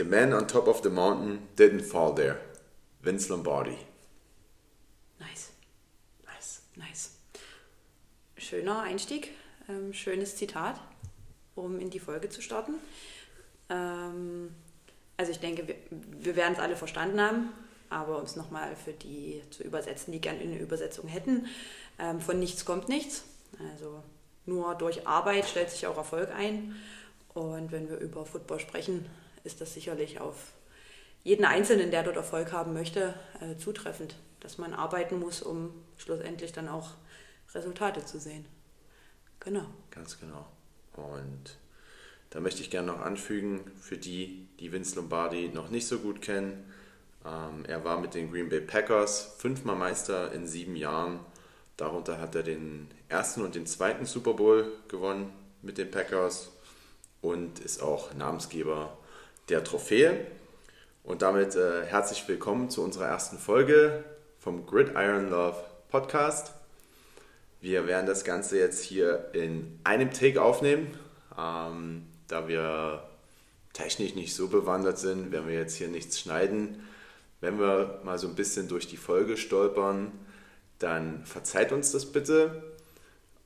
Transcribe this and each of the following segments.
The man on top of the mountain didn't fall there. Vince Lombardi. Nice, Nice. nice. Schöner Einstieg, ähm, schönes Zitat, um in die Folge zu starten. Ähm, also ich denke, wir, wir werden es alle verstanden haben, aber um es nochmal für die zu übersetzen, die gerne eine Übersetzung hätten, ähm, von nichts kommt nichts. Also nur durch Arbeit stellt sich auch Erfolg ein. Und wenn wir über Football sprechen, ist das sicherlich auf jeden Einzelnen, der dort Erfolg haben möchte, äh, zutreffend, dass man arbeiten muss, um schlussendlich dann auch Resultate zu sehen. Genau. Ganz genau. Und da möchte ich gerne noch anfügen, für die, die Vince Lombardi noch nicht so gut kennen, ähm, er war mit den Green Bay Packers fünfmal Meister in sieben Jahren. Darunter hat er den ersten und den zweiten Super Bowl gewonnen mit den Packers und ist auch Namensgeber der Trophäe. Und damit äh, herzlich willkommen zu unserer ersten Folge vom Gridiron Love Podcast. Wir werden das Ganze jetzt hier in einem Take aufnehmen. Ähm, da wir technisch nicht so bewandert sind, werden wir jetzt hier nichts schneiden. Wenn wir mal so ein bisschen durch die Folge stolpern, dann verzeiht uns das bitte.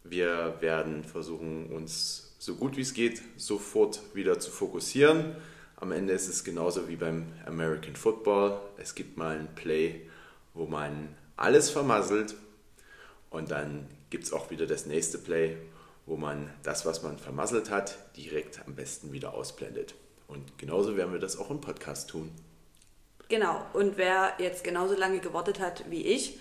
Wir werden versuchen, uns so gut wie es geht sofort wieder zu fokussieren. Am Ende ist es genauso wie beim American Football. Es gibt mal ein Play, wo man alles vermasselt und dann gibt es auch wieder das nächste Play, wo man das, was man vermasselt hat, direkt am besten wieder ausblendet. Und genauso werden wir das auch im Podcast tun. Genau, und wer jetzt genauso lange gewartet hat wie ich,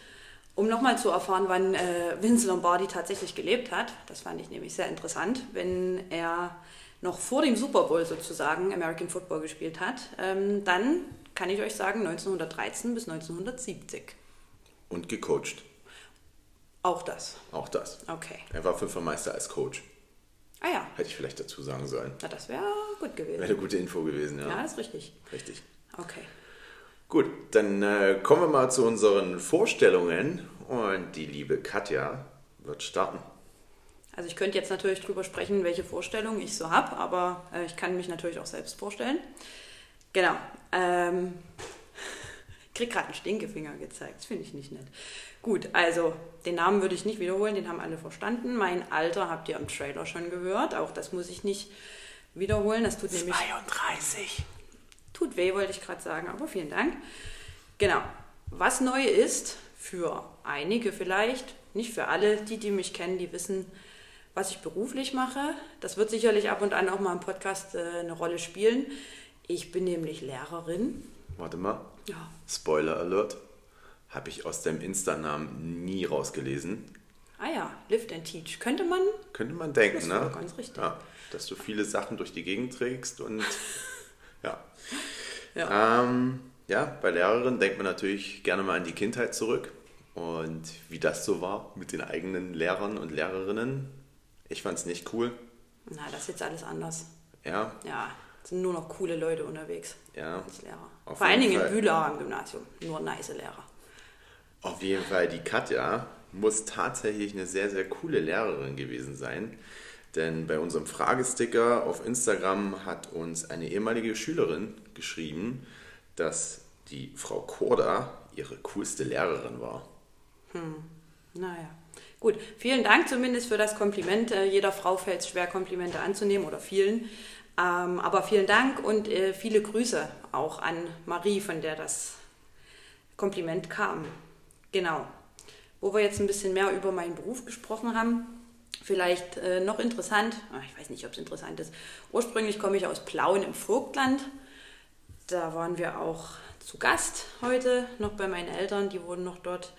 um nochmal zu erfahren, wann äh, Vince Lombardi tatsächlich gelebt hat, das fand ich nämlich sehr interessant, wenn er noch vor dem Super Bowl sozusagen American Football gespielt hat, ähm, dann kann ich euch sagen 1913 bis 1970. Und gecoacht. Auch das. Auch das. Okay. Er war fünfter Meister als Coach. Ah ja, Hätte ich vielleicht dazu sagen sollen. na, das wäre gut gewesen. Wäre eine gute Info gewesen, ja. Ja, das ist richtig. Richtig. Okay. Gut, dann äh, kommen wir mal zu unseren Vorstellungen. Und die liebe Katja wird starten. Also ich könnte jetzt natürlich drüber sprechen, welche Vorstellungen ich so habe, aber äh, ich kann mich natürlich auch selbst vorstellen. Genau. Ähm, ich krieg gerade einen Stinkefinger gezeigt. Das finde ich nicht nett. Gut, also den Namen würde ich nicht wiederholen, den haben alle verstanden. Mein Alter habt ihr im Trailer schon gehört. Auch das muss ich nicht wiederholen. Das tut nämlich 32. Tut weh, wollte ich gerade sagen, aber vielen Dank. Genau. Was neu ist, für einige vielleicht, nicht für alle, die, die mich kennen, die wissen, was ich beruflich mache. Das wird sicherlich ab und an auch mal im Podcast äh, eine Rolle spielen. Ich bin nämlich Lehrerin. Warte mal. Ja. Spoiler Alert. Habe ich aus deinem Insta-Namen nie rausgelesen. Ah ja, Lift and Teach. Könnte man? Könnte man denken, Das ne? ganz richtig. Ja, dass du viele Sachen durch die Gegend trägst und ja. Ja. Ähm, ja, bei Lehrerinnen denkt man natürlich gerne mal an die Kindheit zurück und wie das so war mit den eigenen Lehrern und Lehrerinnen. Ich fand es nicht cool. Na, das ist jetzt alles anders. Ja, Ja, es sind nur noch coole Leute unterwegs ja. als Lehrer. Auf Vor allen Dingen in. Bühler am Gymnasium. Nur nice Lehrer. Auf jeden Fall, die Katja muss tatsächlich eine sehr, sehr coole Lehrerin gewesen sein. Denn bei unserem Fragesticker auf Instagram hat uns eine ehemalige Schülerin geschrieben, dass die Frau Korda ihre coolste Lehrerin war. Naja. Gut, vielen Dank zumindest für das Kompliment. Äh, Jeder Frau fällt es schwer, Komplimente anzunehmen oder vielen. Ähm, aber vielen Dank und äh, viele Grüße auch an Marie, von der das Kompliment kam. Genau. Wo wir jetzt ein bisschen mehr über meinen Beruf gesprochen haben, vielleicht äh, noch interessant, ah, ich weiß nicht, ob es interessant ist. Ursprünglich komme ich aus Plauen im Vogtland. Da waren wir auch zu Gast heute noch bei meinen Eltern, die wurden noch dort.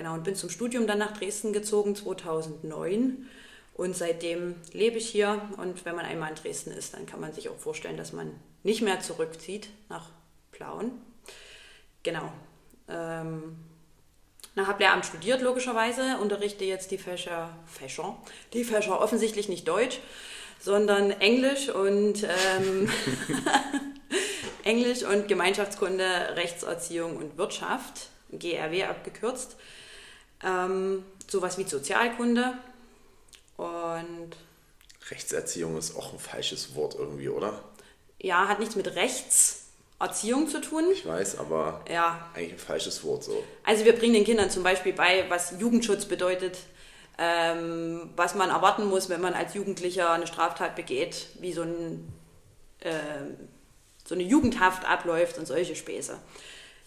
Genau, und bin zum Studium dann nach Dresden gezogen 2009. Und seitdem lebe ich hier. Und wenn man einmal in Dresden ist, dann kann man sich auch vorstellen, dass man nicht mehr zurückzieht nach Plauen. Genau. Ähm, habe Lehramt studiert, logischerweise, unterrichte jetzt die Fächer, Fächer, die Fächer offensichtlich nicht Deutsch, sondern Englisch und ähm, Englisch und Gemeinschaftskunde, Rechtserziehung und Wirtschaft, GRW abgekürzt. Ähm, sowas wie Sozialkunde und Rechtserziehung ist auch ein falsches Wort irgendwie, oder? ja, hat nichts mit Rechts Erziehung zu tun. Ich weiß, aber Ja. eigentlich ein falsches Wort so. Also wir bringen den Kindern zum Beispiel bei, was Jugendschutz bedeutet, ähm, was man erwarten muss, wenn man als Jugendlicher eine Straftat begeht, wie so, ein, ähm, so eine Jugendhaft abläuft und solche Späße.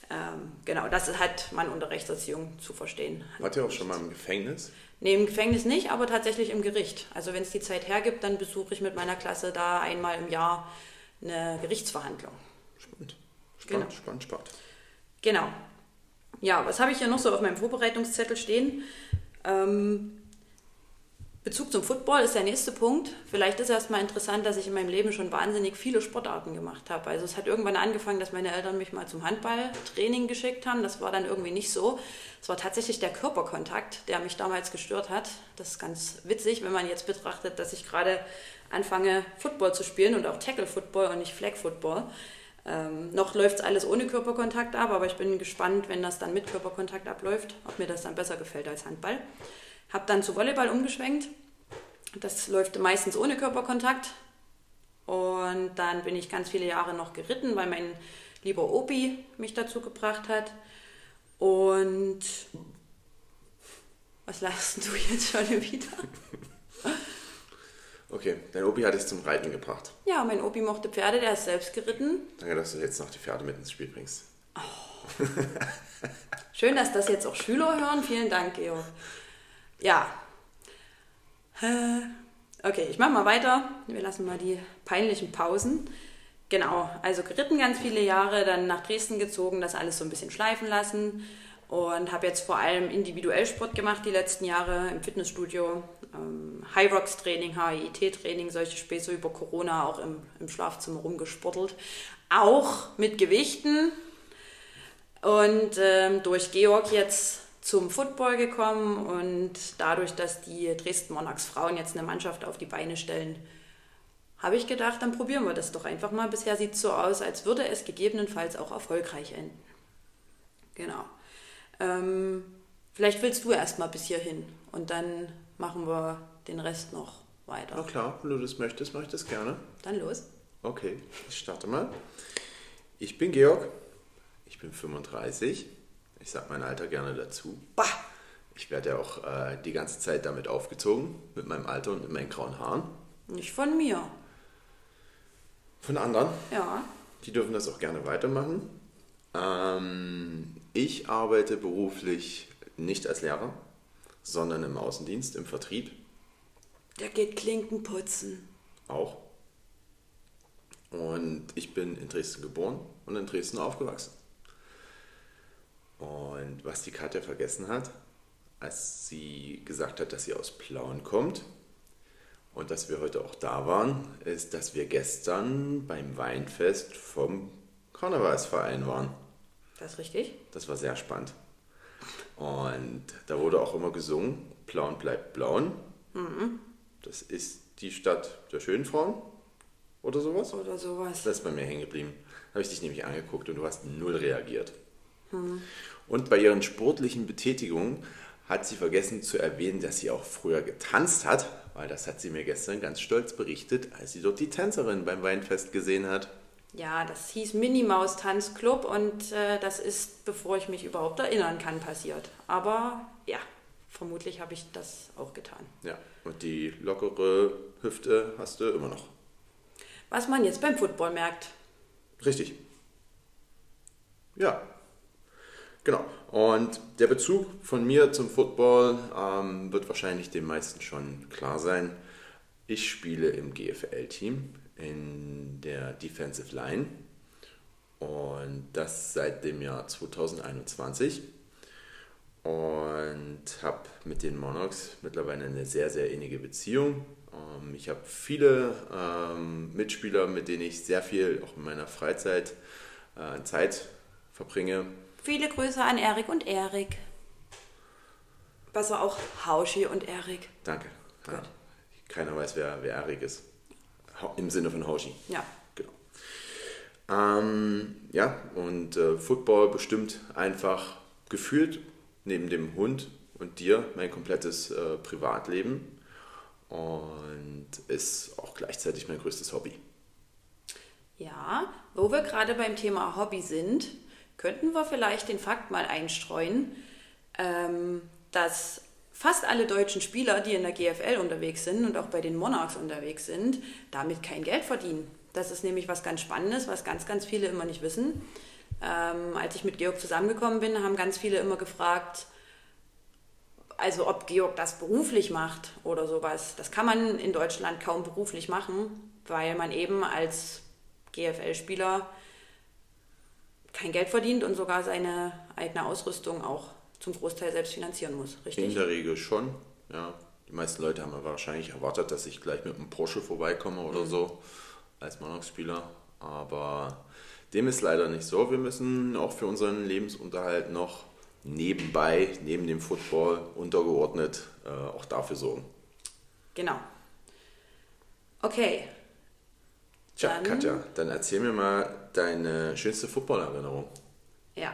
Ähm, genau, das hat man unter Rechtserziehung zu verstehen. Wart ihr auch schon mal im Gefängnis? Nee, im Gefängnis nicht, aber tatsächlich im Gericht. Also wenn es die Zeit hergibt, dann besuche ich mit meiner Klasse da einmal im Jahr eine Gerichtsverhandlung. Spannend. Spannend, Genau. spannend, spannend. Genau. Ja, was habe ich hier noch so auf meinem Vorbereitungszettel stehen? Ähm, Bezug zum Football ist der nächste Punkt. Vielleicht ist erstmal interessant, dass ich in meinem Leben schon wahnsinnig viele Sportarten gemacht habe. Also es hat irgendwann angefangen, dass meine Eltern mich mal zum Handballtraining geschickt haben. Das war dann irgendwie nicht so. Es war tatsächlich der Körperkontakt, der mich damals gestört hat. Das ist ganz witzig, wenn man jetzt betrachtet, dass ich gerade anfange, Football zu spielen und auch Tackle-Football und nicht Flag-Football. Ähm, noch läuft es alles ohne Körperkontakt ab, aber ich bin gespannt, wenn das dann mit Körperkontakt abläuft, ob mir das dann besser gefällt als Handball. Habe dann zu Volleyball umgeschwenkt. Das läuft meistens ohne Körperkontakt. Und dann bin ich ganz viele Jahre noch geritten, weil mein lieber Opi mich dazu gebracht hat. Und was lachst du jetzt schon wieder? Okay, dein Opi hat dich zum Reiten gebracht. Ja, mein Opi mochte Pferde, der ist selbst geritten. Danke, dass du jetzt noch die Pferde mit ins Spiel bringst. Schön, dass das jetzt auch Schüler hören. Vielen Dank, Georg. Ja. Okay, ich mache mal weiter. Wir lassen mal die peinlichen Pausen. Genau, also geritten ganz viele Jahre, dann nach Dresden gezogen, das alles so ein bisschen schleifen lassen und habe jetzt vor allem individuell Sport gemacht die letzten Jahre im Fitnessstudio. Ähm, High Rocks Training, HIIT Training, solche Späße über Corona auch im, im Schlafzimmer rumgesportelt. Auch mit Gewichten, und ähm, durch Georg jetzt zum Football gekommen und dadurch, dass die Dresden Monarchs Frauen jetzt eine Mannschaft auf die Beine stellen, habe ich gedacht, dann probieren wir das doch einfach mal. Bisher sieht es so aus, als würde es gegebenenfalls auch erfolgreich enden. Genau. Ähm, vielleicht willst du erst mal bis hierhin und dann machen wir den Rest noch weiter. Na klar, wenn du das möchtest, mache ich das gerne. Dann los. Okay, ich starte mal. Ich bin Georg, ich bin 35. Ich sage mein Alter gerne dazu. Bah! Ich werde ja auch äh, die ganze Zeit damit aufgezogen, mit meinem Alter und mit meinen grauen Haaren. Nicht von mir. Von anderen, Ja. die dürfen das auch gerne weitermachen. Ähm, ich arbeite beruflich nicht als Lehrer, sondern im Außendienst, im Vertrieb Der geht Klinken putzen. auch. Und ich bin in Dresden geboren und in Dresden aufgewachsen. Und was die Katja vergessen hat, als sie gesagt hat, dass sie aus Plauen kommt und dass wir heute auch da waren, ist, dass wir gestern beim Weinfest vom Karnevalsverein waren. Das ist richtig? Das war sehr spannend. Und da wurde auch immer gesungen, Plauen bleibt Blauen. Das ist die Stadt der schönen Frauen oder sowas. Oder sowas. Das ist bei mir hängen geblieben. Habe ich dich nämlich angeguckt und du hast null reagiert. Und bei ihren sportlichen Betätigungen hat sie vergessen zu erwähnen, dass sie auch früher getanzt hat, weil das hat sie mir gestern ganz stolz berichtet, als sie dort die Tänzerin beim Weinfest gesehen hat. Ja, das hieß Minimaus Tanzclub und äh, das ist, bevor ich mich überhaupt erinnern kann, passiert. Aber ja, vermutlich habe ich das auch getan. Ja, und die lockere Hüfte hast du immer noch. Was man jetzt beim Football merkt. Richtig. Ja. Genau. Und der Bezug von mir zum Football ähm, wird wahrscheinlich den meisten schon klar sein. Ich spiele im GFL-Team in der Defensive Line und das seit dem Jahr 2021 und habe mit den Monarchs mittlerweile eine sehr, sehr innige Beziehung. Ähm, ich habe viele ähm, Mitspieler, mit denen ich sehr viel auch in meiner Freizeit äh, Zeit verbringe. Viele Grüße an Erik und Erik. Besser auch Hauschi und Erik. Danke. Ja, Gut. keiner weiß, wer, wer Erik ist. Im Sinne von Hoshi. Ja. Genau. Ähm, ja, und äh, Football bestimmt einfach gefühlt neben dem Hund und dir mein komplettes äh, Privatleben und ist auch gleichzeitig mein größtes Hobby. Ja, wo wir gerade beim Thema Hobby sind, könnten wir vielleicht den Fakt mal einstreuen, ähm, dass fast alle deutschen Spieler, die in der GFL unterwegs sind und auch bei den Monarchs unterwegs sind, damit kein Geld verdienen. Das ist nämlich was ganz Spannendes, was ganz, ganz viele immer nicht wissen. Ähm, als ich mit Georg zusammengekommen bin, haben ganz viele immer gefragt, also ob Georg das beruflich macht oder sowas. Das kann man in Deutschland kaum beruflich machen, weil man eben als GFL-Spieler kein Geld verdient und sogar seine eigene Ausrüstung auch zum Großteil selbst finanzieren muss, richtig? In der Regel schon, ja. Die meisten Leute haben wahrscheinlich erwartet, dass ich gleich mit einem Porsche vorbeikomme oder mhm. so als Monarchspieler. Aber dem ist leider nicht so. Wir müssen auch für unseren Lebensunterhalt noch nebenbei, neben dem Football untergeordnet, äh, auch dafür sorgen. Genau. Okay. Tja, dann, Katja, dann erzähl mir mal deine schönste Football-Erinnerung. Ja,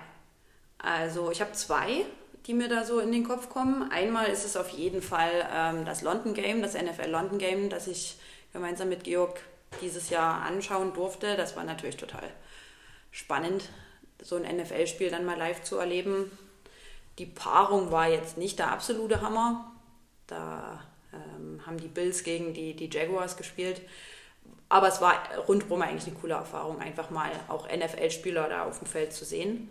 also ich habe zwei, die mir da so in den Kopf kommen. Einmal ist es auf jeden Fall ähm, das London Game, das NFL London Game, das ich gemeinsam mit Georg dieses Jahr anschauen durfte. Das war natürlich total spannend, so ein NFL-Spiel dann mal live zu erleben. Die Paarung war jetzt nicht der absolute Hammer. Da ähm, haben die Bills gegen die, die Jaguars gespielt. Aber es war rundherum eigentlich eine coole Erfahrung, einfach mal auch NFL-Spieler da auf dem Feld zu sehen.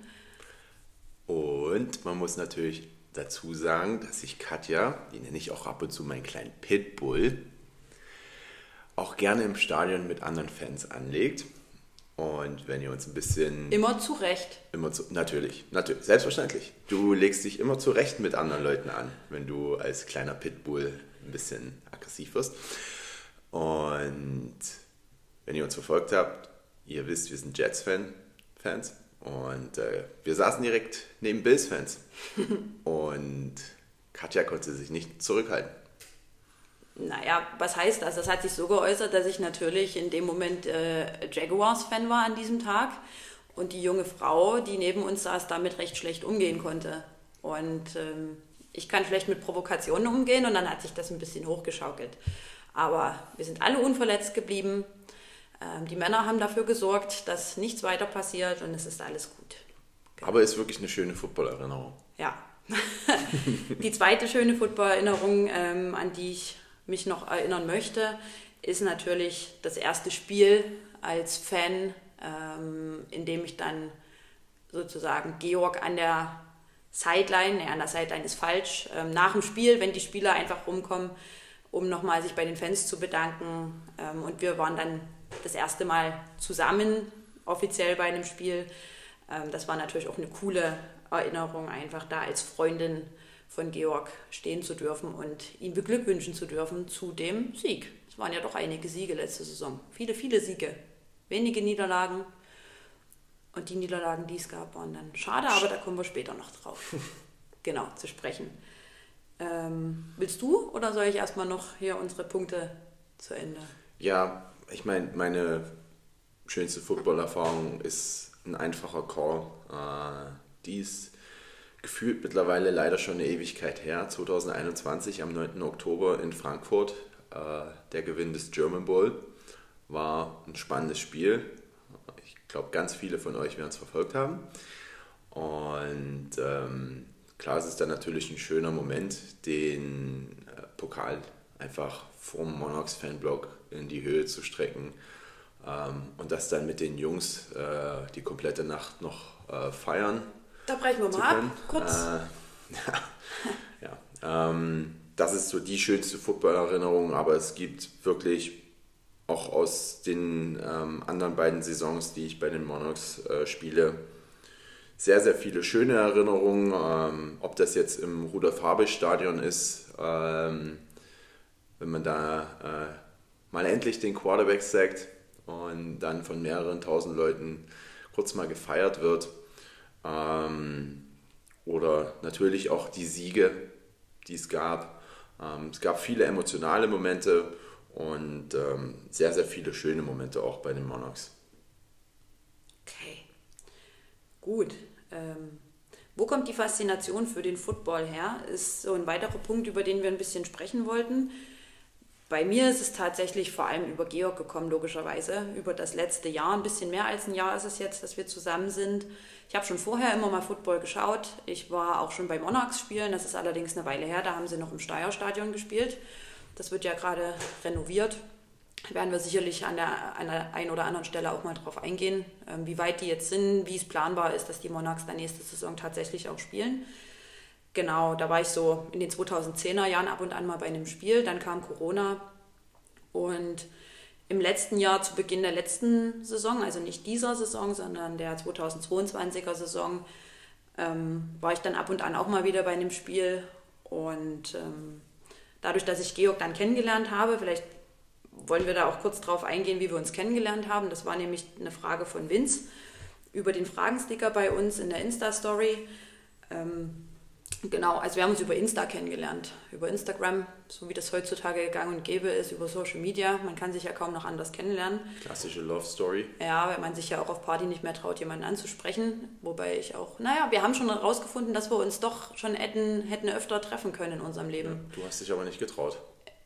Und man muss natürlich dazu sagen, dass ich Katja, die nenne ich auch ab und zu meinen kleinen Pitbull, auch gerne im Stadion mit anderen Fans anlegt. Und wenn ihr uns ein bisschen. Immer zurecht. Immer zu, natürlich, natürlich, selbstverständlich. Du legst dich immer zurecht mit anderen Leuten an, wenn du als kleiner Pitbull ein bisschen aggressiv wirst. Und wenn ihr uns verfolgt habt, ihr wisst, wir sind Jets-Fans. Und äh, wir saßen direkt neben Bills-Fans. und Katja konnte sich nicht zurückhalten. Naja, was heißt das? Das hat sich so geäußert, dass ich natürlich in dem Moment äh, Jaguars-Fan war an diesem Tag und die junge Frau, die neben uns saß, damit recht schlecht umgehen konnte. Und ähm, ich kann schlecht mit Provokationen umgehen und dann hat sich das ein bisschen hochgeschaukelt. Aber wir sind alle unverletzt geblieben. Ähm, die Männer haben dafür gesorgt, dass nichts weiter passiert und es ist alles gut. Genau. Aber ist wirklich eine schöne Football-Erinnerung. Ja. die zweite schöne Football-Erinnerung, ähm, an die ich mich noch erinnern möchte, ist natürlich das erste Spiel als Fan, ähm, in dem ich dann sozusagen Georg an der Sideline, ja, an der Sideline ist falsch, ähm, nach dem Spiel, wenn die Spieler einfach rumkommen, um nochmal sich bei den Fans zu bedanken. Ähm, und wir waren dann das erste Mal zusammen offiziell bei einem Spiel. Ähm, das war natürlich auch eine coole Erinnerung, einfach da als Freundin von Georg stehen zu dürfen und ihm beglückwünschen zu dürfen zu dem Sieg. Es waren ja doch einige Siege letzte Saison. Viele, viele Siege. Wenige Niederlagen. Und die Niederlagen, die es gab, waren dann schade, aber da kommen wir später noch drauf. genau, zu sprechen. Ähm, willst du oder soll ich erstmal noch hier unsere Punkte zu Ende? Ja, ich meine, meine schönste Footballerfahrung ist ein einfacher Call. Äh, die ist gefühlt mittlerweile leider schon eine Ewigkeit her, 2021 am 9. Oktober in Frankfurt. Äh, der Gewinn des German Bowl war ein spannendes Spiel. Ich glaube, ganz viele von euch werden es verfolgt haben. Und ähm, klar, es ist dann natürlich ein schöner Moment, den äh, Pokal einfach vom Monarchs Fanblock in die Höhe zu strecken ähm, und das dann mit den Jungs äh, die komplette Nacht noch äh, feiern da brechen wir mal ab, kurz. Äh, ja, ja ähm, das ist so die schönste Football-Erinnerung, aber es gibt wirklich auch aus den ähm, anderen beiden Saisons, die ich bei den Monarchs äh, spiele, sehr, sehr viele schöne Erinnerungen. Ähm, ob das jetzt im Rudolf-Habich-Stadion ist, ähm, wenn man da äh, mal endlich den Quarterback sagt und dann von mehreren tausend Leuten kurz mal gefeiert wird. Ähm, oder natürlich auch die Siege, die es gab. Ähm, es gab viele emotionale Momente und ähm, sehr, sehr viele schöne Momente auch bei den Monarchs. Okay, gut. Ähm, wo kommt die Faszination für den Football her? Ist so ein weiterer Punkt, über den wir ein bisschen sprechen wollten. Bei mir ist es tatsächlich vor allem über Georg gekommen, logischerweise. Über das letzte Jahr, ein bisschen mehr als ein Jahr ist es jetzt, dass wir zusammen sind. Ich habe schon vorher immer mal Football geschaut. Ich war auch schon bei Monarchs spielen, das ist allerdings eine Weile her, da haben sie noch im Steierstadion gespielt. Das wird ja gerade renoviert. Da werden wir sicherlich an der, an der einen oder anderen Stelle auch mal drauf eingehen, ähm, wie weit die jetzt sind, wie es planbar ist, dass die Monarchs dann nächste Saison tatsächlich auch spielen. Genau, da war ich so in den 2010er Jahren ab und an mal bei einem Spiel. Dann kam Corona und im letzten Jahr, zu Beginn der letzten Saison, also nicht dieser Saison, sondern der 2022er Saison, ähm, war ich dann ab und an auch mal wieder bei einem Spiel. Und ähm, dadurch, dass ich Georg dann kennengelernt habe, vielleicht wollen wir da auch kurz drauf eingehen, wie wir uns kennengelernt haben. Das war nämlich eine Frage von Vince über den Fragensticker bei uns in der Insta-Story. Ähm, Genau, also wir haben uns über Insta kennengelernt, über Instagram, so wie das heutzutage gegangen und gäbe ist, über Social Media. Man kann sich ja kaum noch anders kennenlernen. Klassische Love Story. Ja, weil man sich ja auch auf Party nicht mehr traut, jemanden anzusprechen. Wobei ich auch, naja, wir haben schon herausgefunden, dass wir uns doch schon hätten, hätten öfter treffen können in unserem Leben. Du hast dich aber nicht getraut.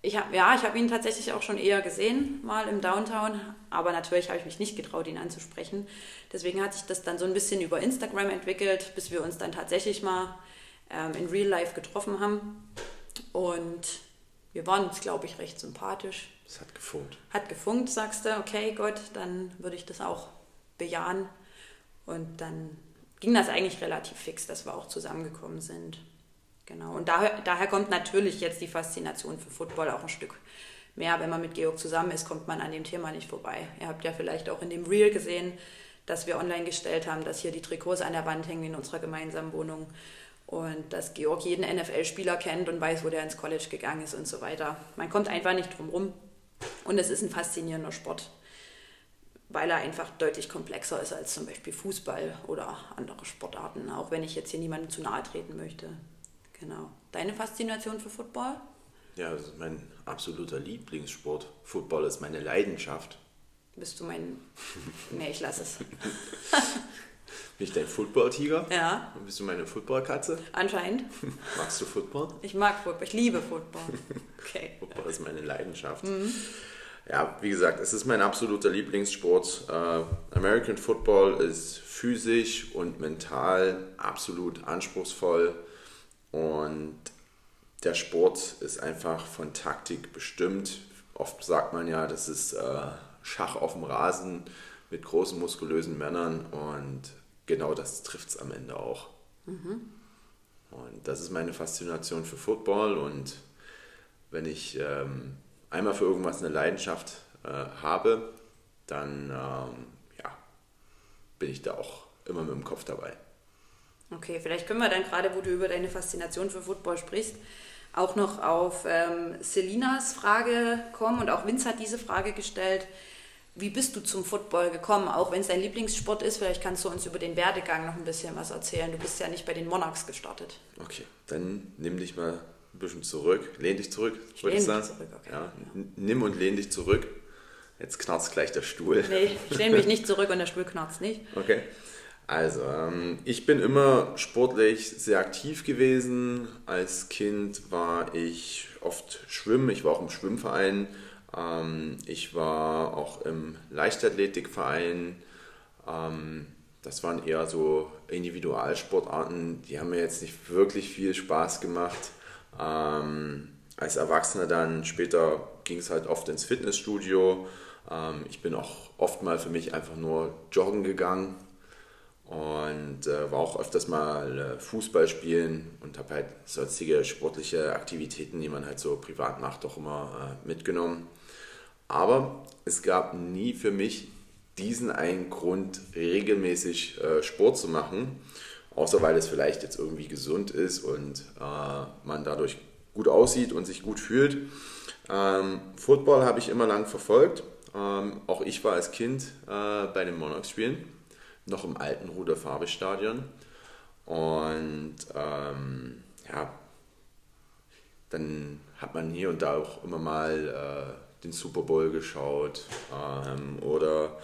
Ich hab, ja, ich habe ihn tatsächlich auch schon eher gesehen, mal im Downtown, aber natürlich habe ich mich nicht getraut, ihn anzusprechen. Deswegen hat sich das dann so ein bisschen über Instagram entwickelt, bis wir uns dann tatsächlich mal ähm, in Real Life getroffen haben. Und wir waren uns, glaube ich, recht sympathisch. Es hat gefunkt. Hat gefunkt, sagst du, okay, Gott, dann würde ich das auch bejahen. Und dann ging das eigentlich relativ fix, dass wir auch zusammengekommen sind. Genau. Und daher, daher kommt natürlich jetzt die Faszination für Football auch ein Stück mehr. Wenn man mit Georg zusammen ist, kommt man an dem Thema nicht vorbei. Ihr habt ja vielleicht auch in dem Reel gesehen, dass wir online gestellt haben, dass hier die Trikots an der Wand hängen in unserer gemeinsamen Wohnung und dass Georg jeden NFL-Spieler kennt und weiß, wo der ins College gegangen ist und so weiter. Man kommt einfach nicht drum rum. Und es ist ein faszinierender Sport, weil er einfach deutlich komplexer ist als zum Beispiel Fußball oder andere Sportarten, auch wenn ich jetzt hier niemandem zu nahe treten möchte. Genau. Deine Faszination für Football? Ja, das ist mein absoluter Lieblingssport. Football ist meine Leidenschaft. Bist du mein. nee, ich lasse es. Bin ich dein Football-Tiger? Ja. Bist du meine Football-Katze? Anscheinend. Magst du Football? Ich mag Football, ich liebe Football. Okay. Football ist meine Leidenschaft. Mhm. Ja, wie gesagt, es ist mein absoluter Lieblingssport. Uh, American Football ist physisch und mental absolut anspruchsvoll und der Sport ist einfach von Taktik bestimmt. Oft sagt man ja, das ist uh, Schach auf dem Rasen mit großen muskulösen Männern und genau das trifft es am Ende auch. Mhm. Und das ist meine Faszination für Football und wenn ich ähm, einmal für irgendwas eine Leidenschaft äh, habe, dann ähm, ja, bin ich da auch immer mit dem Kopf dabei. Okay, vielleicht können wir dann gerade, wo du über deine Faszination für Football sprichst, auch noch auf ähm, Selinas Frage kommen. Und auch Vince hat diese Frage gestellt. Wie bist du zum Football gekommen? Auch wenn es dein Lieblingssport ist, vielleicht kannst du uns über den Werdegang noch ein bisschen was erzählen. Du bist ja nicht bei den Monarchs gestartet. Okay, dann nimm dich mal ein bisschen zurück. Lehn dich zurück, ich würde ich sagen. Zurück, okay. ja, ja. Nimm und lehn dich zurück. Jetzt knarzt gleich der Stuhl. Nee, ich lehne mich nicht zurück und der Stuhl knarzt nicht. Okay. Also, ähm, ich bin immer sportlich sehr aktiv gewesen. Als Kind war ich oft schwimmen. Ich war auch im Schwimmverein ich war auch im Leichtathletikverein. Ähm, das waren eher so Individualsportarten, die haben mir jetzt nicht wirklich viel Spaß gemacht. Ähm, als Erwachsener dann später ging es halt oft ins Fitnessstudio. Ähm, ich bin auch oft mal für mich einfach nur joggen gegangen und äh, war auch öfters mal äh, Fußball spielen und habe halt sonstige sportliche Aktivitäten, die man halt so privat macht, auch immer äh, mitgenommen. Aber es gab nie für mich diesen einen Grund, regelmäßig äh, Sport zu machen, außer weil es vielleicht jetzt irgendwie gesund ist und äh, man dadurch gut aussieht und sich gut fühlt. Ähm, Football habe ich immer lang verfolgt. Ähm, auch ich war als Kind äh, bei den Monarchs spielen, noch im alten Ruder Farbe-Stadion. Und ähm, ja, dann hat man hier und da auch immer mal äh, den Super Bowl geschaut ähm, oder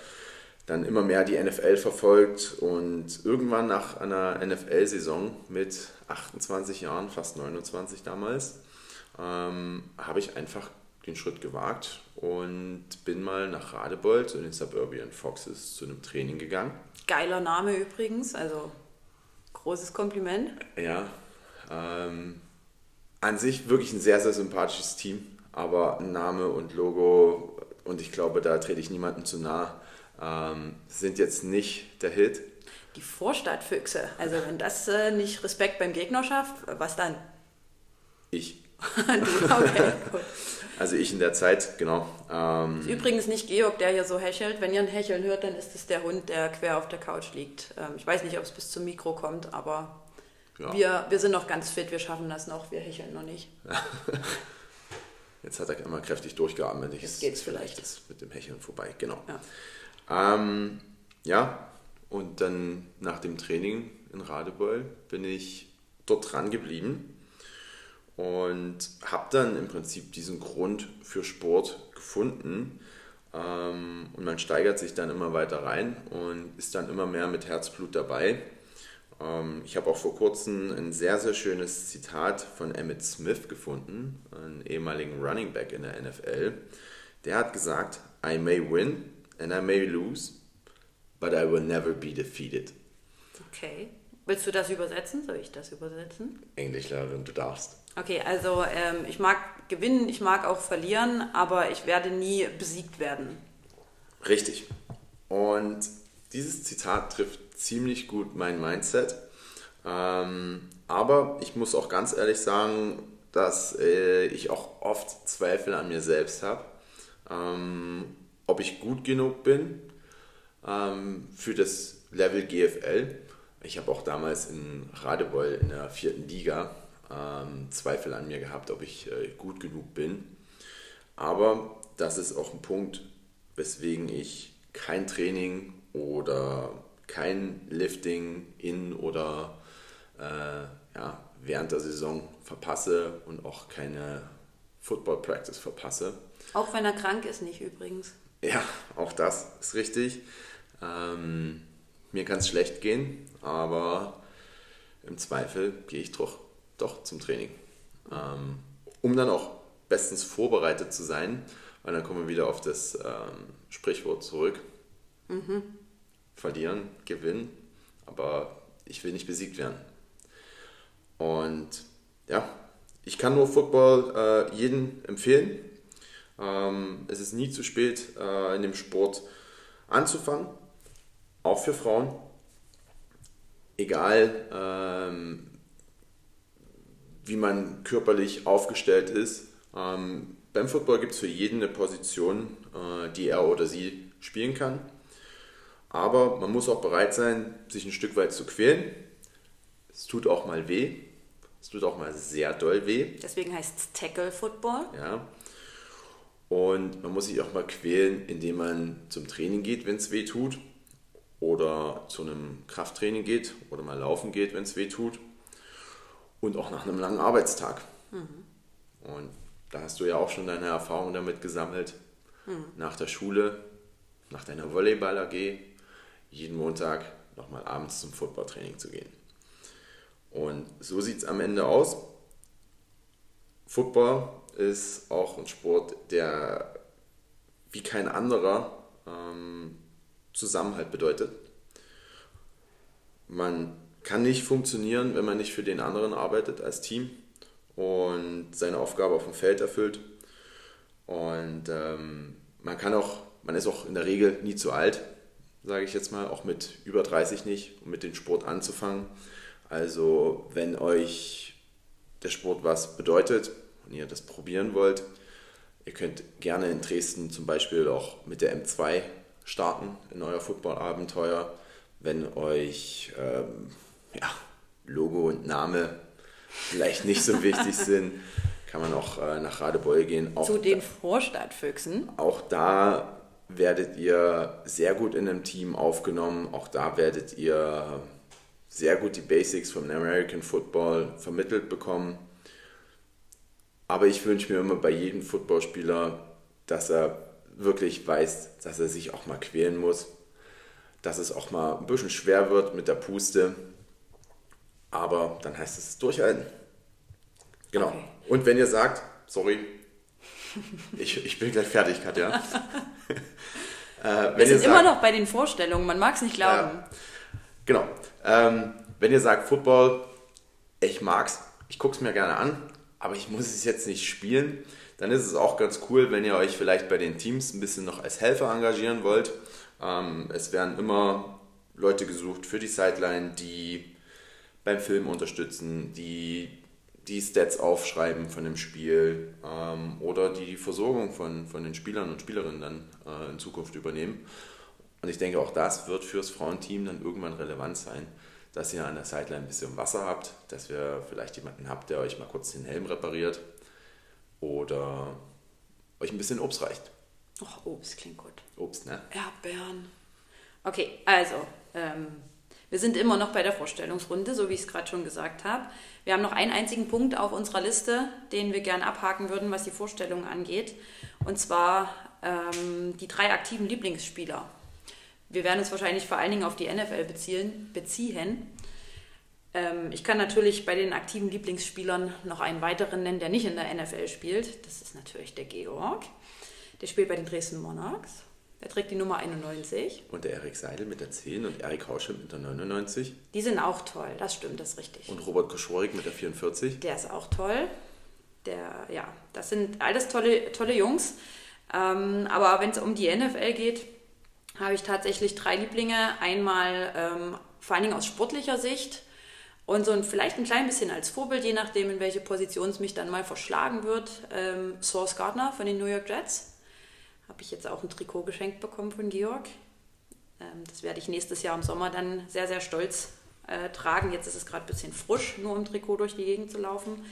dann immer mehr die NFL verfolgt und irgendwann nach einer NFL-Saison mit 28 Jahren, fast 29 damals, ähm, habe ich einfach den Schritt gewagt und bin mal nach Radebeul zu den Suburban Foxes zu einem Training gegangen. Geiler Name übrigens, also großes Kompliment. Ja, ähm, an sich wirklich ein sehr, sehr sympathisches Team, aber Name und Logo, und ich glaube, da trete ich niemandem zu nah, ähm, sind jetzt nicht der Hit. Die Vorstadtfüchse, also wenn das äh, nicht Respekt beim Gegner schafft, was dann? Ich. du, okay, gut. Also ich in der Zeit, genau. Ähm, übrigens nicht Georg, der hier so hechelt. Wenn ihr ein Hecheln hört, dann ist es der Hund, der quer auf der Couch liegt. Ähm, ich weiß nicht, ob es bis zum Mikro kommt, aber ja. wir, wir sind noch ganz fit, wir schaffen das noch, wir hecheln noch nicht. Jetzt hat er immer kräftig durchgeatmet. Jetzt geht es vielleicht. Ist mit dem Hecheln vorbei, genau. Ja. Ähm, ja, und dann nach dem Training in Radebeul bin ich dort dran geblieben und habe dann im Prinzip diesen Grund für Sport gefunden. Ähm, und man steigert sich dann immer weiter rein und ist dann immer mehr mit Herzblut dabei. Ähm, ich habe auch vor kurzem ein sehr, sehr schönes Zitat von Emmett Smith gefunden, einem ehemaligen Running Back in der NFL. Der hat gesagt, I may win and I may lose, but I will never be defeated. Okay. Willst du das übersetzen? Soll ich das übersetzen? Englischlehrerin, du darfst. Okay, also ähm, ich mag gewinnen, ich mag auch verlieren, aber ich werde nie besiegt werden. Richtig. Und dieses Zitat trifft ziemlich gut mein Mindset. Ähm, aber ich muss auch ganz ehrlich sagen, dass äh, ich auch oft Zweifel an mir selbst habe, ähm, ob ich gut genug bin ähm, für das Level GFL. Ich habe auch damals in Radebeul in der vierten Liga ähm, Zweifel an mir gehabt, ob ich äh, gut genug bin. Aber das ist auch ein Punkt, weswegen ich kein Training oder kein Lifting in oder äh, ja, während der Saison verpasse und auch keine Football Practice verpasse. Auch wenn er krank ist, nicht übrigens. Ja, auch das ist richtig. Ähm, mir kann es schlecht gehen, aber im Zweifel gehe ich doch doch zum Training. Ähm, um dann auch bestens vorbereitet zu sein, weil dann kommen wir wieder auf das ähm, Sprichwort zurück. Mhm. Verlieren, gewinnen, aber ich will nicht besiegt werden. Und ja, ich kann nur Football äh, jedem empfehlen. Ähm, es ist nie zu spät, äh, in dem Sport anzufangen, auch für Frauen. Egal, ähm, wie man körperlich aufgestellt ist. Ähm, beim Football gibt es für jeden eine Position, äh, die er oder sie spielen kann. Aber man muss auch bereit sein, sich ein Stück weit zu quälen. Es tut auch mal weh. Es tut auch mal sehr doll weh. Deswegen heißt es Tackle Football. Ja. Und man muss sich auch mal quälen, indem man zum Training geht, wenn es weh tut. Oder zu einem Krafttraining geht oder mal laufen geht, wenn es weh tut und auch nach einem langen Arbeitstag. Mhm. Und da hast du ja auch schon deine Erfahrung damit gesammelt. Mhm. Nach der Schule, nach deiner Volleyball AG, jeden Montag nochmal abends zum Footballtraining zu gehen. Und so sieht es am Ende aus. Football ist auch ein Sport, der wie kein anderer ähm, Zusammenhalt bedeutet. Man kann nicht funktionieren, wenn man nicht für den anderen arbeitet als Team und seine Aufgabe auf dem Feld erfüllt. Und ähm, man kann auch, man ist auch in der Regel nie zu alt, sage ich jetzt mal, auch mit über 30 nicht, um mit dem Sport anzufangen. Also wenn euch der Sport was bedeutet und ihr das probieren wollt, ihr könnt gerne in Dresden zum Beispiel auch mit der M2 starten in euer Football-Abenteuer. Wenn euch ähm, ja, Logo und Name vielleicht nicht so wichtig sind, kann man auch äh, nach Radebeul gehen. Auch Zu den Vorstadtfüchsen. Auch da werdet ihr sehr gut in einem Team aufgenommen. Auch da werdet ihr sehr gut die Basics vom American Football vermittelt bekommen. Aber ich wünsche mir immer bei jedem Footballspieler, dass er wirklich weiß, dass er sich auch mal quälen muss, dass es auch mal ein bisschen schwer wird mit der Puste, aber dann heißt es durchhalten. Genau. Okay. Und wenn ihr sagt, sorry, Ich, ich bin gleich fertig, Katja. äh, Wir sind sagt, immer noch bei den Vorstellungen, man mag es nicht glauben. Ja, genau. Ähm, wenn ihr sagt Football, ich mag's, ich gucke es mir gerne an, aber ich muss es jetzt nicht spielen, dann ist es auch ganz cool, wenn ihr euch vielleicht bei den Teams ein bisschen noch als Helfer engagieren wollt. Ähm, es werden immer Leute gesucht für die Sideline, die beim Film unterstützen, die die Stats aufschreiben von dem Spiel ähm, oder die Versorgung von, von den Spielern und Spielerinnen dann äh, in Zukunft übernehmen. Und ich denke, auch das wird fürs Frauenteam dann irgendwann relevant sein, dass ihr an der Sideline ein bisschen Wasser habt, dass ihr vielleicht jemanden habt, der euch mal kurz den Helm repariert oder euch ein bisschen Obst reicht. Ach, Obst klingt gut. Obst, ne? Erdbeeren. Okay, also, ähm, wir sind immer noch bei der Vorstellungsrunde, so wie ich es gerade schon gesagt habe. Wir haben noch einen einzigen Punkt auf unserer Liste, den wir gerne abhaken würden, was die Vorstellung angeht. Und zwar ähm, die drei aktiven Lieblingsspieler. Wir werden uns wahrscheinlich vor allen Dingen auf die NFL beziehen. beziehen. Ähm, ich kann natürlich bei den aktiven Lieblingsspielern noch einen weiteren nennen, der nicht in der NFL spielt. Das ist natürlich der Georg. Der spielt bei den Dresden Monarchs. Der trägt die Nummer 91. Und der Erik Seidel mit der 10 und Erik Hausche mit der 99. Die sind auch toll, das stimmt, das ist richtig. Und Robert Koschworik mit der 44. Der ist auch toll. Der, ja, das sind alles tolle, tolle Jungs. Ähm, aber wenn es um die NFL geht, habe ich tatsächlich drei Lieblinge. Einmal ähm, vor allen Dingen aus sportlicher Sicht und so ein, vielleicht ein klein bisschen als Vorbild, je nachdem, in welche Position es mich dann mal verschlagen wird. Ähm, Source Gardner von den New York Jets habe ich jetzt auch ein Trikot geschenkt bekommen von Georg. Ähm, das werde ich nächstes Jahr im Sommer dann sehr, sehr stolz äh, tragen. Jetzt ist es gerade ein bisschen frisch, nur im Trikot durch die Gegend zu laufen.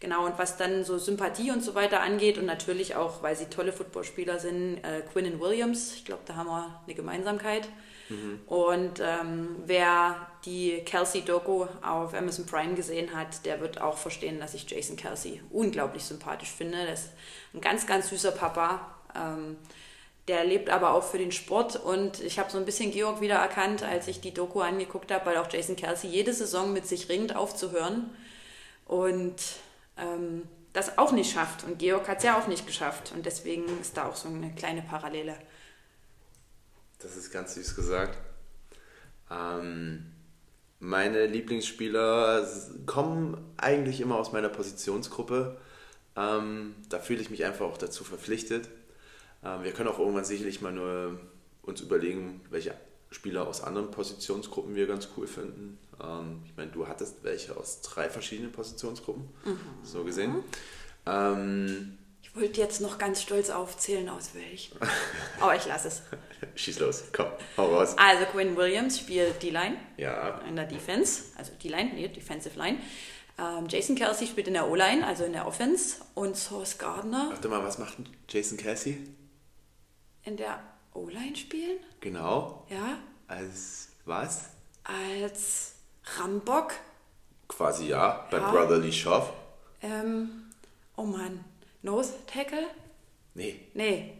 Genau, und was dann so Sympathie und so weiter angeht und natürlich auch, weil sie tolle Footballspieler sind, äh, Quinnen Williams, ich glaube, da haben wir eine Gemeinsamkeit. Mhm. Und ähm, wer die Kelsey-Doku auf Amazon Prime gesehen hat, der wird auch verstehen, dass ich Jason Kelsey unglaublich sympathisch finde. Das ist ein ganz, ganz süßer Papa, ähm, der lebt aber auch für den Sport und ich habe so ein bisschen Georg wieder erkannt, als ich die Doku angeguckt habe, weil auch Jason Kelsey jede Saison mit sich ringt aufzuhören und ähm, das auch nicht schafft. Und Georg hat es ja auch nicht geschafft und deswegen ist da auch so eine kleine Parallele. Das ist ganz süß gesagt. Ähm, meine Lieblingsspieler kommen eigentlich immer aus meiner Positionsgruppe. Ähm, da fühle ich mich einfach auch dazu verpflichtet. Ähm, wir können auch irgendwann sicherlich mal nur uns überlegen, welche Spieler aus anderen Positionsgruppen wir ganz cool finden. Ähm, ich meine, du hattest welche aus drei verschiedenen Positionsgruppen, mhm. so gesehen. Ähm, ich wollte jetzt noch ganz stolz aufzählen, aus welch. Aber ich lasse es. Schieß los, komm, hau raus. Also Quinn Williams spielt D-Line ja. in der Defense, also D-Line, nee, Defensive Line. Ähm, Jason Kelsey spielt in der O-Line, also in der Offense. Und Source Gardner. Warte mal, was macht Jason Kelsey? In der O-Line spielen? Genau. Ja. Als was? Als Rambock. Quasi ja, bei ja. Brotherly Shove. Ähm, oh Mann. Nose Tackle? Nee. Nee.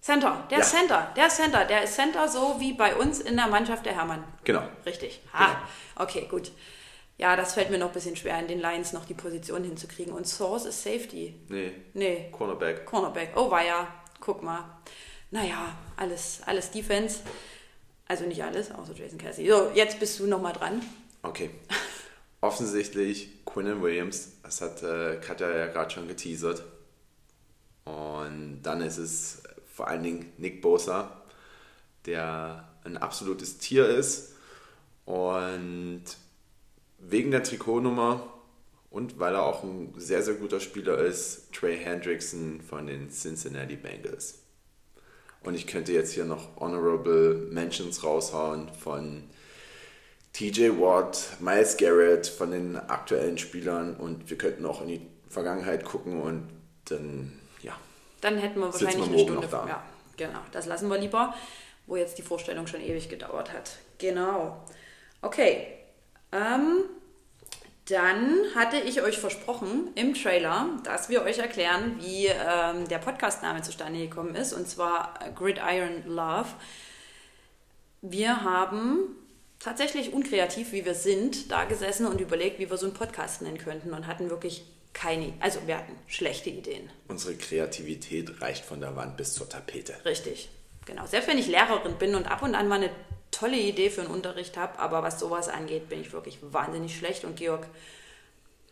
Center, der ja. Center, der Center, der ist Center, so wie bei uns in der Mannschaft der Hermann. Genau. Richtig. Ha. Genau. Okay, gut. Ja, das fällt mir noch ein bisschen schwer, in den Lions noch die Position hinzukriegen. Und Source ist Safety. Nee. Nee. Cornerback. Cornerback. Oh, war ja. Guck mal naja, alles, alles Defense. Also nicht alles, außer Jason Kelsey. So, jetzt bist du nochmal dran. Okay. Offensichtlich Quinnen Williams, das hat äh, Katja ja gerade schon geteasert. Und dann ist es vor allen Dingen Nick Bosa, der ein absolutes Tier ist. Und wegen der Trikotnummer und weil er auch ein sehr, sehr guter Spieler ist, Trey Hendrickson von den Cincinnati Bengals. Und ich könnte jetzt hier noch Honorable Mentions raushauen von TJ Watt, Miles Garrett, von den aktuellen Spielern und wir könnten auch in die Vergangenheit gucken und dann, ja. Dann hätten wir wahrscheinlich wir eine Stunde. Da. Ja, genau. Das lassen wir lieber, wo jetzt die Vorstellung schon ewig gedauert hat. Genau. Okay. Ähm, dann hatte ich euch versprochen im Trailer, dass wir euch erklären, wie ähm, der Podcastname zustande gekommen ist, und zwar Gridiron Love. Wir haben tatsächlich unkreativ, wie wir sind, da gesessen und überlegt, wie wir so einen Podcast nennen könnten und hatten wirklich keine, also wir hatten schlechte Ideen. Unsere Kreativität reicht von der Wand bis zur Tapete. Richtig, genau. Selbst wenn ich Lehrerin bin und ab und an mal eine tolle Idee für einen Unterricht habe, aber was sowas angeht, bin ich wirklich wahnsinnig schlecht und Georg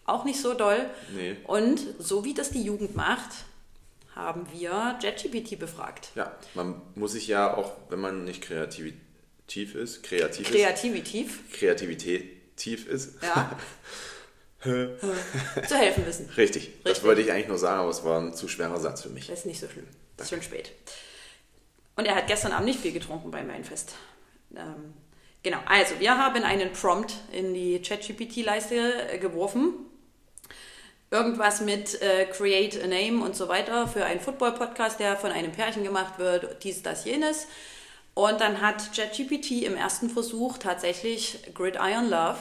auch nicht so doll. Nee. Und so wie das die Jugend macht, haben wir JetGPT befragt. Ja, man muss sich ja auch, wenn man nicht kreativ ist, kreativ Kreativitiv, ist, Kreativität tief ist, ja, zu helfen wissen. richtig. Das Richtig. wollte ich eigentlich nur sagen, aber es war ein zu schwerer Satz für mich. Das ist nicht so schlimm. Das ist schon spät. Und er hat gestern Abend nicht viel getrunken beim Weinfest. Ähm, genau, also wir haben einen Prompt in die ChatGPT-Leiste geworfen. Irgendwas mit äh, Create a Name und so weiter für einen Football-Podcast, der von einem Pärchen gemacht wird, dies, das, jenes. Und dann hat ChatGPT im ersten Versuch tatsächlich Gridiron Love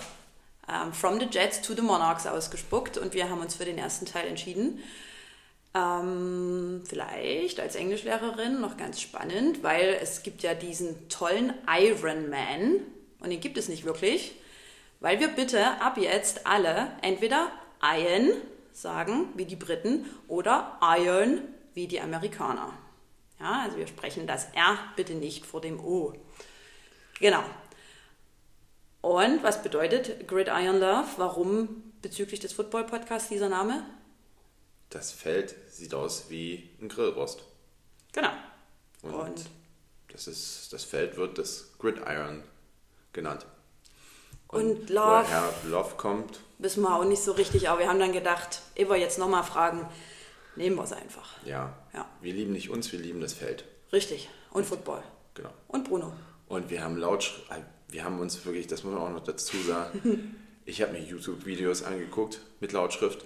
ähm, From the Jets to the Monarchs ausgespuckt und wir haben uns für den ersten Teil entschieden. Ähm, vielleicht als Englischlehrerin noch ganz spannend, weil es gibt ja diesen tollen Iron Man und den gibt es nicht wirklich, weil wir bitte ab jetzt alle entweder Iron sagen, wie die Briten, oder Iron, wie die Amerikaner. Ja, also wir sprechen das R bitte nicht vor dem O. Genau. Und was bedeutet Gridiron Love? Warum bezüglich des Football-Podcasts dieser Name? Das Feld sieht aus wie ein Grillrost. Genau. Und, Und das, ist, das Feld wird das Gridiron genannt. Und Love. Woher Love kommt, wissen wir auch nicht so richtig, aber wir haben dann gedacht, ehe wir jetzt nochmal fragen, nehmen wir es einfach. ja, Ja. wir lieben nicht uns, wir lieben das Feld. Richtig. Und Football. Genau. Und Bruno. Und wir haben laut, wir haben uns wirklich, das muss man auch noch dazu sagen, ich habe mir YouTube-Videos angeguckt mit Lautschrift.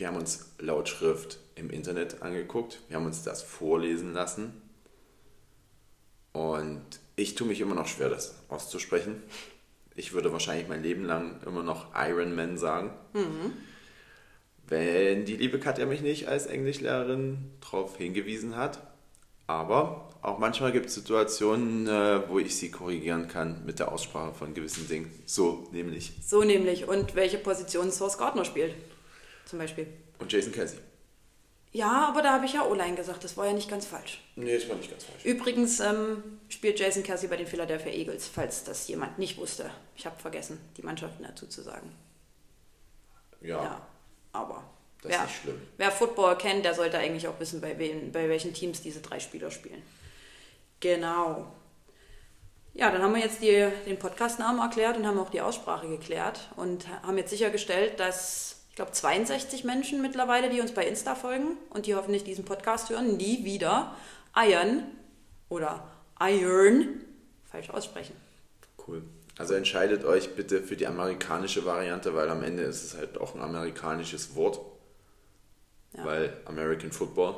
Wir haben uns Lautschrift im Internet angeguckt. Wir haben uns das vorlesen lassen. Und ich tue mich immer noch schwer, das auszusprechen. Ich würde wahrscheinlich mein Leben lang immer noch Iron Man sagen. Wenn die liebe Katja mich nicht als Englischlehrerin darauf hingewiesen hat. Aber auch manchmal gibt es Situationen, äh, wo ich sie korrigieren kann mit der Aussprache von gewissen Dingen. So nämlich. So nämlich. Und welche Position Source Gardner spielt. Zum Beispiel. Und Jason Kelsey. Ja, aber da habe ich ja O-Line gesagt. Das war ja nicht ganz falsch. Nee, das war nicht ganz falsch. Übrigens ähm, spielt Jason Kelsey bei den Philadelphia Eagles, falls das jemand nicht wusste. Ich habe vergessen, die Mannschaften dazu zu sagen. Ja, Ja, aber das ist nicht schlimm. wer Football kennt, der sollte eigentlich auch wissen, bei, wen, bei welchen Teams diese drei Spieler spielen. Genau. Ja, dann haben wir jetzt die, den Podcastnamen erklärt und haben auch die Aussprache geklärt und haben jetzt sichergestellt, dass, ich glaube, 62 Menschen mittlerweile, die uns bei Insta folgen und die hoffentlich diesen Podcast hören, nie wieder Iron oder Iron falsch aussprechen. Cool. Also entscheidet euch bitte für die amerikanische Variante, weil am Ende ist es halt auch ein amerikanisches Wort. Ja. Weil American Football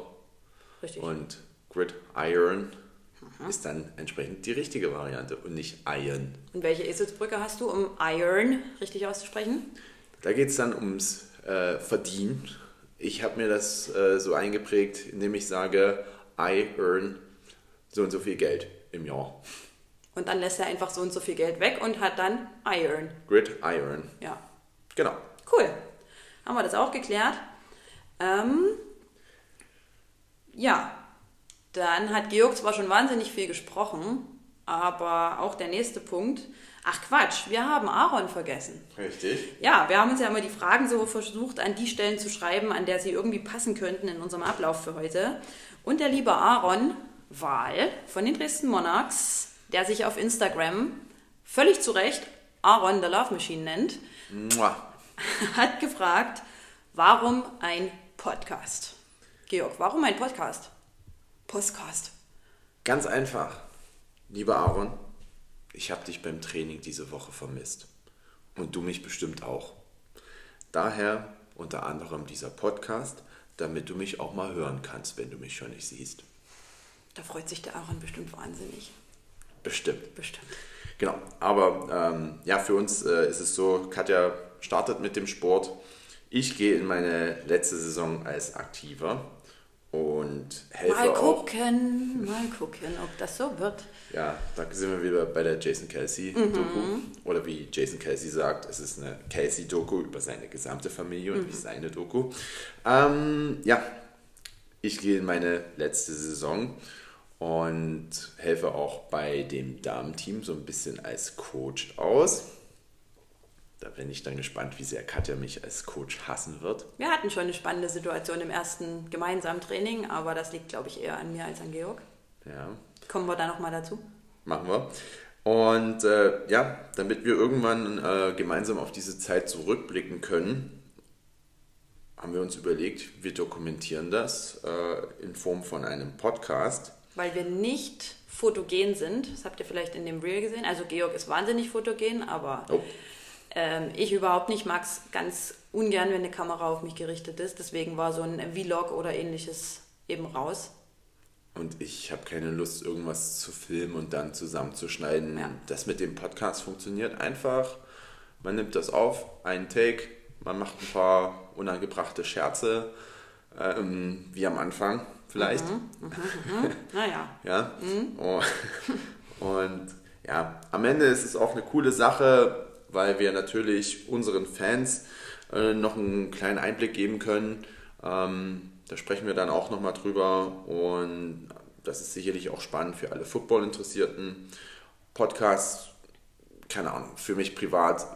Richtig. und Gridiron ist dann entsprechend die richtige Variante und nicht Iron. Und welche Eselsbrücke hast du, um Iron richtig auszusprechen? Da geht es dann ums äh, Verdienen. Ich habe mir das äh, so eingeprägt, indem ich sage, I earn so und so viel Geld im Jahr. Und dann lässt er einfach so und so viel Geld weg und hat dann Iron. Gridiron. Ja, Genau. cool. Haben wir das auch geklärt? Ähm, ja, dann hat Georg zwar schon wahnsinnig viel gesprochen, aber auch der nächste Punkt. Ach Quatsch, wir haben Aaron vergessen. Richtig. Ja, wir haben uns ja immer die Fragen so versucht, an die Stellen zu schreiben, an der sie irgendwie passen könnten in unserem Ablauf für heute. Und der liebe Aaron Wahl von den Dresden Monarchs, der sich auf Instagram völlig zu Recht Aaron the Love Machine nennt, Mua. hat gefragt, warum ein Podcast? Georg, warum ein Podcast? Podcast. Ganz einfach. Lieber Aaron, ich habe dich beim Training diese Woche vermisst. Und du mich bestimmt auch. Daher unter anderem dieser Podcast, damit du mich auch mal hören kannst, wenn du mich schon nicht siehst. Da freut sich der Aaron bestimmt wahnsinnig. Bestimmt. Bestimmt. Genau, aber ähm, ja, für uns äh, ist es so, Katja startet mit dem Sport. Ich gehe in meine letzte Saison als Aktiver und helfe mal auch. gucken, mal gucken, ob das so wird. Ja, da sind wir wieder bei der Jason Kelsey Doku. Oder wie Jason Kelsey sagt, es ist eine Kelsey Doku über seine gesamte Familie und wie seine Doku. Ähm, ja, ich gehe in meine letzte Saison und helfe auch bei dem Damenteam so ein bisschen als Coach aus. Da bin ich dann gespannt, wie sehr Katja mich als Coach hassen wird. Wir hatten schon eine spannende Situation im ersten gemeinsamen Training, aber das liegt, glaube ich, eher an mir als an Georg. Ja, Kommen wir da nochmal dazu? machen wir. Und äh, ja, damit wir irgendwann äh, gemeinsam auf diese Zeit zurückblicken können, haben wir uns überlegt, wir dokumentieren das äh, in Form von einem Podcast. Weil wir nicht fotogen sind. Das habt ihr vielleicht in dem Reel gesehen. Also Georg ist wahnsinnig fotogen, aber Oh, ähm, ich überhaupt nicht. Mag es ganz ungern, wenn eine Kamera auf mich gerichtet ist. Deswegen war so ein Vlog oder ähnliches eben raus. und ich habe keine Lust, irgendwas zu filmen und dann zusammenzuschneiden. Ja. Das mit dem Podcast funktioniert einfach. Man nimmt das auf, einen Take, man macht ein paar unangebrachte Scherze, ähm, wie am Anfang vielleicht. Naja, Ja. Oh. Und ja, am Ende ist es auch eine coole Sache, weil wir natürlich unseren Fans äh, noch einen kleinen Einblick geben können. Ähm, da sprechen wir dann auch nochmal drüber und das ist sicherlich auch spannend für alle Football-Interessierten. Podcasts, keine Ahnung, für mich privat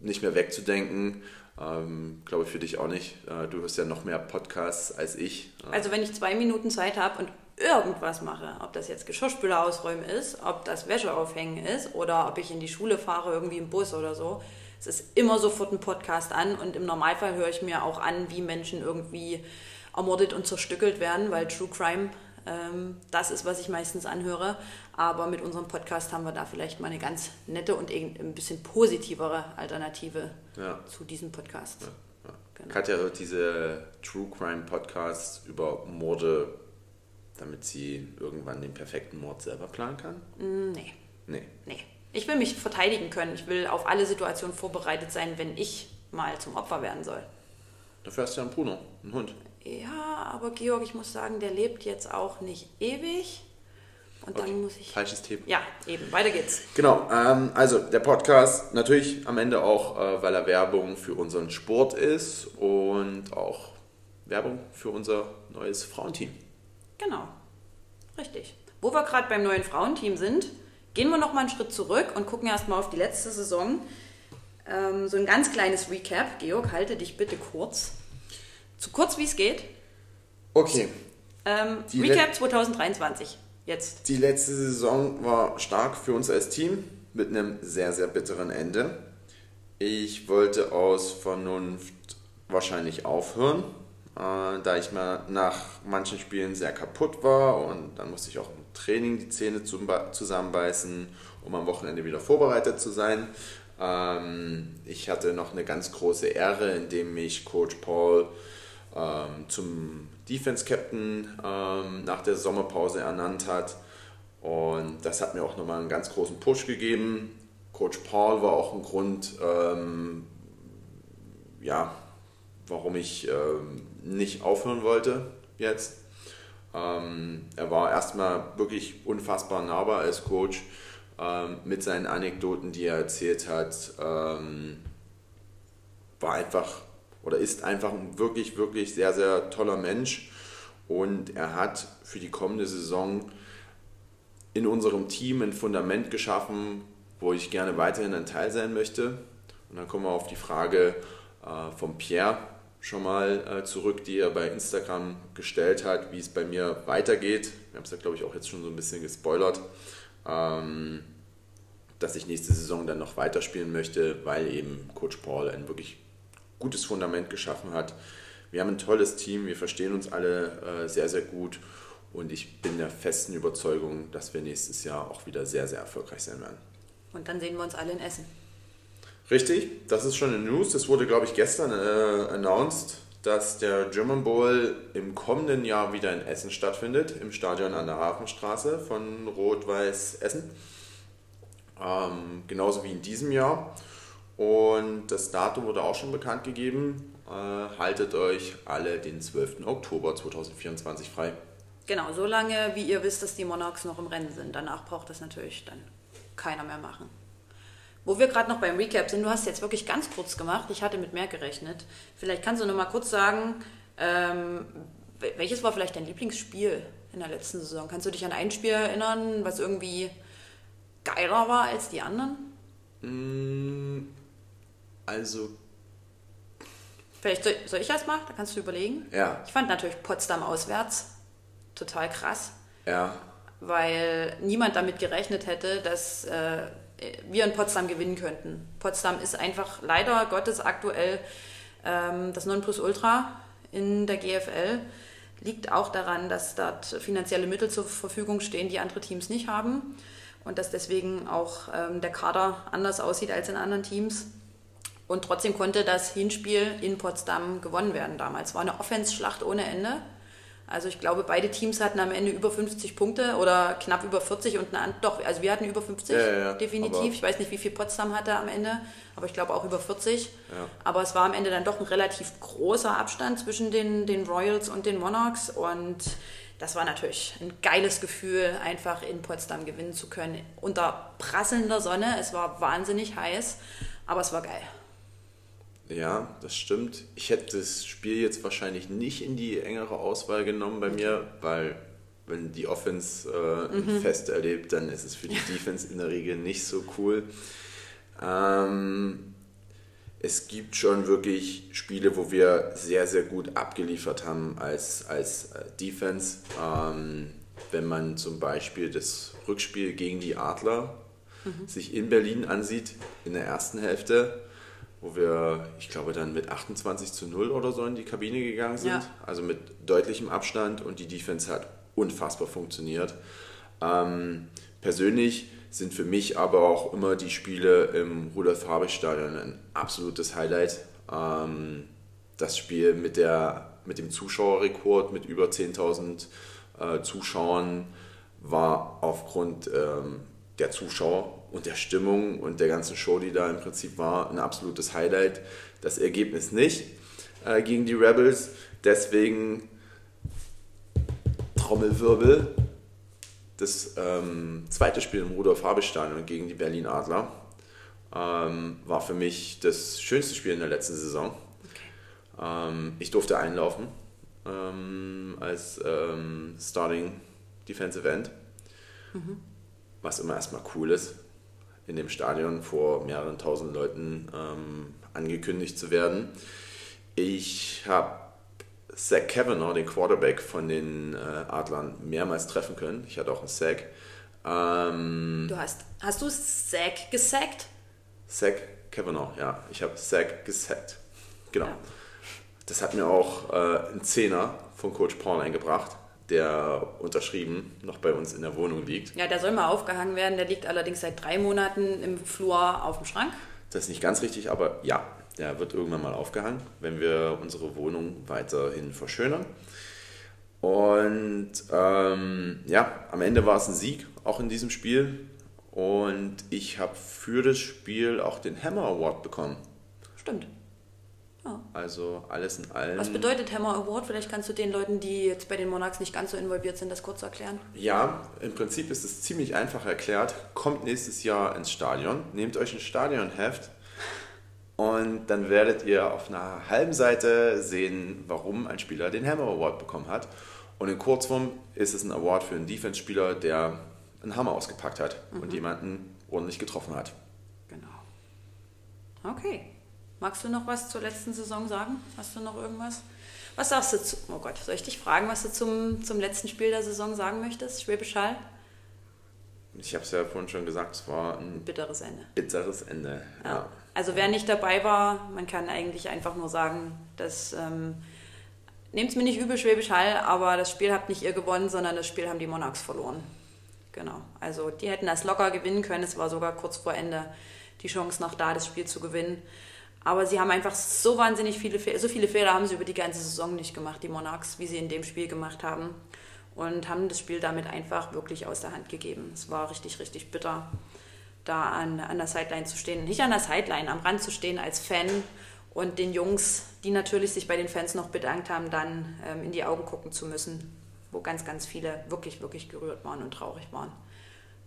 nicht mehr wegzudenken. Ähm, glaube ich für dich auch nicht. Äh, du hörst ja noch mehr Podcasts als ich. Also wenn ich zwei Minuten Zeit habe und irgendwas mache, ob das jetzt Geschirrspüler ausräumen ist, ob das Wäsche aufhängen ist oder ob ich in die Schule fahre, irgendwie im Bus oder so, es ist immer sofort ein Podcast an und im Normalfall höre ich mir auch an, wie Menschen irgendwie ermordet und zerstückelt werden, weil True Crime ähm, das ist, was ich meistens anhöre. Aber mit unserem Podcast haben wir da vielleicht mal eine ganz nette und ein bisschen positivere Alternative Ja. zu diesem Podcast. Ja. Genau. Katja hört diese True Crime Podcasts über Morde, damit sie irgendwann den perfekten Mord selber planen kann? Mm, Nee. Nee. Nee. Ich will mich verteidigen können. Ich will auf alle Situationen vorbereitet sein, wenn ich mal zum Opfer werden soll. Dafür hast du ja einen Bruno, einen Hund. Ja, aber Georg, ich muss sagen, der lebt jetzt auch nicht ewig. Und Okay. dann muss ich. Falsches Thema. Ja, eben, weiter geht's. Genau, ähm, also der Podcast natürlich am Ende auch, äh, weil er Werbung für unseren Sport ist und auch Werbung für unser neues Frauenteam. Genau. Richtig. Wo wir gerade beim neuen Frauenteam sind, gehen wir noch mal einen Schritt zurück und gucken erstmal auf die letzte Saison. Ähm, so ein ganz kleines Recap. Georg, halte dich bitte kurz. So kurz wie es geht. Okay, Ähm, Recap 2023. Jetzt. Die letzte Saison war stark für uns als Team mit einem sehr, sehr bitteren Ende. Ich wollte aus Vernunft wahrscheinlich aufhören, äh, da ich mal nach manchen Spielen sehr kaputt war und dann musste ich auch im Training die Zähne zusammenbeißen, um am Wochenende wieder vorbereitet zu sein. Ähm, ich hatte noch eine ganz große Ehre, indem mich Coach Paul ähm, zum Defense Captain ähm, nach der Sommerpause ernannt hat. Und das hat mir auch nochmal einen ganz großen Push gegeben. Coach Paul war auch ein Grund, ähm, ja, warum ich ähm, nicht aufhören wollte jetzt. Ähm, er war erstmal wirklich unfassbar nahbar als Coach ähm, mit seinen Anekdoten, die er erzählt hat. Ähm, war einfach oder ist einfach ein wirklich, wirklich sehr, sehr toller Mensch. Und er hat für die kommende Saison in unserem Team ein Fundament geschaffen, wo ich gerne weiterhin ein Teil sein möchte. Und dann kommen wir auf die Frage äh, von Pierre schon mal äh, zurück, die er bei Instagram gestellt hat, wie es bei mir weitergeht. Wir haben es ja, glaube ich, auch jetzt schon so ein bisschen gespoilert, ähm, dass ich nächste Saison dann noch weiterspielen möchte, weil eben Coach Paul ein wirklich gutes Fundament geschaffen hat. Wir haben ein tolles Team, wir verstehen uns alle äh, sehr, sehr gut und ich bin der festen Überzeugung, dass wir nächstes Jahr auch wieder sehr, sehr erfolgreich sein werden. Und dann sehen wir uns alle in Essen. Richtig, das ist schon eine News. Das wurde, glaube ich, gestern äh, announced, dass der German Bowl im kommenden Jahr wieder in Essen stattfindet, im Stadion an der Hafenstraße von Rot-Weiß Essen. Ähm, genauso wie in diesem Jahr. Und das Datum wurde auch schon bekannt gegeben. Äh, haltet euch alle den 12. Oktober 2024 frei. Genau, so lange, wie ihr wisst, dass die Monarchs noch im Rennen sind. Danach braucht das natürlich dann keiner mehr machen. Wo wir gerade noch beim Recap sind, du hast jetzt wirklich ganz kurz gemacht. Ich hatte mit mehr gerechnet. Vielleicht kannst du noch mal kurz sagen, ähm, welches war vielleicht dein Lieblingsspiel in der letzten Saison? Kannst du dich an ein Spiel erinnern, was irgendwie geiler war als die anderen? Mm, also. Vielleicht soll, soll ich das machen? Da kannst du überlegen. Ja. Ich fand natürlich Potsdam auswärts total krass. Ja. Weil niemand damit gerechnet hätte, dass äh, wir in Potsdam gewinnen könnten. Potsdam ist einfach leider Gottes aktuell ähm, das Nonplusultra in der GFL. Liegt auch daran, dass dort finanzielle Mittel zur Verfügung stehen, die andere Teams nicht haben. Und dass deswegen auch ähm, der Kader anders aussieht als in anderen Teams. Und trotzdem konnte das Hinspiel in Potsdam gewonnen werden damals. War eine Offense-Schlacht ohne Ende. Also ich glaube, beide Teams hatten am Ende über 50 Punkte oder knapp über 40 und eine, doch, also wir hatten über 50 ja, ja, ja. definitiv. Ich weiß nicht, wie viel Potsdam hatte am Ende, aber ich glaube auch über 40. Aber es war am Ende dann doch ein relativ großer Abstand zwischen den, den Royals und den Monarchs und das war natürlich ein geiles Gefühl, einfach in Potsdam gewinnen zu können. Unter prasselnder Sonne, es war wahnsinnig heiß, aber es war geil. Ja, das stimmt. Ich hätte das Spiel jetzt wahrscheinlich nicht in die engere Auswahl genommen bei mir, weil wenn die Offense äh, ein mhm. Fest erlebt, dann ist es für die Defense in der Regel nicht so cool. Ähm, es gibt schon wirklich Spiele, wo wir sehr, sehr gut abgeliefert haben als, als äh, Defense. Ähm, wenn man zum Beispiel das Rückspiel gegen die Adler mhm. sich in Berlin ansieht, in der ersten Hälfte, wo wir, ich glaube, dann mit 28 zu 0 oder so in die Kabine gegangen sind. Ja. Also mit deutlichem Abstand und die Defense hat unfassbar funktioniert. Ähm, persönlich sind für mich aber auch immer die Spiele im Rudolf-Habich-Stadion ein absolutes Highlight. Ähm, das Spiel mit, der, mit dem Zuschauerrekord mit über 10.000 äh, Zuschauern war aufgrund ähm, der Zuschauer und der Stimmung und der ganzen Show, die da im Prinzip war, ein absolutes Highlight. Das Ergebnis nicht äh, gegen die Rebels. Deswegen Trommelwirbel. Das ähm, zweite Spiel im Rudolf-Habich-Stadion gegen die Berlin Adler ähm, war für mich das schönste Spiel in der letzten Saison. Okay. Ähm, ich durfte einlaufen ähm, als ähm, Starting Defensive End. Mhm was immer erstmal cool ist, in dem Stadion vor mehreren tausend Leuten ähm, angekündigt zu werden. Ich habe Zach Kavanaugh, den Quarterback von den äh, Adlern, mehrmals treffen können. Ich hatte auch einen Sack. Ähm, du hast, hast du Zach gesackt? Zach Kavanaugh, ja. Ich habe Zach gesackt. Genau. Ja. Das hat mir auch äh, ein Zehner von Coach Paul eingebracht der unterschrieben noch bei uns in der Wohnung liegt. Ja, der soll mal aufgehangen werden. Der liegt allerdings seit drei Monaten im Flur auf dem Schrank. Das ist nicht ganz richtig, aber ja, der wird irgendwann mal aufgehangen, wenn wir unsere Wohnung weiterhin verschönern. Und ähm, ja, am Ende war es ein Sieg, auch in diesem Spiel. Und ich habe für das Spiel auch den Hammer Award bekommen. Stimmt. Ja. Also alles in allem. Was bedeutet Hammer Award? Vielleicht kannst du den Leuten, die jetzt bei den Monarchs nicht ganz so involviert sind, das kurz erklären. Ja, im Prinzip ist es ziemlich einfach erklärt. Kommt nächstes Jahr ins Stadion, nehmt euch ein Stadionheft und dann werdet ihr auf einer halben Seite sehen, warum ein Spieler den Hammer Award bekommen hat. Und in Kurzform ist es ein Award für einen Defense-Spieler, der einen Hammer ausgepackt hat mhm. und jemanden ordentlich getroffen hat. Genau. Okay. Magst du noch was zur letzten Saison sagen? Hast du noch irgendwas? Was sagst du zu, oh Gott, soll ich dich fragen, was du zum, zum letzten Spiel der Saison sagen möchtest? Schwäbisch Hall? Ich habe es ja vorhin schon gesagt, es war ein bitteres Ende. Bitteres Ende, ja. ja. Also wer nicht dabei war, man kann eigentlich einfach nur sagen, dass ähm, nehmt es mir nicht übel, Schwäbisch Hall, aber das Spiel habt nicht ihr gewonnen, sondern das Spiel haben die Monarchs verloren. Genau. Also die hätten das locker gewinnen können. Es war sogar kurz vor Ende die Chance noch da, das Spiel zu gewinnen. Aber sie haben einfach so wahnsinnig viele Fehler, so viele Fehler haben sie über die ganze Saison nicht gemacht, die Monarchs, wie sie in dem Spiel gemacht haben. Und haben das Spiel damit einfach wirklich aus der Hand gegeben. Es war richtig, richtig bitter. da an, an der Sideline zu stehen. Nicht an der Sideline, am Rand zu stehen als Fan und den Jungs, die natürlich sich bei den Fans noch bedankt haben, dann ähm, in die Augen gucken zu müssen, wo ganz, ganz viele wirklich, wirklich gerührt waren und traurig waren.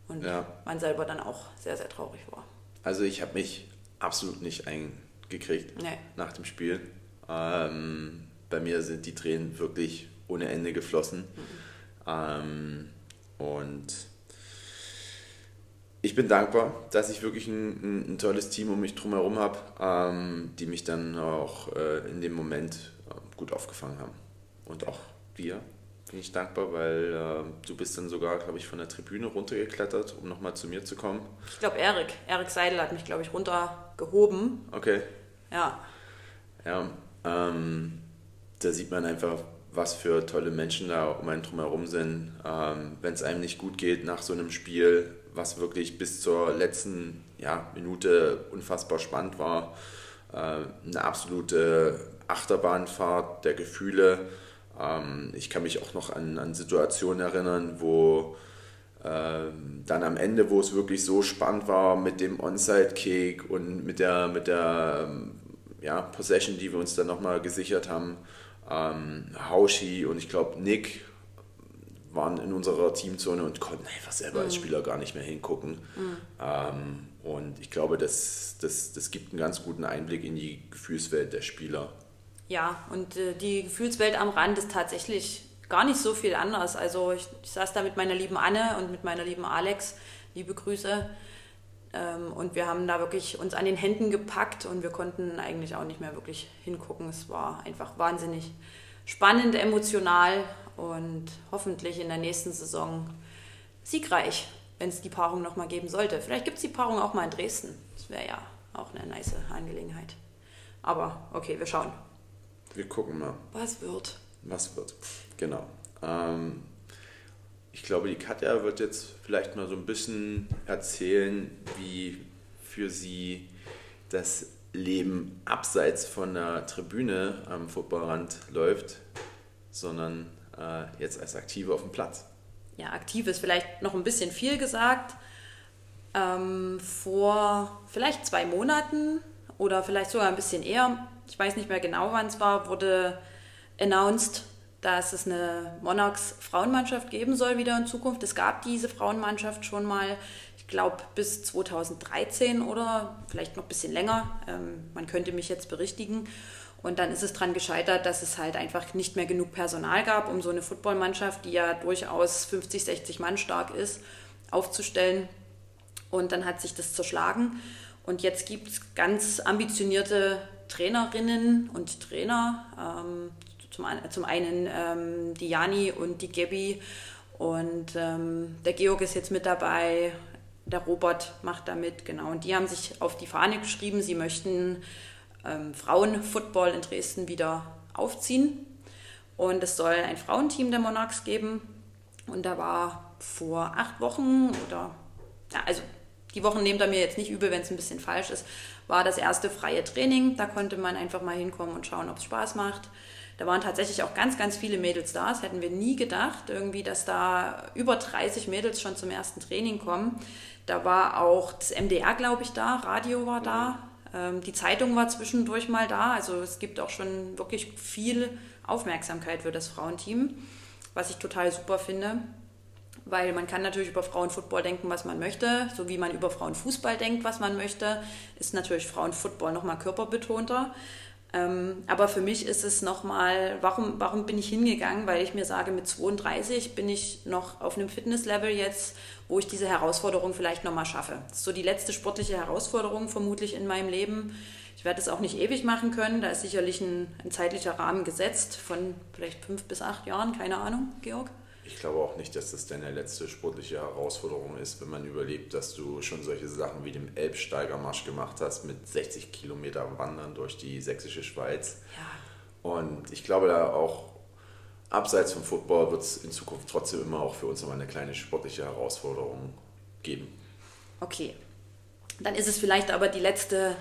Und ja. man selber dann auch sehr, sehr traurig war. Also ich habe mich absolut nicht eingekriegt nee. nach dem Spiel. Ähm, bei mir sind die Tränen wirklich ohne Ende geflossen. Mhm. Ähm, und ich bin dankbar, dass ich wirklich ein, ein, ein tolles Team um mich drumherum habe, ähm, die mich dann auch äh, in dem Moment äh, gut aufgefangen haben. Und auch dir bin ich dankbar, weil äh, du bist dann sogar, glaube ich, von der Tribüne runtergeklettert, um nochmal zu mir zu kommen. Ich glaube, Erik, Erik Seidel hat mich, glaube ich, runtergehoben. Okay. Ja. Ja, ähm, da sieht man einfach, was für tolle Menschen da um einen drumherum sind. Ähm, Wenn es einem nicht gut geht nach so einem Spiel, was wirklich bis zur letzten ja, Minute unfassbar spannend war. Äh, eine absolute Achterbahnfahrt der Gefühle. Ähm, ich kann mich auch noch an, an Situationen erinnern, wo dann am Ende, wo es wirklich so spannend war mit dem Onside-Kick und mit der, mit der ähm, ja, Possession, die wir uns dann nochmal gesichert haben. Ähm, Hauschi und ich glaube Nick waren in unserer Teamzone und konnten einfach selber mhm. als Spieler gar nicht mehr hingucken. Mhm. Ähm, und ich glaube, das, das, das gibt einen ganz guten Einblick in die Gefühlswelt der Spieler. Ja, und äh, die Gefühlswelt am Rand ist tatsächlich gar nicht so viel anders. Also ich, ich saß da mit meiner lieben Anne und mit meiner lieben Alex, liebe Grüße. Ähm, und wir haben da wirklich uns an den Händen gepackt und wir konnten eigentlich auch nicht mehr wirklich hingucken. Es war einfach wahnsinnig spannend, emotional und hoffentlich in der nächsten Saison siegreich, wenn es die Paarung nochmal geben sollte. Vielleicht gibt es die Paarung auch mal in Dresden. Das wäre ja auch eine nice Angelegenheit. Aber okay, wir schauen. Wir gucken mal. Was wird? Was wird, genau. Ähm, ich glaube, die Katja wird jetzt vielleicht mal so ein bisschen erzählen, wie für sie das Leben abseits von der Tribüne am Footballrand läuft, sondern äh, jetzt als Aktive auf dem Platz. Ja, aktiv ist vielleicht noch ein bisschen viel gesagt. Ähm, vor vielleicht zwei Monaten oder vielleicht sogar ein bisschen eher, ich weiß nicht mehr genau, wann es war, wurde announced, dass es eine Monarchs Frauenmannschaft geben soll wieder in Zukunft. Es gab diese Frauenmannschaft schon mal, ich glaube bis 2013 oder vielleicht noch ein bisschen länger. Ähm, man könnte mich jetzt berichtigen. Und dann ist es daran gescheitert, dass es halt einfach nicht mehr genug Personal gab, um so eine Footballmannschaft, die ja durchaus 50, 60 Mann stark ist, aufzustellen. Und dann hat sich das zerschlagen. Und jetzt gibt es ganz ambitionierte Trainerinnen und Trainer. Ähm, zum, zum einen ähm, die Jani und die Gabi. Und ähm, der Georg ist jetzt mit dabei. Der Robert macht da mit, genau. Und die haben sich auf die Fahne geschrieben, sie möchten ähm, Frauenfootball in Dresden wieder aufziehen. Und es soll ein Frauenteam der Monarchs geben. Und da war vor acht Wochen oder, ja, also die Wochen nehmt er mir jetzt nicht übel, wenn es ein bisschen falsch ist, war das erste freie Training. Da konnte man einfach mal hinkommen und schauen, ob es Spaß macht. Da waren tatsächlich auch ganz, ganz viele Mädels da. Das hätten wir nie gedacht, irgendwie, dass da über 30 Mädels schon zum ersten Training kommen. Da war auch das MDR, glaube ich, da, Radio war da, ähm, die Zeitung war zwischendurch mal da. Also es gibt auch schon wirklich viel Aufmerksamkeit für das Frauenteam, was ich total super finde. Weil man kann natürlich über Frauenfootball denken, was man möchte, so wie man über Frauenfußball denkt, was man möchte, ist natürlich Frauenfootball nochmal körperbetonter. Ähm, aber für mich ist es nochmal, warum, warum bin ich hingegangen? Weil ich mir sage, mit 32 bin ich noch auf einem Fitnesslevel jetzt, wo ich diese Herausforderung vielleicht nochmal schaffe. Das ist so die letzte sportliche Herausforderung vermutlich in meinem Leben. Ich werde es auch nicht ewig machen können. Da ist sicherlich ein, ein zeitlicher Rahmen gesetzt von vielleicht fünf bis acht Jahren, keine Ahnung, Georg. Ich glaube auch nicht, dass das deine letzte sportliche Herausforderung ist, wenn man überlebt, dass du schon solche Sachen wie den Elbsteigermarsch gemacht hast mit 60 Kilometer Wandern durch die sächsische Schweiz. Ja. Und ich glaube da auch, abseits vom Football wird es in Zukunft trotzdem immer auch für uns immer eine kleine sportliche Herausforderung geben. Okay. Dann ist es vielleicht aber die letzte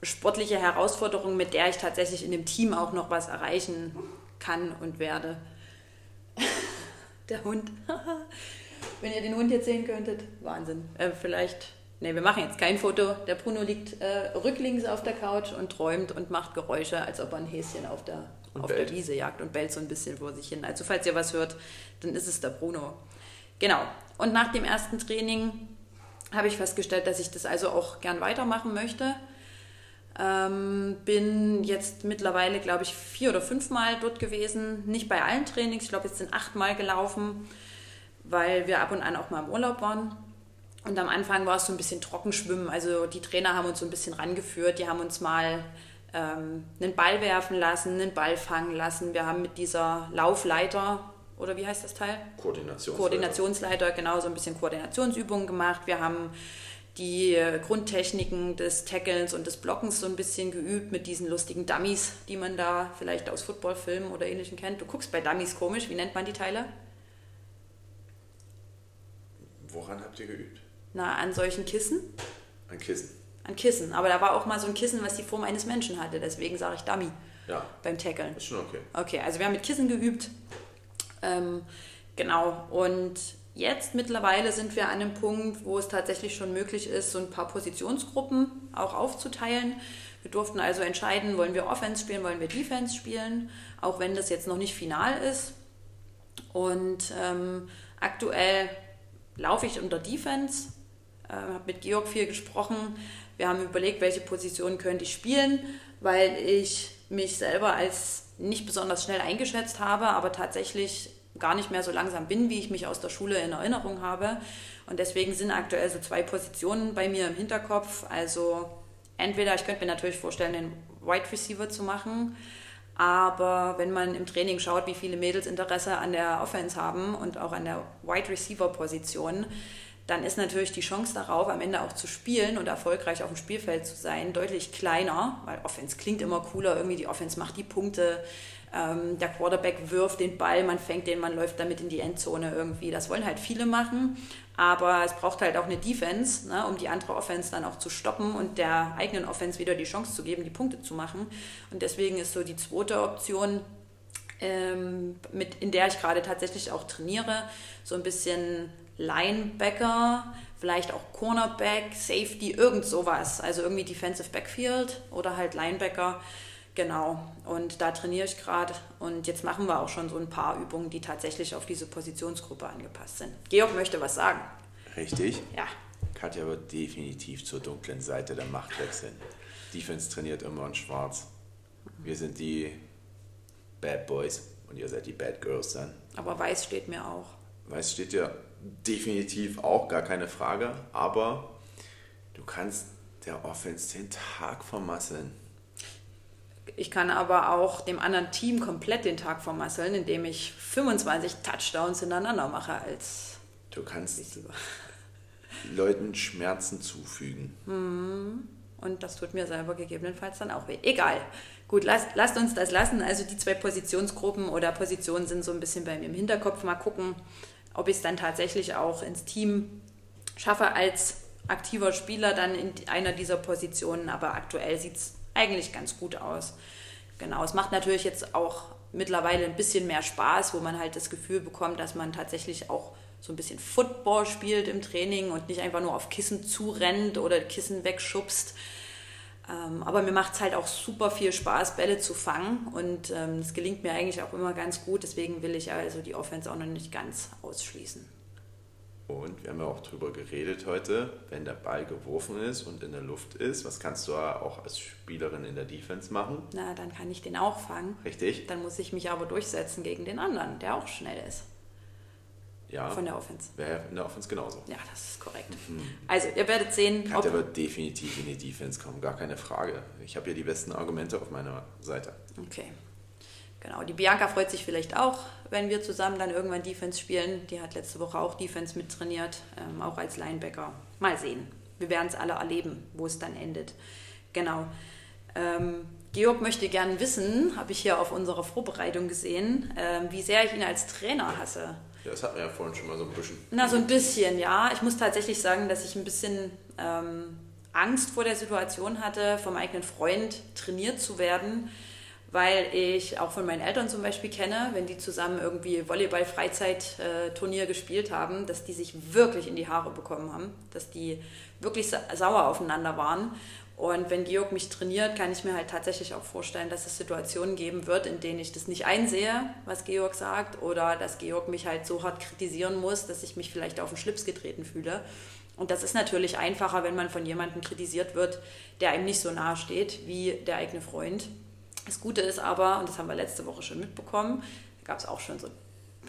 sportliche Herausforderung, mit der ich tatsächlich in dem Team auch noch was erreichen kann und werde der Hund. Wenn ihr den Hund jetzt sehen könntet, Wahnsinn. Äh, vielleicht Ne, wir machen jetzt kein Foto. Der Bruno liegt äh, rücklings auf der Couch und träumt und macht Geräusche, als ob er ein Häschen auf der, auf der Wiese jagt und bellt so ein bisschen vor sich hin. Also falls ihr was hört, dann ist es der Bruno. Genau. Und nach dem ersten Training habe ich festgestellt, dass ich das also auch gern weitermachen möchte. Ähm, bin jetzt mittlerweile, glaube ich, vier oder fünfmal dort gewesen. Nicht bei allen Trainings, ich glaube, jetzt sind achtmal gelaufen, weil wir ab und an auch mal im Urlaub waren. Und am Anfang war es so ein bisschen Trockenschwimmen. Also die Trainer haben uns so ein bisschen rangeführt. Die haben uns mal ähm, einen Ball werfen lassen, einen Ball fangen lassen. Wir haben mit dieser Laufleiter, oder wie heißt das Teil? Koordinationsleiter. Koordinationsleiter, genau, so ein bisschen Koordinationsübungen gemacht. Wir haben die äh, Grundtechniken des Tackelns und des Blockens so ein bisschen geübt mit diesen lustigen Dummies, die man da vielleicht aus Footballfilmen oder ähnlichem kennt. Du guckst bei Dummies komisch, wie nennt man die Teile? Woran habt ihr geübt? Na, an solchen Kissen. An Kissen. An Kissen. Aber da war auch mal so ein Kissen, was die Form eines Menschen hatte. Deswegen sage ich Dummy Ja, beim Tackeln. ist schon okay. Okay, also wir haben mit Kissen geübt. Ähm, genau. Und jetzt mittlerweile sind wir an einem Punkt, wo es tatsächlich schon möglich ist, so ein paar Positionsgruppen auch aufzuteilen. Wir durften also entscheiden, wollen wir Offense spielen, wollen wir Defense spielen, auch wenn das jetzt noch nicht final ist. Und ähm, aktuell laufe ich unter Defense, äh, habe mit Georg viel gesprochen. Wir haben überlegt, welche Position könnte ich spielen, weil ich mich selber als nicht besonders schnell eingeschätzt habe, aber tatsächlich gar nicht mehr so langsam bin, wie ich mich aus der Schule in Erinnerung habe. Und deswegen sind aktuell so zwei Positionen bei mir im Hinterkopf. Also entweder, ich könnte mir natürlich vorstellen, den Wide Receiver zu machen, aber wenn man im Training schaut, wie viele Mädels Interesse an der Offense haben und auch an der Wide Receiver Position, dann ist natürlich die Chance darauf, am Ende auch zu spielen und erfolgreich auf dem Spielfeld zu sein, deutlich kleiner, weil Offense klingt immer cooler, irgendwie die Offense macht die Punkte, ähm, der Quarterback wirft den Ball, man fängt den, man läuft damit in die Endzone irgendwie. Das wollen halt viele machen, aber es braucht halt auch eine Defense, ne, um die andere Offense dann auch zu stoppen und der eigenen Offense wieder die Chance zu geben, die Punkte zu machen. Und deswegen ist so die zweite Option, ähm, mit, in der ich gerade tatsächlich auch trainiere, so ein bisschen Linebacker, vielleicht auch Cornerback, Safety, irgend sowas. Also irgendwie Defensive Backfield oder halt Linebacker. Genau, und da trainiere ich gerade und jetzt machen wir auch schon so ein paar Übungen, die tatsächlich auf diese Positionsgruppe angepasst sind. Georg möchte was sagen. Richtig. Ja, Katja wird definitiv zur dunklen Seite der Macht wechseln. Defense trainiert immer in schwarz. Wir sind die Bad Boys und ihr seid die Bad Girls dann. aber weiß steht mir auch. Weiß steht ja definitiv auch, gar keine Frage. Aber du kannst der Offense den Tag vermasseln. Ich kann aber auch dem anderen Team komplett den Tag vermasseln, indem ich 25 Touchdowns hintereinander mache als Du kannst Receiver. Leuten Schmerzen zufügen. Und das tut mir selber gegebenenfalls dann auch weh. Egal. Gut, lasst, lasst uns das lassen. Also die zwei Positionsgruppen oder Positionen sind so ein bisschen bei mir im Hinterkopf. Mal gucken, ob ich es dann tatsächlich auch ins Team schaffe als aktiver Spieler dann in einer dieser Positionen. Aber aktuell sieht es eigentlich ganz gut aus. Genau, es macht natürlich jetzt auch mittlerweile ein bisschen mehr Spaß, wo man halt das Gefühl bekommt, dass man tatsächlich auch so ein bisschen Football spielt im Training und nicht einfach nur auf Kissen zurennt oder Kissen wegschubst. Ähm, aber mir macht es halt auch super viel Spaß, Bälle zu fangen und ähm, das gelingt mir eigentlich auch immer ganz gut. Deswegen will ich also die Offense auch noch nicht ganz ausschließen. Und wir haben ja auch drüber geredet heute, wenn der Ball geworfen ist und in der Luft ist, was kannst du auch als Spielerin in der Defense machen? Na, dann kann ich den auch fangen. Richtig? Dann muss ich mich aber durchsetzen gegen den anderen, der auch schnell ist Ja. von der Offense. Wäre in der Offense genauso. Ja, das ist korrekt. Also, ihr werdet sehen, ob, Katja wird definitiv in die Defense kommen, gar keine Frage. Ich habe hier die besten Argumente auf meiner Seite. Okay. Genau, die Bianca freut sich vielleicht auch, wenn wir zusammen dann irgendwann Defense spielen. Die hat letzte Woche auch Defense mittrainiert, ähm, auch als Linebacker. Mal sehen. Wir werden es alle erleben, wo es dann endet. Genau. Ähm, Georg möchte gern wissen, habe ich hier auf unserer Vorbereitung gesehen, ähm, wie sehr ich ihn als Trainer hasse. Ja, das hatten wir ja vorhin schon mal so ein bisschen. Na, so ein bisschen, ja. Ich muss tatsächlich sagen, dass ich ein bisschen ähm, Angst vor der Situation hatte, vom eigenen Freund trainiert zu werden, weil ich auch von meinen Eltern zum Beispiel kenne, wenn die zusammen irgendwie Volleyball-Freizeit-Turnier gespielt haben, dass die sich wirklich in die Haare bekommen haben, dass die wirklich sauer aufeinander waren. Und wenn Georg mich trainiert, kann ich mir halt tatsächlich auch vorstellen, dass es Situationen geben wird, in denen ich das nicht einsehe, was Georg sagt, oder dass Georg mich halt so hart kritisieren muss, dass ich mich vielleicht auf den Schlips getreten fühle. Und das ist natürlich einfacher, wenn man von jemandem kritisiert wird, der einem nicht so nahe steht wie der eigene Freund. Das Gute ist aber, und das haben wir letzte Woche schon mitbekommen, da gab es auch schon so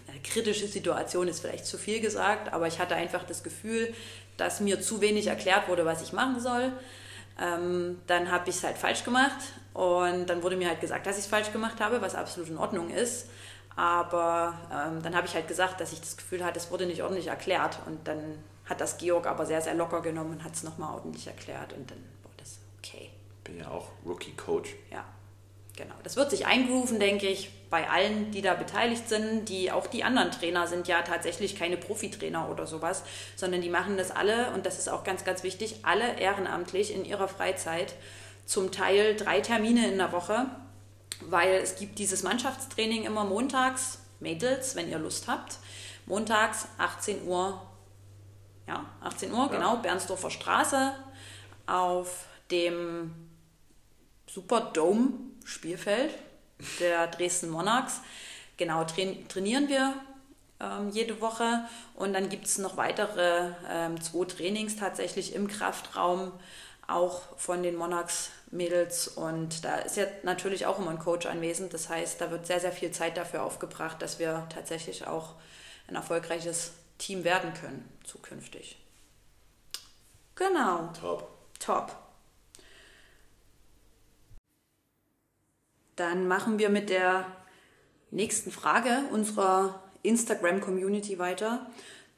eine kritische Situation, ist vielleicht zu viel gesagt, aber ich hatte einfach das Gefühl, dass mir zu wenig erklärt wurde, was ich machen soll. Ähm, dann habe ich es halt falsch gemacht und dann wurde mir halt gesagt, dass ich es falsch gemacht habe, was absolut in Ordnung ist. Aber ähm, dann habe ich halt gesagt, dass ich das Gefühl hatte, es wurde nicht ordentlich erklärt. Und dann hat das Georg aber sehr, sehr locker genommen und hat es nochmal ordentlich erklärt. Und dann war das okay. Bin ja auch Rookie-Coach. Ja. Genau, das wird sich eingrooven, denke ich, bei allen, die da beteiligt sind. Die, auch die anderen Trainer sind ja tatsächlich keine Profitrainer oder sowas, sondern die machen das alle, und das ist auch ganz, ganz wichtig, alle ehrenamtlich in ihrer Freizeit. Zum Teil drei Termine in der Woche, weil es gibt dieses Mannschaftstraining immer montags, Mädels, wenn ihr Lust habt, montags 18 Uhr, ja, 18 Uhr, ja. genau, Bernsdorfer Straße auf dem Superdome Spielfeld der Dresden Monarchs. Genau, trainieren wir ähm, jede Woche und dann gibt es noch weitere ähm, zwei Trainings tatsächlich im Kraftraum, auch von den Monarchs Mädels und da ist ja natürlich auch immer ein Coach anwesend. Das heißt, da wird sehr, sehr viel Zeit dafür aufgebracht, dass wir tatsächlich auch ein erfolgreiches Team werden können zukünftig. Genau. Top. Top. Dann machen wir mit der nächsten Frage unserer Instagram-Community weiter.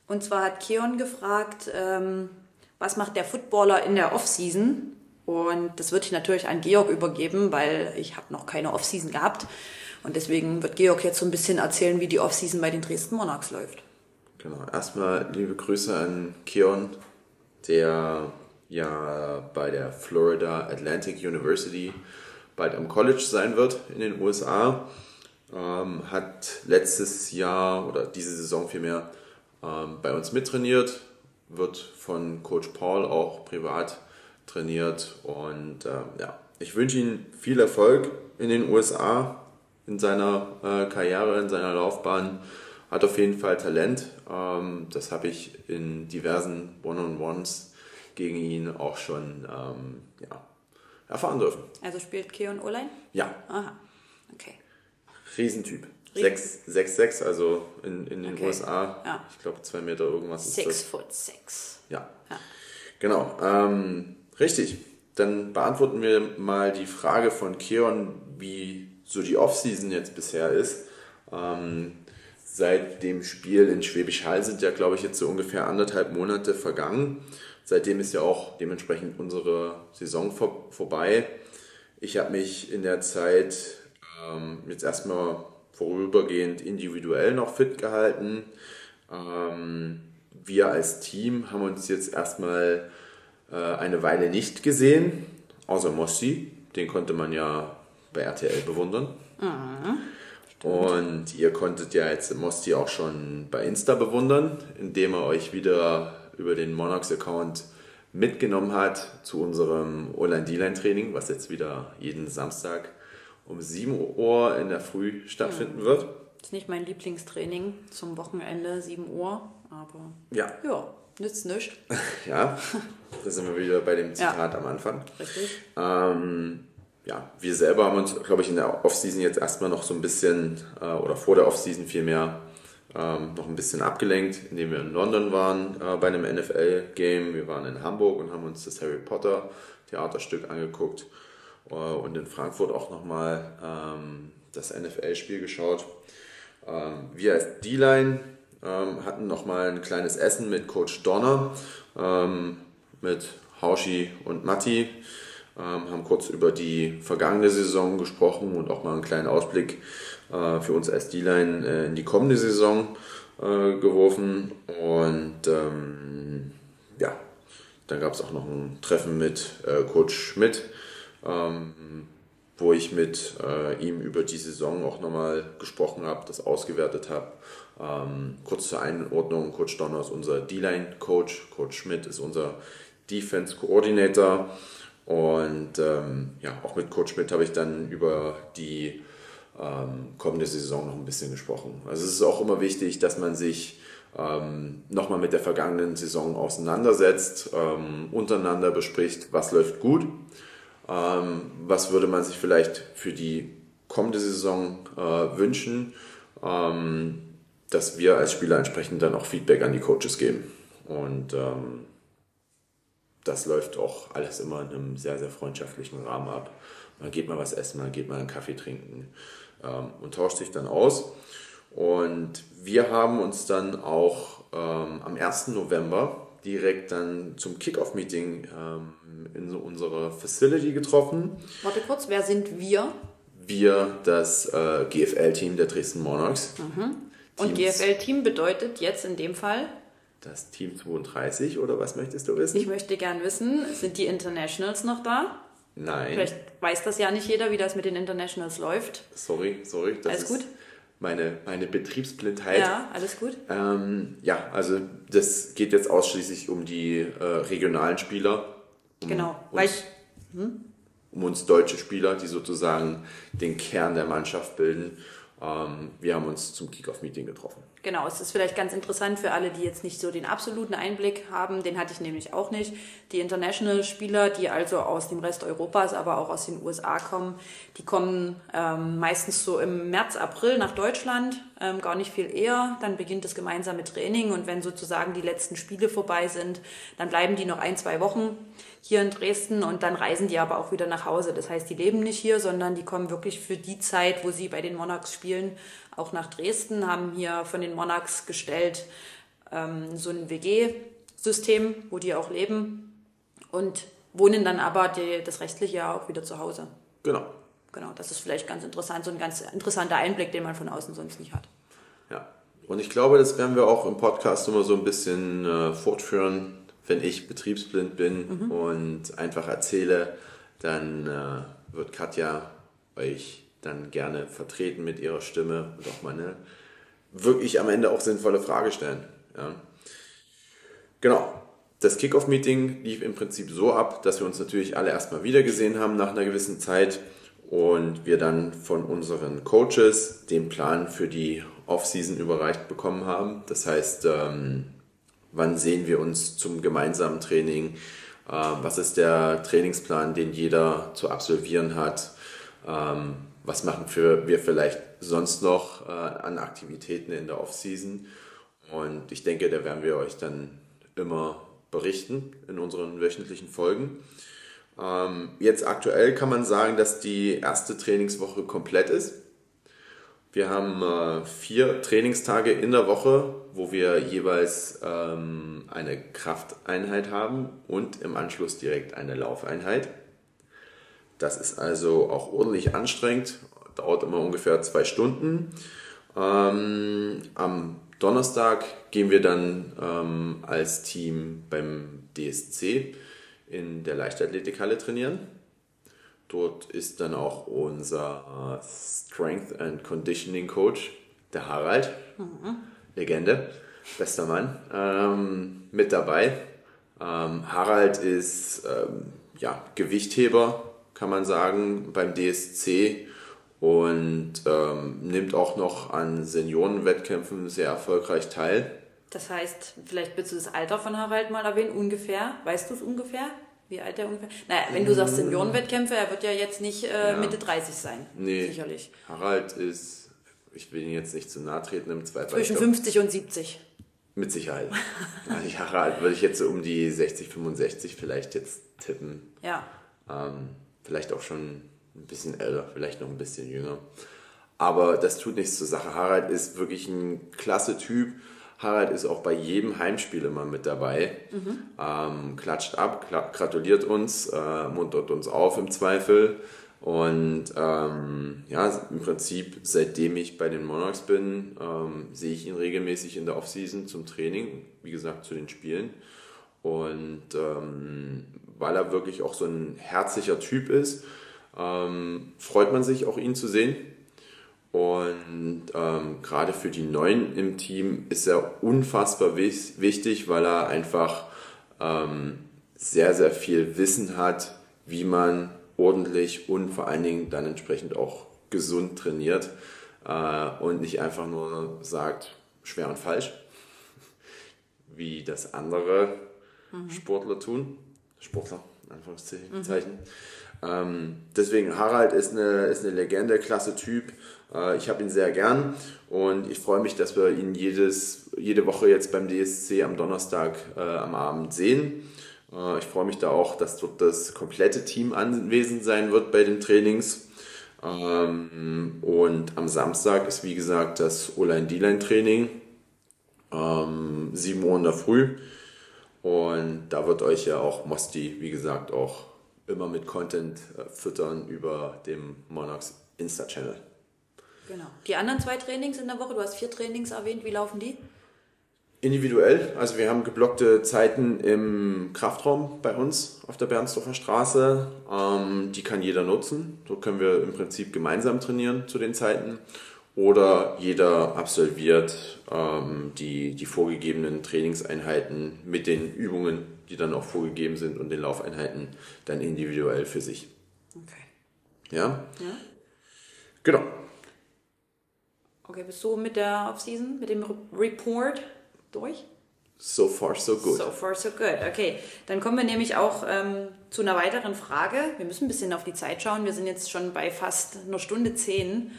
Und zwar hat Keon gefragt, ähm, was macht der Footballer in der Offseason? Und das würde ich natürlich an Georg übergeben, weil ich habe noch keine Offseason gehabt. Und deswegen wird Georg jetzt so ein bisschen erzählen, wie die Offseason bei den Dresden Monarchs läuft. Genau, erstmal liebe Grüße an Keon, der ja bei der Florida Atlantic University bald am College sein wird in den USA. Ähm, hat letztes Jahr oder diese Saison vielmehr ähm, bei uns mittrainiert, wird von Coach Paul auch privat trainiert und äh, ja, ich wünsche ihm viel Erfolg in den USA, in seiner äh, Karriere, in seiner Laufbahn. Hat auf jeden Fall Talent. Ähm, das habe ich in diversen One-on-Ones gegen ihn auch schon ähm, ja, erfahren dürfen. Also spielt Keon Olein? Ja. Aha, okay. Riesentyp. 6'6, also in, in den Okay. USA. Ja. Ich glaube, zwei Meter irgendwas ist Six das. foot six. Ja. Ja. Genau. Ähm, richtig. Dann beantworten wir mal die Frage von Keon, wie so die Offseason jetzt bisher ist. Ähm, seit dem Spiel in Schwäbisch Hall sind ja, glaube ich, jetzt so ungefähr anderthalb Monate vergangen. Seitdem ist ja auch dementsprechend unsere Saison vor, vorbei. Ich habe mich in der Zeit ähm, jetzt erstmal vorübergehend individuell noch fit gehalten. Ähm, wir als Team haben uns jetzt erstmal äh, eine Weile nicht gesehen, außer Mossi. Den konnte man ja bei RTL bewundern. Und ihr konntet ja jetzt Mosti auch schon bei Insta bewundern, indem er euch wieder über den Monarchs-Account mitgenommen hat zu unserem Online-D-Line-Training, was jetzt wieder jeden Samstag um 7 Uhr in der Früh stattfinden wird. Das ist nicht mein Lieblingstraining zum Wochenende, 7 Uhr, aber Ja, ja, nützt nichts. ja, da sind wir wieder bei dem Zitat am Anfang. Richtig. Ähm, ja, wir selber haben uns, glaube ich, in der Offseason jetzt erstmal noch so ein bisschen, äh, oder vor der Offseason vielmehr, ähm, noch ein bisschen abgelenkt, indem wir in London waren äh, bei einem NFL-Game. Wir waren in Hamburg und haben uns das Harry Potter Theaterstück angeguckt äh, und in Frankfurt auch nochmal ähm, das NFL-Spiel geschaut. Ähm, wir als D-Line ähm, hatten nochmal ein kleines Essen mit Coach Donner, ähm, mit Hauschi und Matti, ähm, haben kurz über die vergangene Saison gesprochen und auch mal einen kleinen Ausblick für uns als D-Line äh, in die kommende Saison äh, geworfen. Und ähm, ja, dann gab es auch noch ein Treffen mit äh, Coach Schmidt. Ähm, wo ich mit äh, ihm über die Saison auch nochmal gesprochen habe, das ausgewertet habe. Ähm, kurz zur Einordnung, Coach Donner ist unser D-Line-Coach, Coach Schmidt ist unser Defense-Coordinator und ähm, ja, auch mit Coach Schmidt habe ich dann über die ähm, kommende Saison noch ein bisschen gesprochen. Also es ist auch immer wichtig, dass man sich ähm, nochmal mit der vergangenen Saison auseinandersetzt, ähm, untereinander bespricht, was läuft gut, ähm, was würde man sich vielleicht für die kommende Saison äh, wünschen, ähm, dass wir als Spieler entsprechend dann auch Feedback an die Coaches geben. Und ähm, das läuft auch alles immer in einem sehr, sehr freundschaftlichen Rahmen ab. Man geht mal was essen, man geht mal einen Kaffee trinken ähm, und tauscht sich dann aus. Und wir haben uns dann auch ähm, am 1. November direkt dann zum Kickoff-Meeting ähm, in so unserer Facility getroffen. Warte kurz, wer sind wir? Wir, das äh, GFL-Team der Dresden Monarchs. Mhm. Und GFL-Team bedeutet jetzt in dem Fall? Das Team 32 oder was möchtest du wissen? Ich möchte gern wissen, sind die Internationals noch da? Nein. Vielleicht weiß das ja nicht jeder, wie das mit den Internationals läuft. Sorry, sorry. Das alles gut? Meine, meine Betriebsblindheit. Ja, alles gut. Ähm, ja, also das geht jetzt ausschließlich um die äh, regionalen Spieler. Um genau, weil ich. Hm? Um uns deutsche Spieler, die sozusagen den Kern der Mannschaft bilden. Ähm, wir haben uns zum Kickoff-Meeting getroffen. Genau, es ist vielleicht ganz interessant für alle, die jetzt nicht so den absoluten Einblick haben. Den hatte ich nämlich auch nicht. Die International-Spieler, die also aus dem Rest Europas, aber auch aus den USA kommen, die kommen ähm, meistens so im März, April nach Deutschland, ähm, gar nicht viel eher. Dann beginnt das gemeinsame Training und wenn sozusagen die letzten Spiele vorbei sind, dann bleiben die noch ein, zwei Wochen hier in Dresden und dann reisen die aber auch wieder nach Hause. Das heißt, die leben nicht hier, sondern die kommen wirklich für die Zeit, wo sie bei den Monarchs spielen, auch nach Dresden, haben hier von den Monarchs gestellt ähm, so ein WG-System, wo die auch leben und wohnen dann aber die, das restliche Jahr auch wieder zu Hause. Genau. Genau, das ist vielleicht ganz interessant, so ein ganz interessanter Einblick, den man von außen sonst nicht hat. Ja, und ich glaube, das werden wir auch im Podcast immer so ein bisschen äh, fortführen, wenn ich betriebsblind bin mhm. und einfach erzähle, dann äh, wird Katja euch dann gerne vertreten mit ihrer Stimme und auch mal eine wirklich am Ende auch sinnvolle Frage stellen. Ja. Genau. Das Kickoff-Meeting lief im Prinzip so ab, dass wir uns natürlich alle erstmal wiedergesehen haben nach einer gewissen Zeit und wir dann von unseren Coaches den Plan für die Off-Season überreicht bekommen haben. Das heißt, ähm, wann sehen wir uns zum gemeinsamen Training? Äh, was ist der Trainingsplan, den jeder zu absolvieren hat? Ähm, was machen wir vielleicht sonst noch äh, an Aktivitäten in der Off-Season? Und ich denke, da werden wir euch dann immer berichten in unseren wöchentlichen Folgen. Ähm, jetzt aktuell kann man sagen, dass die erste Trainingswoche komplett ist. Wir haben äh, vier Trainingstage in der Woche, wo wir jeweils ähm, eine Krafteinheit haben und im Anschluss direkt eine Laufeinheit. Das ist also auch ordentlich anstrengend, dauert immer ungefähr zwei Stunden. Ähm, am Donnerstag gehen wir dann ähm, als Team beim DSC in der Leichtathletikhalle trainieren. Dort ist dann auch unser Strength and Conditioning Coach, der Harald, mhm. Legende, bester Mann, ähm, mit dabei. Ähm, Harald ist ähm, ja, Gewichtheber, kann man sagen, beim DSC und ähm, nimmt auch noch an Seniorenwettkämpfen sehr erfolgreich teil. Das heißt, vielleicht willst du das Alter von Harald mal erwähnen, ungefähr. Weißt du es ungefähr? Wie alt er ungefähr? Naja, wenn du sagst Seniorenwettkämpfe, er wird ja jetzt nicht äh, ja. Mitte 30 sein. Nee. Sicherlich. Harald ist, ich will ihn jetzt nicht zu nahe treten im Zweifel. Zwischen 50 und 70. Mit Sicherheit. Jahre alt würde ich jetzt so um die 60, 65 vielleicht jetzt tippen. Ja. Ähm, vielleicht auch schon ein bisschen älter, vielleicht noch ein bisschen jünger. Aber das tut nichts zur Sache. Harald ist wirklich ein klasse Typ Harald ist auch bei jedem Heimspiel immer mit dabei, mhm. ähm, klatscht ab, gratuliert uns, äh, muntert uns auf im Zweifel. Und ähm, ja, im Prinzip, seitdem ich bei den Monarchs bin, ähm, sehe ich ihn regelmäßig in der Offseason zum Training, wie gesagt, zu den Spielen. Und ähm, weil er wirklich auch so ein herzlicher Typ ist, ähm, freut man sich auch ihn zu sehen. Und ähm, gerade für die Neuen im Team ist er unfassbar wichtig, weil er einfach ähm, sehr, sehr viel Wissen hat, wie man ordentlich und vor allen Dingen dann entsprechend auch gesund trainiert äh, und nicht einfach nur sagt, schwer und falsch, wie das andere mhm. Sportler tun. Sportler, Anführungszeichen. Mhm. Ähm, deswegen, Harald ist eine, ist eine Legende, klasse Typ. Äh, ich habe ihn sehr gern und ich freue mich, dass wir ihn jedes, jede Woche jetzt beim DSC am Donnerstag äh, am Abend sehen. Äh, ich freue mich da auch, dass dort das komplette Team anwesend sein wird bei den Trainings. Ähm, und am Samstag ist wie gesagt das O-Line-D-Line-Training. Ähm, 7 Uhr in der Früh. Und da wird euch ja auch Mosti, wie gesagt, auch immer mit Content äh, füttern über dem Monarchs Insta-Channel. Genau. Die anderen zwei Trainings in der Woche, du hast vier Trainings erwähnt, wie laufen die? Individuell, also wir haben geblockte Zeiten im Kraftraum bei uns auf der Bernsdorfer Straße. Ähm, die kann jeder nutzen. So können wir im Prinzip gemeinsam trainieren zu den Zeiten. Oder jeder absolviert ähm, die, die vorgegebenen Trainingseinheiten mit den Übungen, die dann auch vorgegeben sind und den Laufeinheiten dann individuell für sich. Okay. Ja? Ja. Genau. Okay, bist du mit der Off-Season, mit dem Report durch? So far, so good. So far, so good. Okay, dann kommen wir nämlich auch ähm, zu einer weiteren Frage. Wir müssen ein bisschen auf die Zeit schauen. Wir sind jetzt schon bei fast einer Stunde zehn.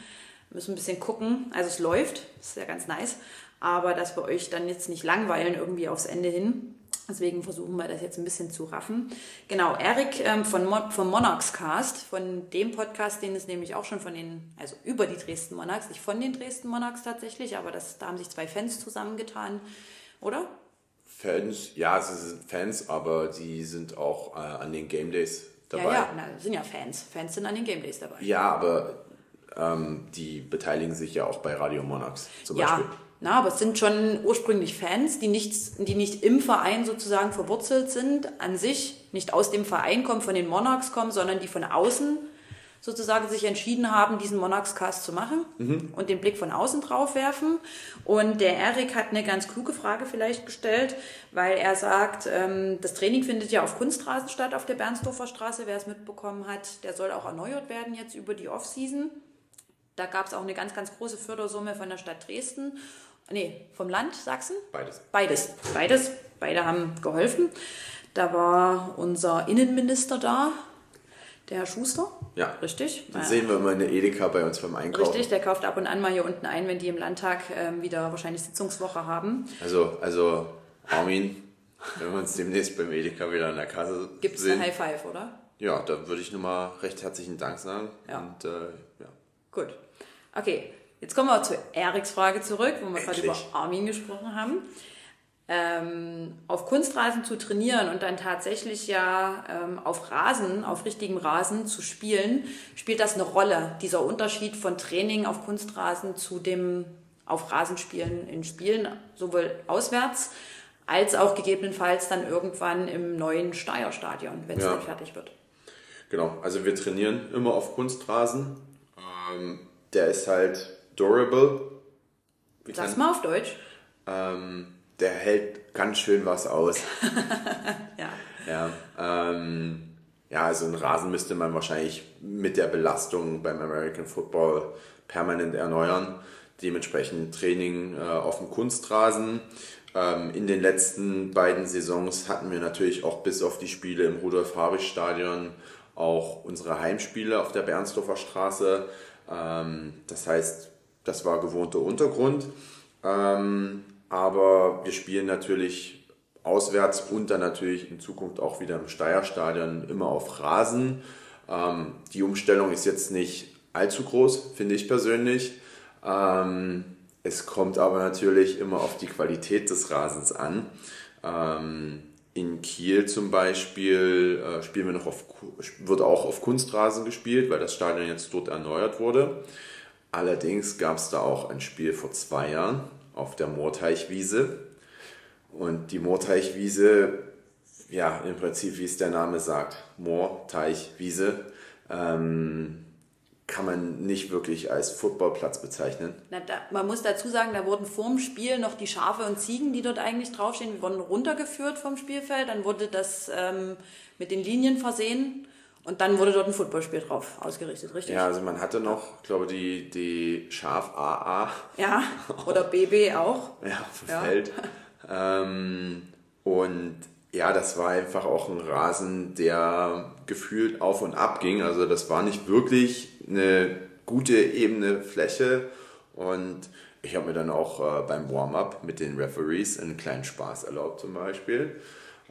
Wir müssen ein bisschen gucken. Also es läuft, das ist ja ganz nice. Aber dass wir euch dann jetzt nicht langweilen irgendwie aufs Ende hin. Deswegen versuchen wir das jetzt ein bisschen zu raffen. Genau, Erik ähm, von Mo vom Monarchs Cast, von dem Podcast, den es nämlich auch schon von den, also über die Dresden Monarchs, nicht von den Dresden Monarchs tatsächlich, aber das, da haben sich zwei Fans zusammengetan, oder? Fans, ja, sie sind Fans, aber die sind auch äh, an den Game Days dabei. Ja, ja, na, sind ja Fans. Fans sind an den Game Days dabei. Ja, aber ähm, die beteiligen sich ja auch bei Radio Monarchs zum ja, Beispiel. Na, aber es sind schon ursprünglich Fans, die nicht, die nicht im Verein sozusagen verwurzelt sind, an sich nicht aus dem Verein kommen, von den Monarchs kommen, sondern die von außen sozusagen sich entschieden haben, diesen Monarchs Cast zu machen mhm. und den Blick von außen drauf werfen. Und der Erik hat eine ganz kluge Frage vielleicht gestellt, weil er sagt, ähm, das Training findet ja auf Kunstrasen statt auf der Bernsdorfer Straße. Wer es mitbekommen hat, der soll auch erneuert werden jetzt über die Off-Season. Da gab es auch eine ganz, ganz große Fördersumme von der Stadt Dresden nee, vom Land Sachsen? Beides. Beides. Beides. Beide haben geholfen. Da war unser Innenminister da, der Herr Schuster. Ja. Richtig. Den sehen wir immer in der Edeka bei uns beim Einkaufen. Richtig, der kauft ab und an mal hier unten ein, wenn die im Landtag ähm, wieder wahrscheinlich Sitzungswoche haben. Also, also Armin, wenn wir uns demnächst beim Edeka wieder an der Kasse Gibt es eine High Five, oder? Ja, da würde ich nochmal recht herzlichen Dank sagen. Ja. Und, äh, ja. Gut. Okay, Jetzt kommen wir zu Eriks Frage zurück, wo wir gerade über Armin gesprochen haben. Ähm, auf Kunstrasen zu trainieren und dann tatsächlich ja ähm, auf Rasen, auf richtigem Rasen zu spielen, spielt das eine Rolle, dieser Unterschied von Training auf Kunstrasen zu dem auf Rasenspielen in Spielen, sowohl auswärts als auch gegebenenfalls dann irgendwann im neuen Steierstadion, wenn es ja. dann fertig wird. Genau, also wir trainieren immer auf Kunstrasen. Ähm, der ist halt durable. Sag's mal auf Deutsch. Ähm, der hält ganz schön was aus. ja. Ja, ähm, ja, also ein Rasen müsste man wahrscheinlich mit der Belastung beim American Football permanent erneuern. Dementsprechend Training äh, auf dem Kunstrasen. Ähm, in den letzten beiden Saisons hatten wir natürlich auch bis auf die Spiele im Rudolf-Habich-Stadion auch unsere Heimspiele auf der Bernsdorfer Straße. Ähm, das heißt, das war gewohnter Untergrund. Ähm, aber wir spielen natürlich auswärts und dann natürlich in Zukunft auch wieder im Steierstadion immer auf Rasen. Ähm, die Umstellung ist jetzt nicht allzu groß, finde ich persönlich. Ähm, es kommt aber natürlich immer auf die Qualität des Rasens an. Ähm, in Kiel zum Beispiel äh, spielen wir noch auf, wird auch auf Kunstrasen gespielt, weil das Stadion jetzt dort erneuert wurde. Allerdings gab es da auch ein Spiel vor zwei Jahren auf der Moorteichwiese. Und die Moorteichwiese, ja, im Prinzip, wie es der Name sagt, Moor, Teich, Wiese, ähm, kann man nicht wirklich als Footballplatz bezeichnen. Na, da, man muss dazu sagen, da wurden vorm Spiel noch die Schafe und Ziegen, die dort eigentlich draufstehen, wurden runtergeführt vom Spielfeld. Dann wurde das ähm, mit den Linien versehen und dann wurde dort ein Footballspiel drauf ausgerichtet, richtig? Ja, also man hatte noch, glaube die, die Schaf AA. Ja, oder BB auch. ja, auf dem ja. Feld. ähm, und ja, das war einfach auch ein Rasen, der gefühlt auf und ab ging. Also das war nicht wirklich eine gute ebene Fläche. Und ich habe mir dann auch äh, beim Warm-up mit den Referees einen kleinen Spaß erlaubt zum Beispiel.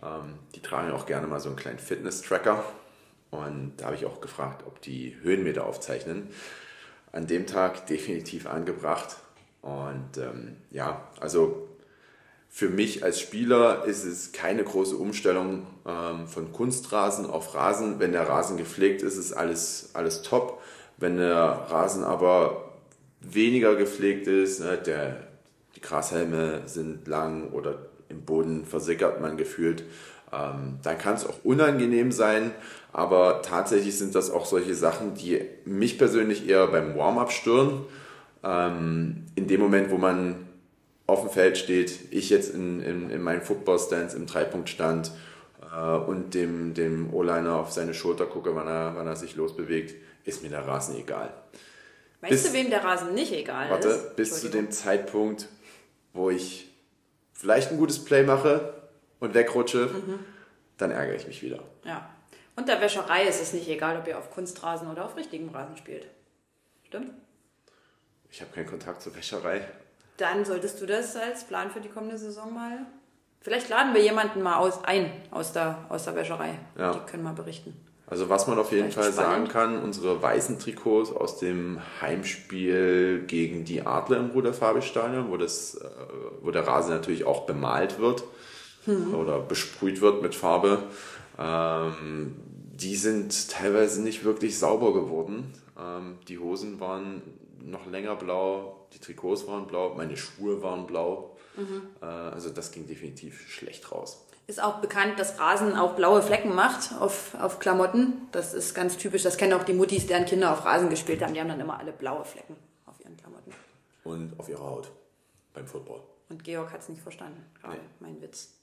Ähm, die tragen auch gerne mal so einen kleinen Fitness-Tracker. Und da habe ich auch gefragt, ob die Höhenmeter aufzeichnen. An dem Tag definitiv angebracht. Und ähm, ja, also für mich als Spieler ist es keine große Umstellung ähm, von Kunstrasen auf Rasen. Wenn der Rasen gepflegt ist, ist alles, alles top. Wenn der Rasen aber weniger gepflegt ist, ne, der, die Grashelme sind lang oder im Boden versickert man gefühlt, ähm, dann kann es auch unangenehm sein. Aber tatsächlich sind das auch solche Sachen, die mich persönlich eher beim Warm-up stören. Ähm, in dem Moment, wo man auf dem Feld steht, ich jetzt in, in, in meinen Football-Stands im Dreipunktstand äh, und dem, dem O-Liner auf seine Schulter gucke, wann er, wann er sich losbewegt, ist mir der Rasen egal. Weißt bis, du, wem der Rasen nicht egal warte, ist? Warte, bis zu dem Zeitpunkt, wo ich vielleicht ein gutes Play mache und wegrutsche, mhm. dann ärgere ich mich wieder. Ja. Und der Wäscherei ist es nicht egal, ob ihr auf Kunstrasen oder auf richtigem Rasen spielt. Stimmt? Ich habe keinen Kontakt zur Wäscherei. Dann solltest du das als Plan für die kommende Saison mal. Vielleicht laden wir jemanden mal aus, ein aus der, aus der Wäscherei. Ja. Die können mal berichten. Also was man auf jeden Fall spannend. sagen kann, unsere weißen Trikots aus dem Heimspiel gegen die Adler im Ruderfabelstadion, wo, das, äh, wo der Rasen natürlich auch bemalt wird hm. oder besprüht wird mit Farbe, ähm, die sind teilweise nicht wirklich sauber geworden. Ähm, die Hosen waren noch länger blau, die Trikots waren blau, meine Schuhe waren blau. Mhm. Äh, also das ging definitiv schlecht raus. Ist auch bekannt, dass Rasen auch blaue Flecken macht auf, auf Klamotten. Das ist ganz typisch. Das kennen auch die Muttis, deren Kinder auf Rasen gespielt haben. Die haben dann immer alle blaue Flecken auf ihren Klamotten. Und auf ihrer Haut beim Football. Und Georg hat es nicht verstanden, gerade nee. mein Witz.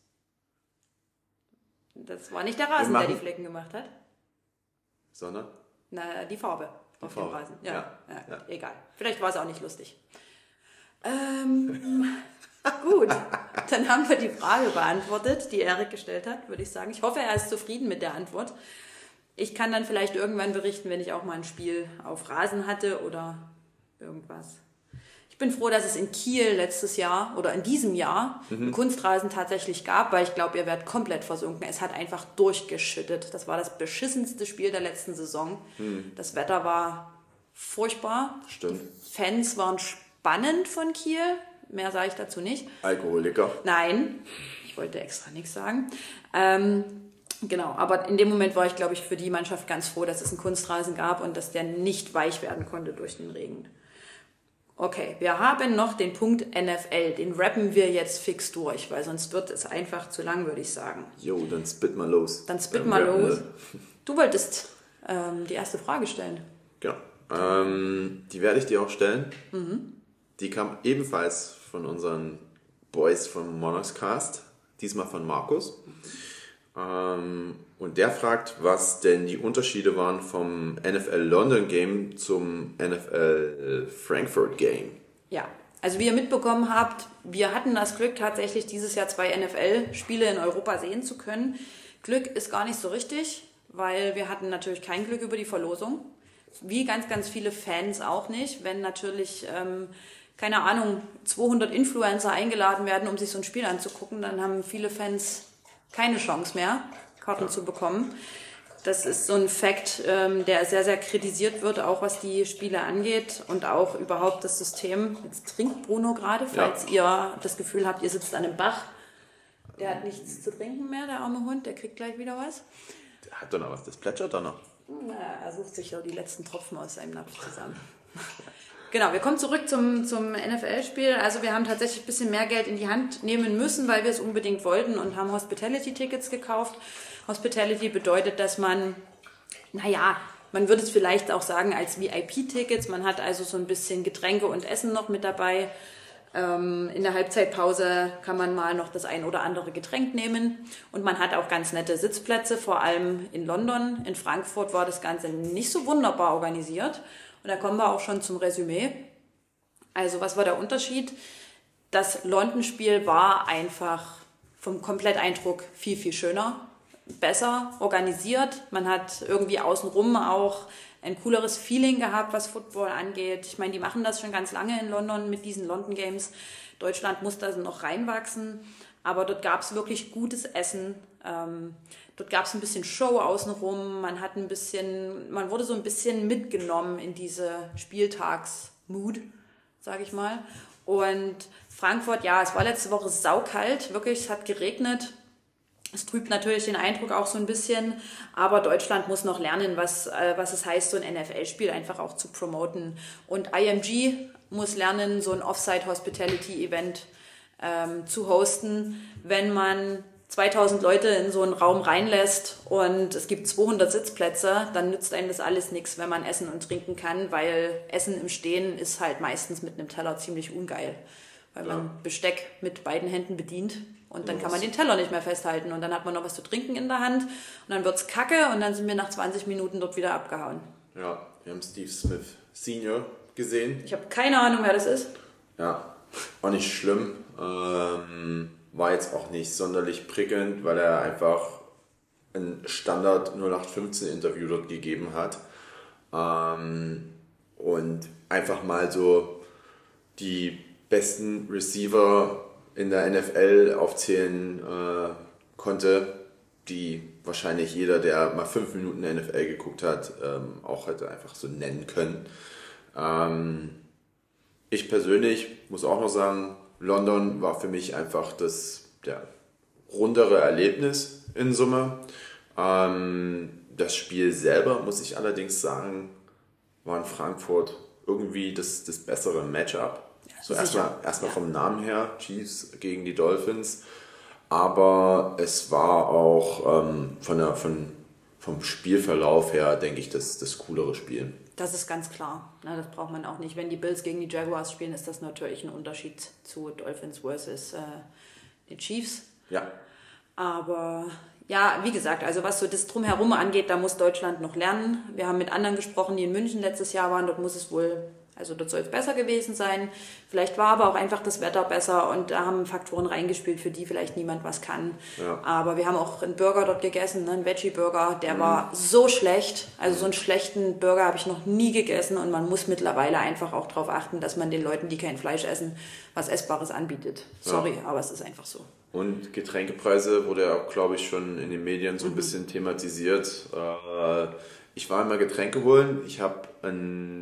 Das war nicht der Rasen, der die Flecken gemacht hat. Sondern? Na, die Farbe die auf Farbe. dem Rasen. Ja, ja. ja, egal. Vielleicht war es auch nicht lustig. Ähm, Gut, dann haben wir die Frage beantwortet, die Erik gestellt hat, würde ich sagen. Ich hoffe, er ist zufrieden mit der Antwort. Ich kann dann vielleicht irgendwann berichten, wenn ich auch mal ein Spiel auf Rasen hatte oder irgendwas. Ich bin froh, dass es in Kiel letztes Jahr oder in diesem Jahr mhm. Kunstrasen tatsächlich gab, weil ich glaube, ihr werdet komplett versunken. Es hat einfach durchgeschüttet. Das war das beschissenste Spiel der letzten Saison. Mhm. Das Wetter war furchtbar. Stimmt. Die Fans waren spannend von Kiel. Mehr sage ich dazu nicht. Alkoholiker? Nein, ich wollte extra nichts sagen. Ähm, genau, aber in dem Moment war ich, glaube ich, für die Mannschaft ganz froh, dass es einen Kunstrasen gab und dass der nicht weich werden konnte durch den Regen. Okay, wir haben noch den Punkt NFL. Den rappen wir jetzt fix durch, weil sonst wird es einfach zu lang, würde ich sagen. Jo, dann spit mal los. Dann spit mal rappen, los. Ne? Du wolltest ähm, die erste Frage stellen. Genau. Ähm, die werde ich dir auch stellen. Mhm. Die kam ebenfalls von unseren Boys vom Monarchs Cast, diesmal von Markus. Ähm, und der fragt, was denn die Unterschiede waren vom NFL London Game zum NFL Frankfurt Game. Ja, also wie ihr mitbekommen habt, wir hatten das Glück, tatsächlich dieses Jahr zwei NFL-Spiele in Europa sehen zu können. Glück ist gar nicht so richtig, weil wir hatten natürlich kein Glück über die Verlosung. Wie ganz, ganz viele Fans auch nicht, wenn natürlich ähm, keine Ahnung, 200 Influencer eingeladen werden, um sich so ein Spiel anzugucken, dann haben viele Fans keine Chance mehr, Karten zu bekommen. Das ist so ein Fakt, ähm, der sehr, sehr kritisiert wird, auch was die Spiele angeht und auch überhaupt das System. Jetzt trinkt Bruno gerade, falls ja. ihr das Gefühl habt, ihr sitzt an einem Bach. Der hat nichts zu trinken mehr, der arme Hund, der kriegt gleich wieder was. Der hat doch noch was, das plätschert doch noch. Na, er sucht sich ja die letzten Tropfen aus seinem Napf zusammen. Genau, wir kommen zurück zum, zum NFL-Spiel. Also wir haben tatsächlich ein bisschen mehr Geld in die Hand nehmen müssen, weil wir es unbedingt wollten und haben Hospitality-Tickets gekauft. Hospitality bedeutet, dass man, naja, man würde es vielleicht auch sagen als VIP-Tickets. Man hat also so ein bisschen Getränke und Essen noch mit dabei. Ähm, in der Halbzeitpause kann man mal noch das ein oder andere Getränk nehmen. Und man hat auch ganz nette Sitzplätze, vor allem in London. In Frankfurt war das Ganze nicht so wunderbar organisiert. Und da kommen wir auch schon zum Resümee. Also was war der Unterschied? Das London-Spiel war einfach vom Kompletteindruck viel, viel schöner, besser organisiert. Man hat irgendwie außenrum auch ein cooleres Feeling gehabt, was Football angeht. Ich meine, die machen das schon ganz lange in London mit diesen London Games. Deutschland muss da noch reinwachsen, aber dort gab es wirklich gutes Essen. Ähm, dort gab es ein bisschen Show außenrum. Man hat ein bisschen, man wurde so ein bisschen mitgenommen in diese Spieltagsmood, sage ich mal. Und Frankfurt, ja, es war letzte Woche saukalt, wirklich, es hat geregnet. Es trübt natürlich den Eindruck auch so ein bisschen, aber Deutschland muss noch lernen, was, äh, was es heißt, so ein NFL-Spiel einfach auch zu promoten. Und IMG muss lernen, so ein Offsite-Hospitality-Event ähm, zu hosten, wenn man 2000 Leute in so einen Raum reinlässt und es gibt 200 Sitzplätze, dann nützt einem das alles nichts, wenn man essen und trinken kann, weil Essen im Stehen ist halt meistens mit einem Teller ziemlich ungeil, weil ja. man Besteck mit beiden Händen bedient und dann kann man den Teller nicht mehr festhalten. Und dann hat man noch was zu trinken in der Hand. Und dann wird es kacke und dann sind wir nach 20 Minuten dort wieder abgehauen. Ja, wir haben Steve Smith Senior gesehen. Ich habe keine Ahnung, wer das ist. Ja, war nicht schlimm. Ähm, war jetzt auch nicht sonderlich prickelnd, weil er einfach ein Standard 0815 Interview dort gegeben hat. Ähm, und einfach mal so die besten Receiver in der NFL aufzählen äh, konnte, die wahrscheinlich jeder, der mal fünf Minuten NFL geguckt hat, ähm, auch hätte einfach so nennen können. Ähm, ich persönlich muss auch noch sagen, London war für mich einfach das der rundere Erlebnis in Summe. Ähm, das Spiel selber, muss ich allerdings sagen, war in Frankfurt irgendwie das, das bessere Matchup. So erstmal erstmal vom Namen her, Chiefs gegen die Dolphins. Aber es war auch ähm, von der, von, vom Spielverlauf her, denke ich, das, das coolere Spiel. Das ist ganz klar. Na, das braucht man auch nicht. Wenn die Bills gegen die Jaguars spielen, ist das natürlich ein Unterschied zu Dolphins versus äh, den Chiefs. Ja. Aber ja, wie gesagt, also was so das Drumherum angeht, da muss Deutschland noch lernen. Wir haben mit anderen gesprochen, die in München letztes Jahr waren. Dort muss es wohl also dort soll es besser gewesen sein. Vielleicht war aber auch einfach das Wetter besser und da haben Faktoren reingespielt, für die vielleicht niemand was kann. Ja. Aber wir haben auch einen Burger dort gegessen, ne, einen Veggie-Burger, der mhm. war so schlecht. Also so einen schlechten Burger habe ich noch nie gegessen und man muss mittlerweile einfach auch darauf achten, dass man den Leuten, die kein Fleisch essen, was Essbares anbietet. Sorry, ja. aber es ist einfach so. Und Getränkepreise wurde ja auch, glaube ich, schon in den Medien so ein mhm. bisschen thematisiert. Äh, ich war einmal Getränke holen. Ich habe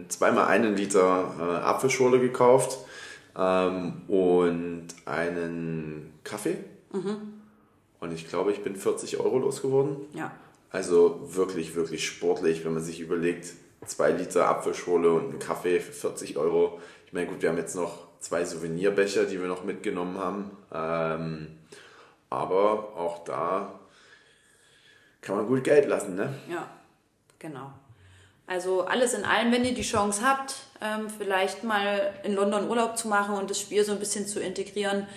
zweimal einen Liter äh, Apfelschorle gekauft ähm, und einen Kaffee. Mhm. Und ich glaube, ich bin 40 Euro losgeworden. Ja. Also wirklich, wirklich sportlich, wenn man sich überlegt, zwei Liter Apfelschorle und ein Kaffee für 40 Euro. Ich meine, gut, wir haben jetzt noch zwei Souvenirbecher, die wir noch mitgenommen haben. Ähm, aber auch da kann man gut Geld lassen, ne? Ja. Genau. Also alles in allem, wenn ihr die Chance habt, ähm, vielleicht mal in London Urlaub zu machen und das Spiel so ein bisschen zu integrieren,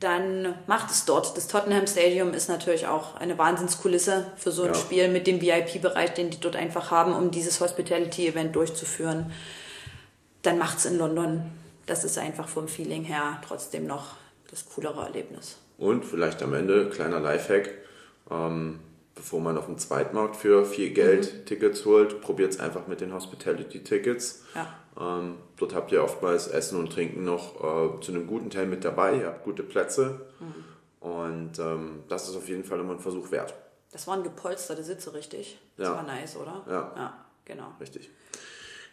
dann macht es dort. Das Tottenham Stadium ist natürlich auch eine Wahnsinnskulisse für so ein ja. Spiel mit dem VIP-Bereich, den die dort einfach haben, um dieses Hospitality-Event durchzuführen. Dann macht es in London. Das ist einfach vom Feeling her trotzdem noch das coolere Erlebnis. Und vielleicht am Ende, kleiner Lifehack, ähm, bevor man auf dem Zweitmarkt für viel Geld mhm. Tickets holt, probiert es einfach mit den Hospitality-Tickets. Ja. Ähm, dort habt ihr oftmals Essen und Trinken noch äh, zu einem guten Teil mit dabei. Ihr habt gute Plätze. Mhm. Und ähm, das ist auf jeden Fall immer ein Versuch wert. Das waren gepolsterte Sitze, richtig? Das ja. war nice, oder? Ja. Ja, genau. Richtig.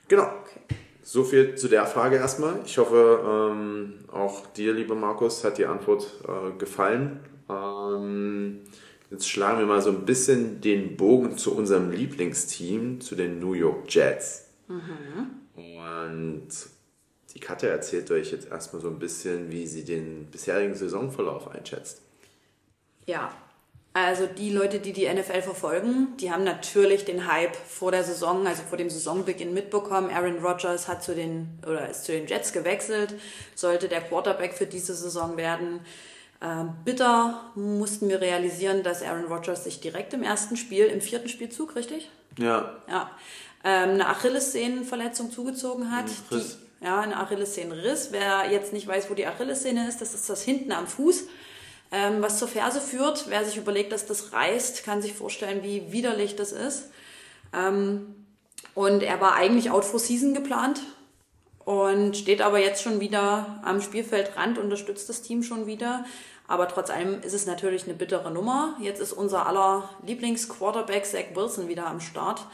Genau. Okay. So viel zu der Frage erstmal. Ich hoffe, ähm, auch dir, lieber Markus, hat die Antwort äh, gefallen. Jetzt schlagen wir mal so ein bisschen den Bogen zu unserem Lieblingsteam, zu den New York Jets. Mhm. Und die Katja erzählt euch jetzt erstmal so ein bisschen, wie sie den bisherigen Saisonverlauf einschätzt. Ja, Also die Leute, die die NFL verfolgen, die haben natürlich den Hype vor der Saison, also vor dem Saisonbeginn mitbekommen. Aaron Rodgers hat zu den oder ist zu den Jets gewechselt, sollte der Quarterback für diese Saison werden. Ähm, bitter mussten wir realisieren, dass Aaron Rodgers sich direkt im ersten Spiel, im vierten Spielzug, richtig? Ja. Ja. Ähm, eine Achillessehnenverletzung zugezogen hat. Riss. Die, ja, eine Achillessehnenriss. Wer jetzt nicht weiß, wo die Achillessehne ist, das ist das hinten am Fuß ähm, was zur Ferse führt. Wer sich überlegt, dass das reißt, kann sich vorstellen, wie widerlich das ist. Ähm, und er war eigentlich out for season geplant und steht aber jetzt schon wieder am Spielfeldrand, unterstützt das Team schon wieder. Aber trotz allem ist es natürlich eine bittere Nummer. Jetzt ist unser aller Lieblingsquarterback Zach Wilson wieder am Start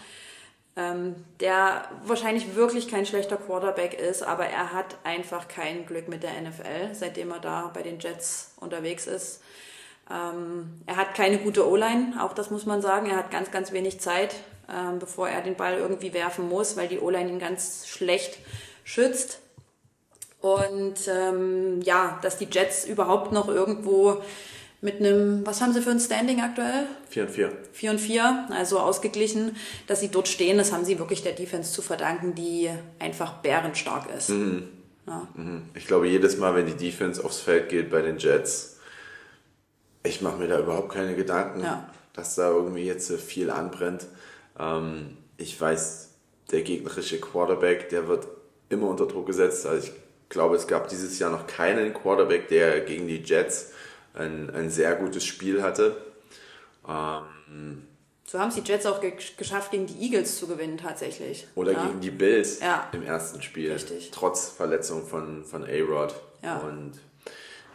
ähm, der wahrscheinlich wirklich kein schlechter Quarterback ist, aber er hat einfach kein Glück mit der NFL, seitdem er da bei den Jets unterwegs ist. Ähm, er hat keine gute O-Line, auch das muss man sagen. Er hat ganz, ganz wenig Zeit, ähm, bevor er den Ball irgendwie werfen muss, weil die O-Line ihn ganz schlecht schützt. Und ähm, ja, dass die Jets überhaupt noch irgendwo mit einem, was haben sie für ein Standing aktuell? 4 und 4. 4 und 4, also ausgeglichen, dass sie dort stehen, das haben sie wirklich der Defense zu verdanken, die einfach bärenstark ist. Mhm. Ja. Mhm. Ich glaube, jedes Mal, wenn die Defense aufs Feld geht bei den Jets, ich mache mir da überhaupt keine Gedanken, ja. dass da irgendwie jetzt viel anbrennt. Ähm, ich weiß, der gegnerische Quarterback, der wird immer unter Druck gesetzt. Also ich glaube, es gab dieses Jahr noch keinen Quarterback, der gegen die Jets ein, ein sehr gutes Spiel hatte. Ähm, so haben es die Jets auch ge geschafft, gegen die Eagles zu gewinnen tatsächlich. Oder ja. gegen die Bills ja. im ersten Spiel. Richtig. Trotz Verletzung von, von A-Rod. Ja. Und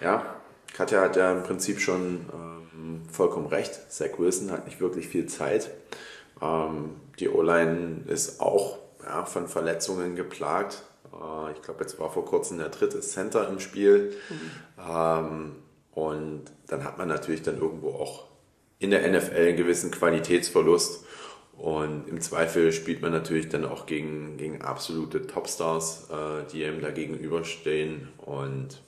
ja, Katja hat ja im Prinzip schon ähm, vollkommen recht. Zach Wilson hat nicht wirklich viel Zeit. Ähm, die O-Line ist auch ja, von Verletzungen geplagt. Äh, ich glaube, jetzt war vor kurzem der dritte Center im Spiel. Mhm. Ähm, und dann hat man natürlich dann irgendwo auch in der NFL einen gewissen Qualitätsverlust. Und im Zweifel spielt man natürlich dann auch gegen, gegen absolute Topstars, äh, die ihm da gegenüberstehen. Und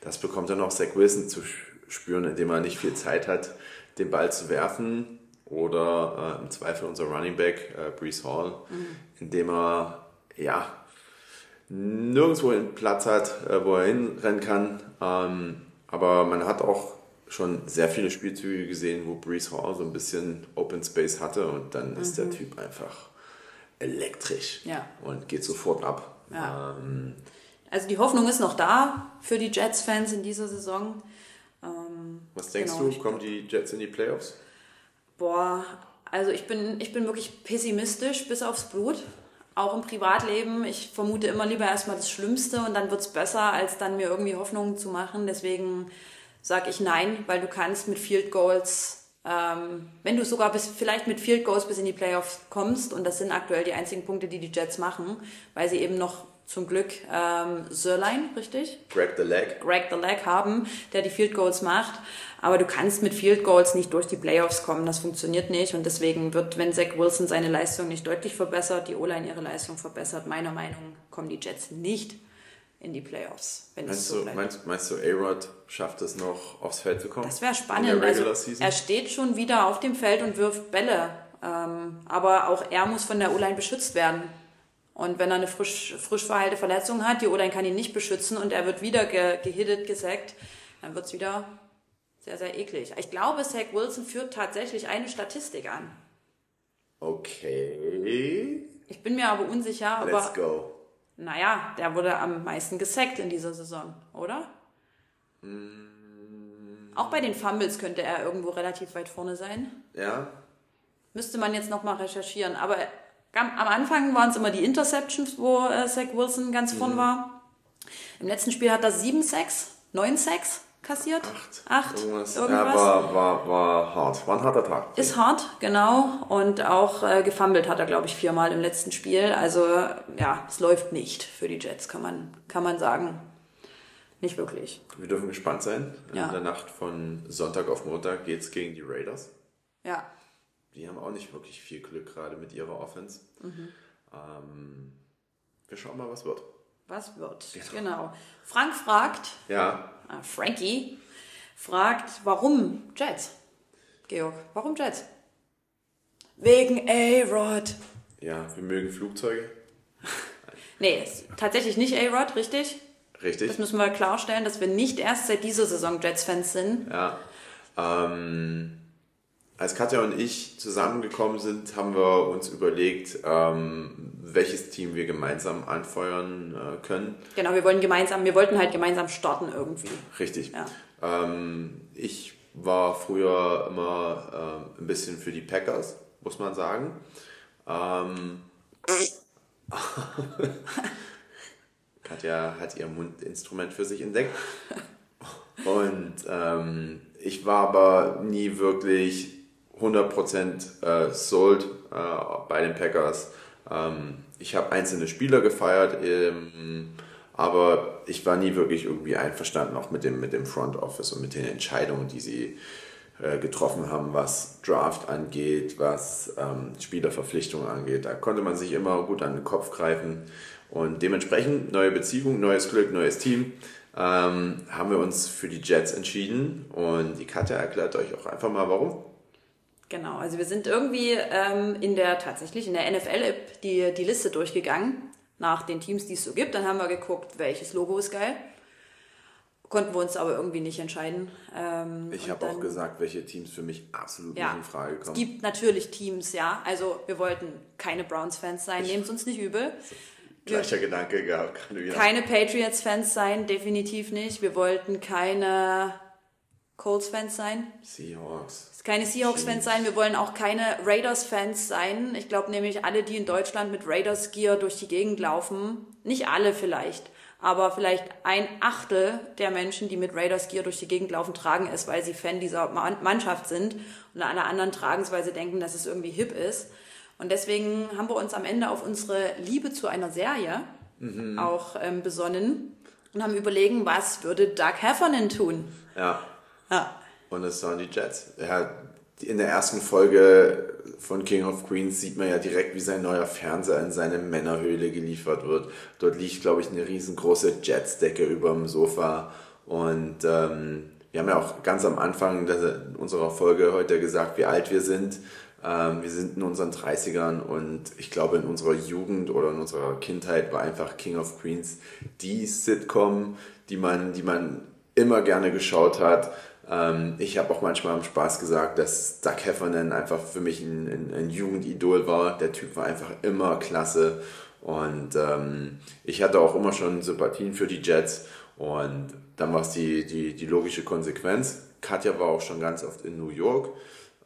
das bekommt dann auch Zach Wilson zu spüren, indem er nicht viel Zeit hat, den Ball zu werfen. Oder äh, im Zweifel unser Running Back, äh, Brees Hall, mhm. indem er ja nirgendwo einen Platz hat, äh, wo er hinrennen kann. Ähm, aber man hat auch schon sehr viele Spielzüge gesehen, wo Brees Hall so ein bisschen Open Space hatte und dann mhm. ist der mhm. Typ einfach elektrisch ja. und geht sofort ab. Ja. Ähm, also die Hoffnung ist noch da für die Jets-Fans in dieser Saison. Ähm, Was denkst genau, du, kommen die Jets in die Playoffs? Boah, also ich bin, ich bin wirklich pessimistisch bis aufs Blut auch im Privatleben, ich vermute immer lieber erstmal das Schlimmste und dann wird es besser, als dann mir irgendwie Hoffnungen zu machen. Deswegen sage ich nein, weil du kannst mit Field Goals, ähm, wenn du sogar bis, vielleicht mit Field Goals bis in die Playoffs kommst, und das sind aktuell die einzigen Punkte, die die Jets machen, weil sie eben noch zum Glück ähm, Sirlein, richtig? Greg the Leg. Greg the Leg haben, der die Field Goals macht. Aber du kannst mit Field Goals nicht durch die Playoffs kommen. Das funktioniert nicht. Und deswegen wird, wenn Zach Wilson seine Leistung nicht deutlich verbessert, die O-Line ihre Leistung verbessert, meiner Meinung nach kommen die Jets nicht in die Playoffs. Wenn meinst, so du, meinst, meinst du, A-Rod schafft es noch aufs Feld zu kommen? Das wäre spannend. Also, er steht schon wieder auf dem Feld und wirft Bälle. Ähm, aber auch er muss von der O-Line beschützt werden. Und wenn er eine frisch, frisch verheilte Verletzung hat, die O-Line kann ihn nicht beschützen und er wird wieder ge, gehittet, gesackt, dann wird es wieder sehr, sehr eklig. Ich glaube, Zach Wilson führt tatsächlich eine Statistik an. Okay. Ich bin mir aber unsicher, aber. Let's go. Naja, der wurde am meisten gesackt in dieser Saison, oder? Mm. Auch bei den Fumbles könnte er irgendwo relativ weit vorne sein. Ja. Müsste man jetzt nochmal recherchieren. Aber am Anfang waren es immer die Interceptions, wo äh, Zach Wilson ganz vorn mhm. war. Im letzten Spiel hat er 7 Sacks, 9 Sacks kassiert. Acht. Acht irgendwas. irgendwas. Ja, war, war, war hart. War ein harter Tag. Ist hart, genau. Und auch äh, gefummelt hat er, glaube ich, viermal im letzten Spiel. Also ja, es läuft nicht für die Jets, kann man, kann man sagen. Nicht wirklich. Wir dürfen gespannt sein. Ja. In der Nacht von Sonntag auf Montag geht es gegen die Raiders. Ja die haben auch nicht wirklich viel Glück gerade mit ihrer Offense. Mhm. Ähm, wir schauen mal, was wird. Was wird, genau. genau. Frank fragt, ja. Äh, Frankie fragt, warum Jets? Georg, warum Jets? Wegen A-Rod. Ja, wir mögen Flugzeuge. Nee, tatsächlich nicht A-Rod, richtig? Richtig. Das müssen wir klarstellen, dass wir nicht erst seit dieser Saison Jets-Fans sind. Ja. Ähm, als Katja und ich zusammengekommen sind, haben wir uns überlegt, ähm, welches Team wir gemeinsam anfeuern äh, können. Genau, wir wollen gemeinsam, wir wollten halt gemeinsam starten irgendwie. Richtig. Ja. Ähm, ich war früher immer äh, ein bisschen für die Packers, muss man sagen. Ähm, Katja hat ihr Mundinstrument für sich entdeckt. Und ähm, ich war aber nie wirklich 100% äh, sold äh, bei den Packers. Ähm, ich habe einzelne Spieler gefeiert, ähm, aber ich war nie wirklich irgendwie einverstanden, auch mit dem, mit dem Front Office und mit den Entscheidungen, die sie äh, getroffen haben, was Draft angeht, was ähm, Spielerverpflichtungen angeht. Da konnte man sich immer gut an den Kopf greifen. Und dementsprechend neue Beziehung, neues Glück, neues Team. Haben wir uns für die Jets entschieden und die Katja erklärt euch auch einfach mal warum. Genau, also wir sind irgendwie ähm, in der tatsächlich in der NFL-App die, die Liste durchgegangen nach den Teams, die es so gibt. Dann haben wir geguckt, welches Logo ist geil. Konnten wir uns aber irgendwie nicht entscheiden. Ähm, ich habe auch gesagt, welche Teams für mich absolut ja, nicht in Frage es kommen. gibt natürlich Teams, ja. Also wir wollten keine Browns-Fans sein, nehmt es uns nicht übel. Gleicher Gedanke gehabt. Keine Patriots-Fans sein, definitiv nicht. Wir wollten keine Colts-Fans sein. Seahawks. keine Seahawks-Fans sein, wir wollen auch keine Raiders-Fans sein. Ich glaube nämlich, alle, die in Deutschland mit Raiders-Gear durch die Gegend laufen, nicht alle vielleicht, aber vielleicht ein Achtel der Menschen, die mit Raiders-Gear durch die Gegend laufen, tragen es, weil sie Fan dieser Ma- Mannschaft sind. Und alle anderen tragen es, weil sie denken, dass es irgendwie hip ist. Und deswegen haben wir uns am Ende auf unsere Liebe zu einer Serie auch ähm, besonnen und haben überlegen, was würde Doug Heffernan tun? Ja, Ja. und es waren die Jets. Ja, in der ersten Folge von King of Queens sieht man ja direkt, wie sein neuer Fernseher in seine Männerhöhle geliefert wird. Dort liegt, glaube ich, eine riesengroße Jetsdecke über dem Sofa. Und ähm, wir haben ja auch ganz am Anfang unserer Folge heute gesagt, wie alt wir sind. Ähm, wir sind in unseren 30ern und ich glaube, in unserer Jugend oder in unserer Kindheit war einfach King of Queens die Sitcom, die man, die man immer gerne geschaut hat. Ähm, ich habe auch manchmal am Spaß gesagt, dass Doug Heffernan einfach für mich ein, ein, ein Jugendidol war. Der Typ war einfach immer klasse. Und ähm, ich hatte auch immer schon Sympathien für die Jets. Und dann war es die, die, die logische Konsequenz. Katja war auch schon ganz oft in New York.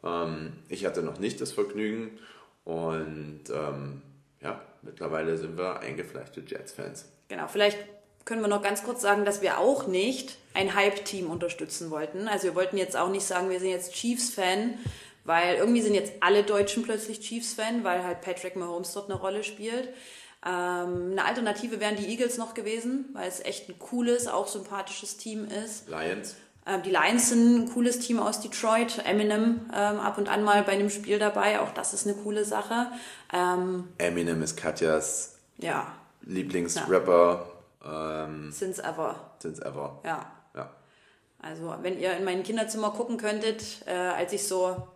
Ähm, ich hatte noch nicht das Vergnügen. Und ähm, ja, mittlerweile sind wir eingefleischte Jets-Fans. Genau, vielleicht können wir noch ganz kurz sagen, dass wir auch nicht ein Hype-Team unterstützen wollten. Also wir wollten jetzt auch nicht sagen, wir sind jetzt Chiefs-Fan, weil irgendwie sind jetzt alle Deutschen plötzlich Chiefs-Fan, weil halt Patrick Mahomes dort eine Rolle spielt. Ähm, eine Alternative wären die Eagles noch gewesen, weil es echt ein cooles, auch sympathisches Team ist. Lions. Ähm, die Lions sind ein cooles Team aus Detroit. Eminem ähm, ab und an mal bei einem Spiel dabei. Auch das ist eine coole Sache. Ähm, Eminem ist Katjas ja, Lieblingsrapper ähm, since ever. since ever. Ja. Ja. Also, wenn ihr in mein Kinderzimmer gucken könntet, äh, als ich so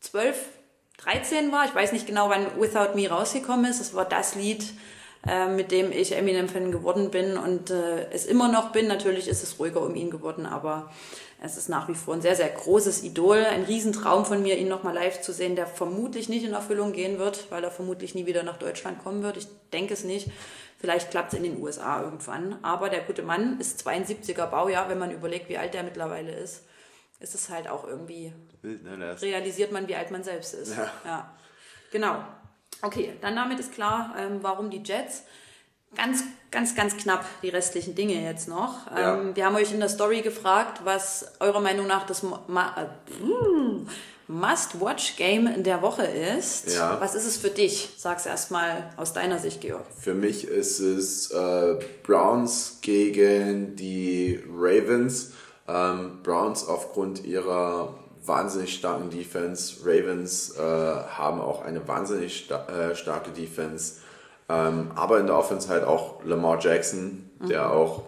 12, 13 war, ich weiß nicht genau, wann Without Me rausgekommen ist, das war das Lied, äh, mit dem ich Eminem-Fan geworden bin und äh, es immer noch bin. Natürlich ist es ruhiger um ihn geworden, aber es ist nach wie vor ein sehr, sehr großes Idol. Ein Riesentraum von mir, ihn nochmal live zu sehen, der vermutlich nicht in Erfüllung gehen wird, weil er vermutlich nie wieder nach Deutschland kommen wird. Ich denke es nicht. Vielleicht klappt es in den USA irgendwann. Aber der gute Mann ist 72er Baujahr, wenn man überlegt, wie alt der mittlerweile ist. Ist es halt auch irgendwie, Wild, ne? Das- realisiert man, wie alt man selbst ist. Ja. ja. Genau. Okay, dann damit ist klar, ähm, warum die Jets. Ganz, ganz, ganz knapp die restlichen Dinge jetzt noch. Ja. Ähm, wir haben euch in der Story gefragt, was eurer Meinung nach das Ma äh, Must-Watch-Game der Woche ist. Ja. Was ist es für dich? Sag's erstmal aus deiner Sicht, Georg. Für mich ist es äh, Browns gegen die Ravens. Ähm, Browns aufgrund ihrer wahnsinnig starken Defense. Ravens äh, haben auch eine wahnsinnig sta äh, starke Defense. Ähm, aber in der Offense halt auch Lamar Jackson, der auch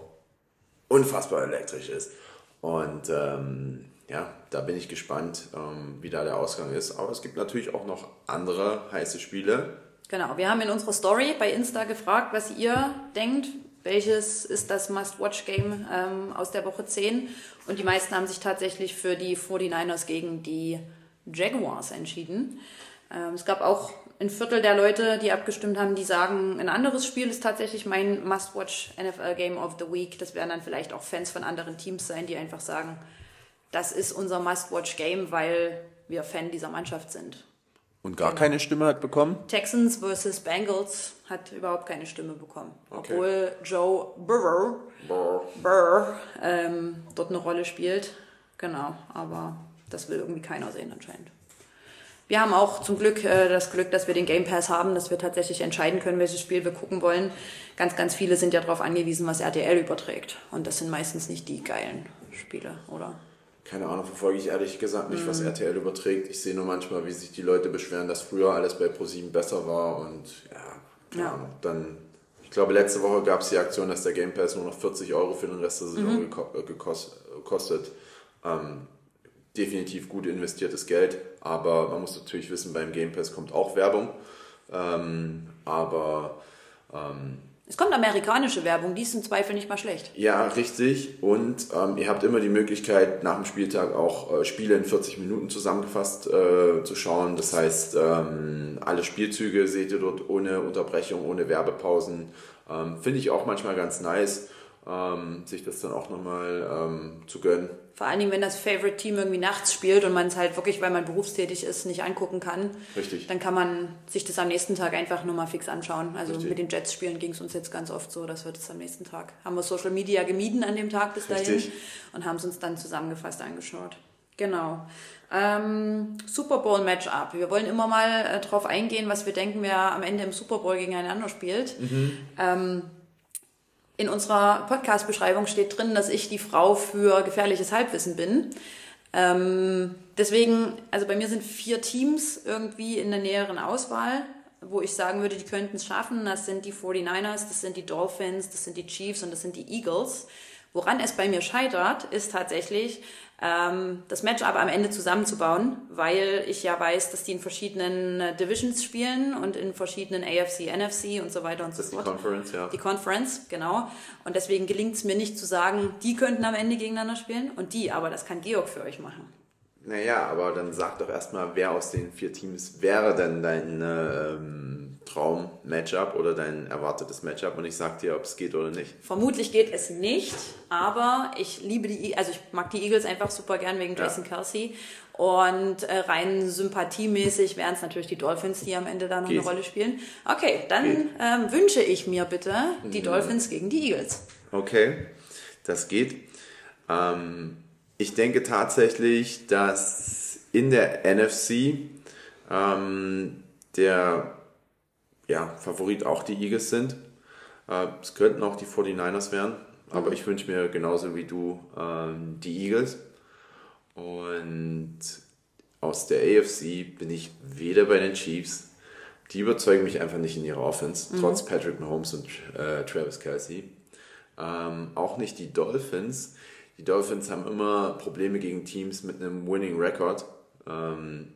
unfassbar elektrisch ist. Und ähm, ja, da bin ich gespannt, ähm, wie da der Ausgang ist. Aber es gibt natürlich auch noch andere heiße Spiele. Genau, wir haben in unserer Story bei Insta gefragt, was ihr denkt, welches ist das Must-Watch-Game ähm, aus der Woche 10. Und die meisten haben sich tatsächlich für die 49ers gegen die Jaguars entschieden. Ähm, es gab auch ein Viertel der Leute, die abgestimmt haben, die sagen, ein anderes Spiel ist tatsächlich mein Must-Watch NFL Game of the Week. Das werden dann vielleicht auch Fans von anderen Teams sein, die einfach sagen, das ist unser Must-Watch Game, weil wir Fan dieser Mannschaft sind. Und gar keine Stimme hat bekommen? Texans versus Bengals hat überhaupt keine Stimme bekommen. Okay. Obwohl Joe Burrow, Burr. Burr ähm, dort eine Rolle spielt. Genau, aber das will irgendwie keiner sehen anscheinend. Wir haben auch zum Glück äh, das Glück, dass wir den Game Pass haben, dass wir tatsächlich entscheiden können, welches Spiel wir gucken wollen. Ganz, ganz viele sind ja darauf angewiesen, was RTL überträgt. Und das sind meistens nicht die geilen Spiele, oder? Keine Ahnung, verfolge ich ehrlich gesagt nicht, mhm. was RTL überträgt. Ich sehe nur manchmal, wie sich die Leute beschweren, dass früher alles bei ProSieben besser war und ja, keine ja. Ahnung. Dann, ich glaube, letzte Woche gab es die Aktion, dass der Game Pass nur noch 40 Euro für den Rest der Saison mhm. gekostet. Ähm, definitiv gut investiertes Geld, aber man muss natürlich wissen, beim Game Pass kommt auch Werbung. Ähm, aber ähm, es kommt amerikanische Werbung, die ist im Zweifel nicht mal schlecht. Ja, richtig. Und ähm, ihr habt immer die Möglichkeit, nach dem Spieltag auch äh, Spiele in 40 Minuten zusammengefasst äh, zu schauen. Das heißt, ähm, alle Spielzüge seht ihr dort ohne Unterbrechung, ohne Werbepausen. Ähm, Finde ich auch manchmal ganz nice, ähm, sich das dann auch nochmal ähm, zu gönnen. Vor allen Dingen, wenn das Favorite Team irgendwie nachts spielt und man es halt wirklich, weil man berufstätig ist, nicht angucken kann. Richtig. Dann kann man sich das am nächsten Tag einfach nur mal fix anschauen. Also Richtig. mit den Jets spielen ging es uns jetzt ganz oft so, dass wir das am nächsten Tag haben wir Social Media gemieden an dem Tag bis dahin Richtig. und haben es uns dann zusammengefasst angeschaut. Genau. Ähm, Super Bowl Matchup. Wir wollen immer mal äh, drauf eingehen, was wir denken, wer am Ende im Super Bowl gegeneinander spielt. Mhm. Ähm, in unserer Podcast-Beschreibung steht drin, dass ich die Frau für gefährliches Halbwissen bin. Ähm, deswegen, also bei mir sind vier Teams irgendwie in der näheren Auswahl, wo ich sagen würde, die könnten es schaffen. Das sind die 49ers, das sind die Dolphins, das sind die Chiefs und das sind die Eagles. Woran es bei mir scheitert, ist tatsächlich, ähm, das Matchup am Ende zusammenzubauen, weil ich ja weiß, dass die in verschiedenen äh, Divisions spielen und in verschiedenen AFC, NFC und so weiter und so fort. Die Conference, ja. Die Conference, genau. Und deswegen gelingt es mir nicht zu sagen, die könnten am Ende gegeneinander spielen und die, aber das kann Georg für euch machen. Naja, aber dann sag doch erstmal, wer aus den vier Teams wäre denn dein ähm, Traum-Matchup oder dein erwartetes Matchup und ich sag dir, ob es geht oder nicht. Vermutlich geht es nicht, aber ich liebe die, also ich mag die Eagles einfach super gern wegen Jason ja. Kelsey und äh, rein sympathiemäßig wären es natürlich die Dolphins, die am Ende da noch geht. eine Rolle spielen. Okay, dann ähm, wünsche ich mir bitte die mhm. Dolphins gegen die Eagles. Okay, das geht. Ähm, ich denke tatsächlich, dass in der NFC ähm, der ja, Favorit auch die Eagles sind. Äh, es könnten auch die 49ers werden, aber mhm. ich wünsche mir genauso wie du ähm, die Eagles. Und aus der AFC bin ich weder bei den Chiefs, die überzeugen mich einfach nicht in ihrer Offense, mhm. trotz Patrick Mahomes und äh, Travis Kelsey. Ähm, auch nicht die Dolphins, die Dolphins haben immer Probleme gegen Teams mit einem Winning Record. Ähm,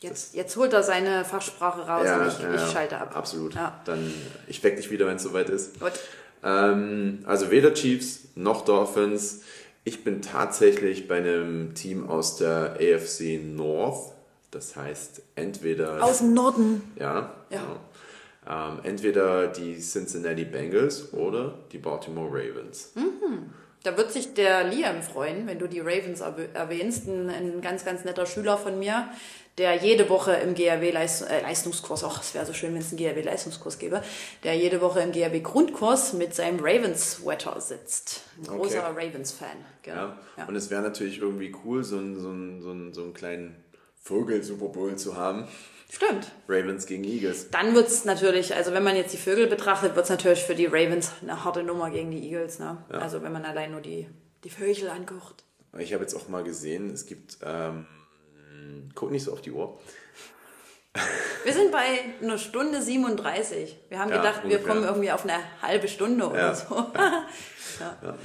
jetzt, jetzt holt er seine Fachsprache raus ja, und ich, ja, ich, schalte ab. Absolut. Ja. Dann ich weck dich wieder, wenn es soweit ist. Gut. Ähm, also weder Chiefs noch Dolphins. Ich bin tatsächlich bei einem Team aus der AFC North. Das heißt entweder. Aus dem Norden. Ja. ja. Genau. Ähm, entweder die Cincinnati Bengals oder die Baltimore Ravens. Mhm. Da wird sich der Liam freuen, wenn du die Ravens erwähnst. Ein, ein ganz, ganz netter Schüler von mir, der jede Woche im GRW-Leistungskurs, äh, ach, es wäre so schön, wenn es einen GRW-Leistungskurs gäbe, der jede Woche im GRW-Grundkurs mit seinem Ravens-Sweater sitzt. Ein okay. großer Ravens-Fan. Ja. ja. Und es wäre natürlich irgendwie cool, so einen, so einen, so einen, so einen kleinen Vogel-Super Bowl zu haben. Stimmt. Ravens gegen Eagles. Dann wird es natürlich, also wenn man jetzt die Vögel betrachtet, wird es natürlich für die Ravens eine harte Nummer gegen die Eagles. Ne? Ja. Also wenn man allein nur die, die Vögel anguckt. Ich habe jetzt auch mal gesehen, es gibt, ähm, guck nicht so auf die Uhr. Wir sind bei einer Stunde 37. Wir haben ja, gedacht, ungefähr. wir kommen irgendwie auf eine halbe Stunde oder ja. so.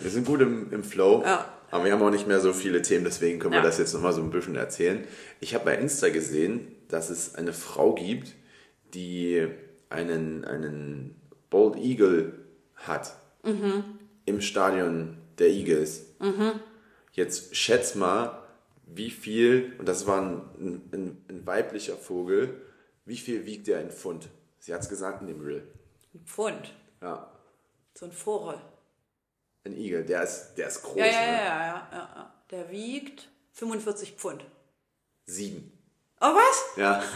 wir sind gut im, im Flow. Aber wir haben auch nicht mehr so viele Themen, deswegen können wir das jetzt nochmal so ein bisschen erzählen. Ich habe bei Insta gesehen, dass es eine Frau gibt, die einen, einen Bold Eagle hat im Stadion der Eagles. Jetzt schätz mal, wie viel, und das war ein, ein, ein weiblicher Vogel, wie viel wiegt der in Pfund? Sie hat es gesagt in dem Reel. Ein Pfund. Ja, So ein Vogel. ein Igel, der ist, der ist groß. Ja, ja, ja, ne? ja, ja, ja, ja. Der wiegt 45 Pfund. Sieben. Oh, was? Ja.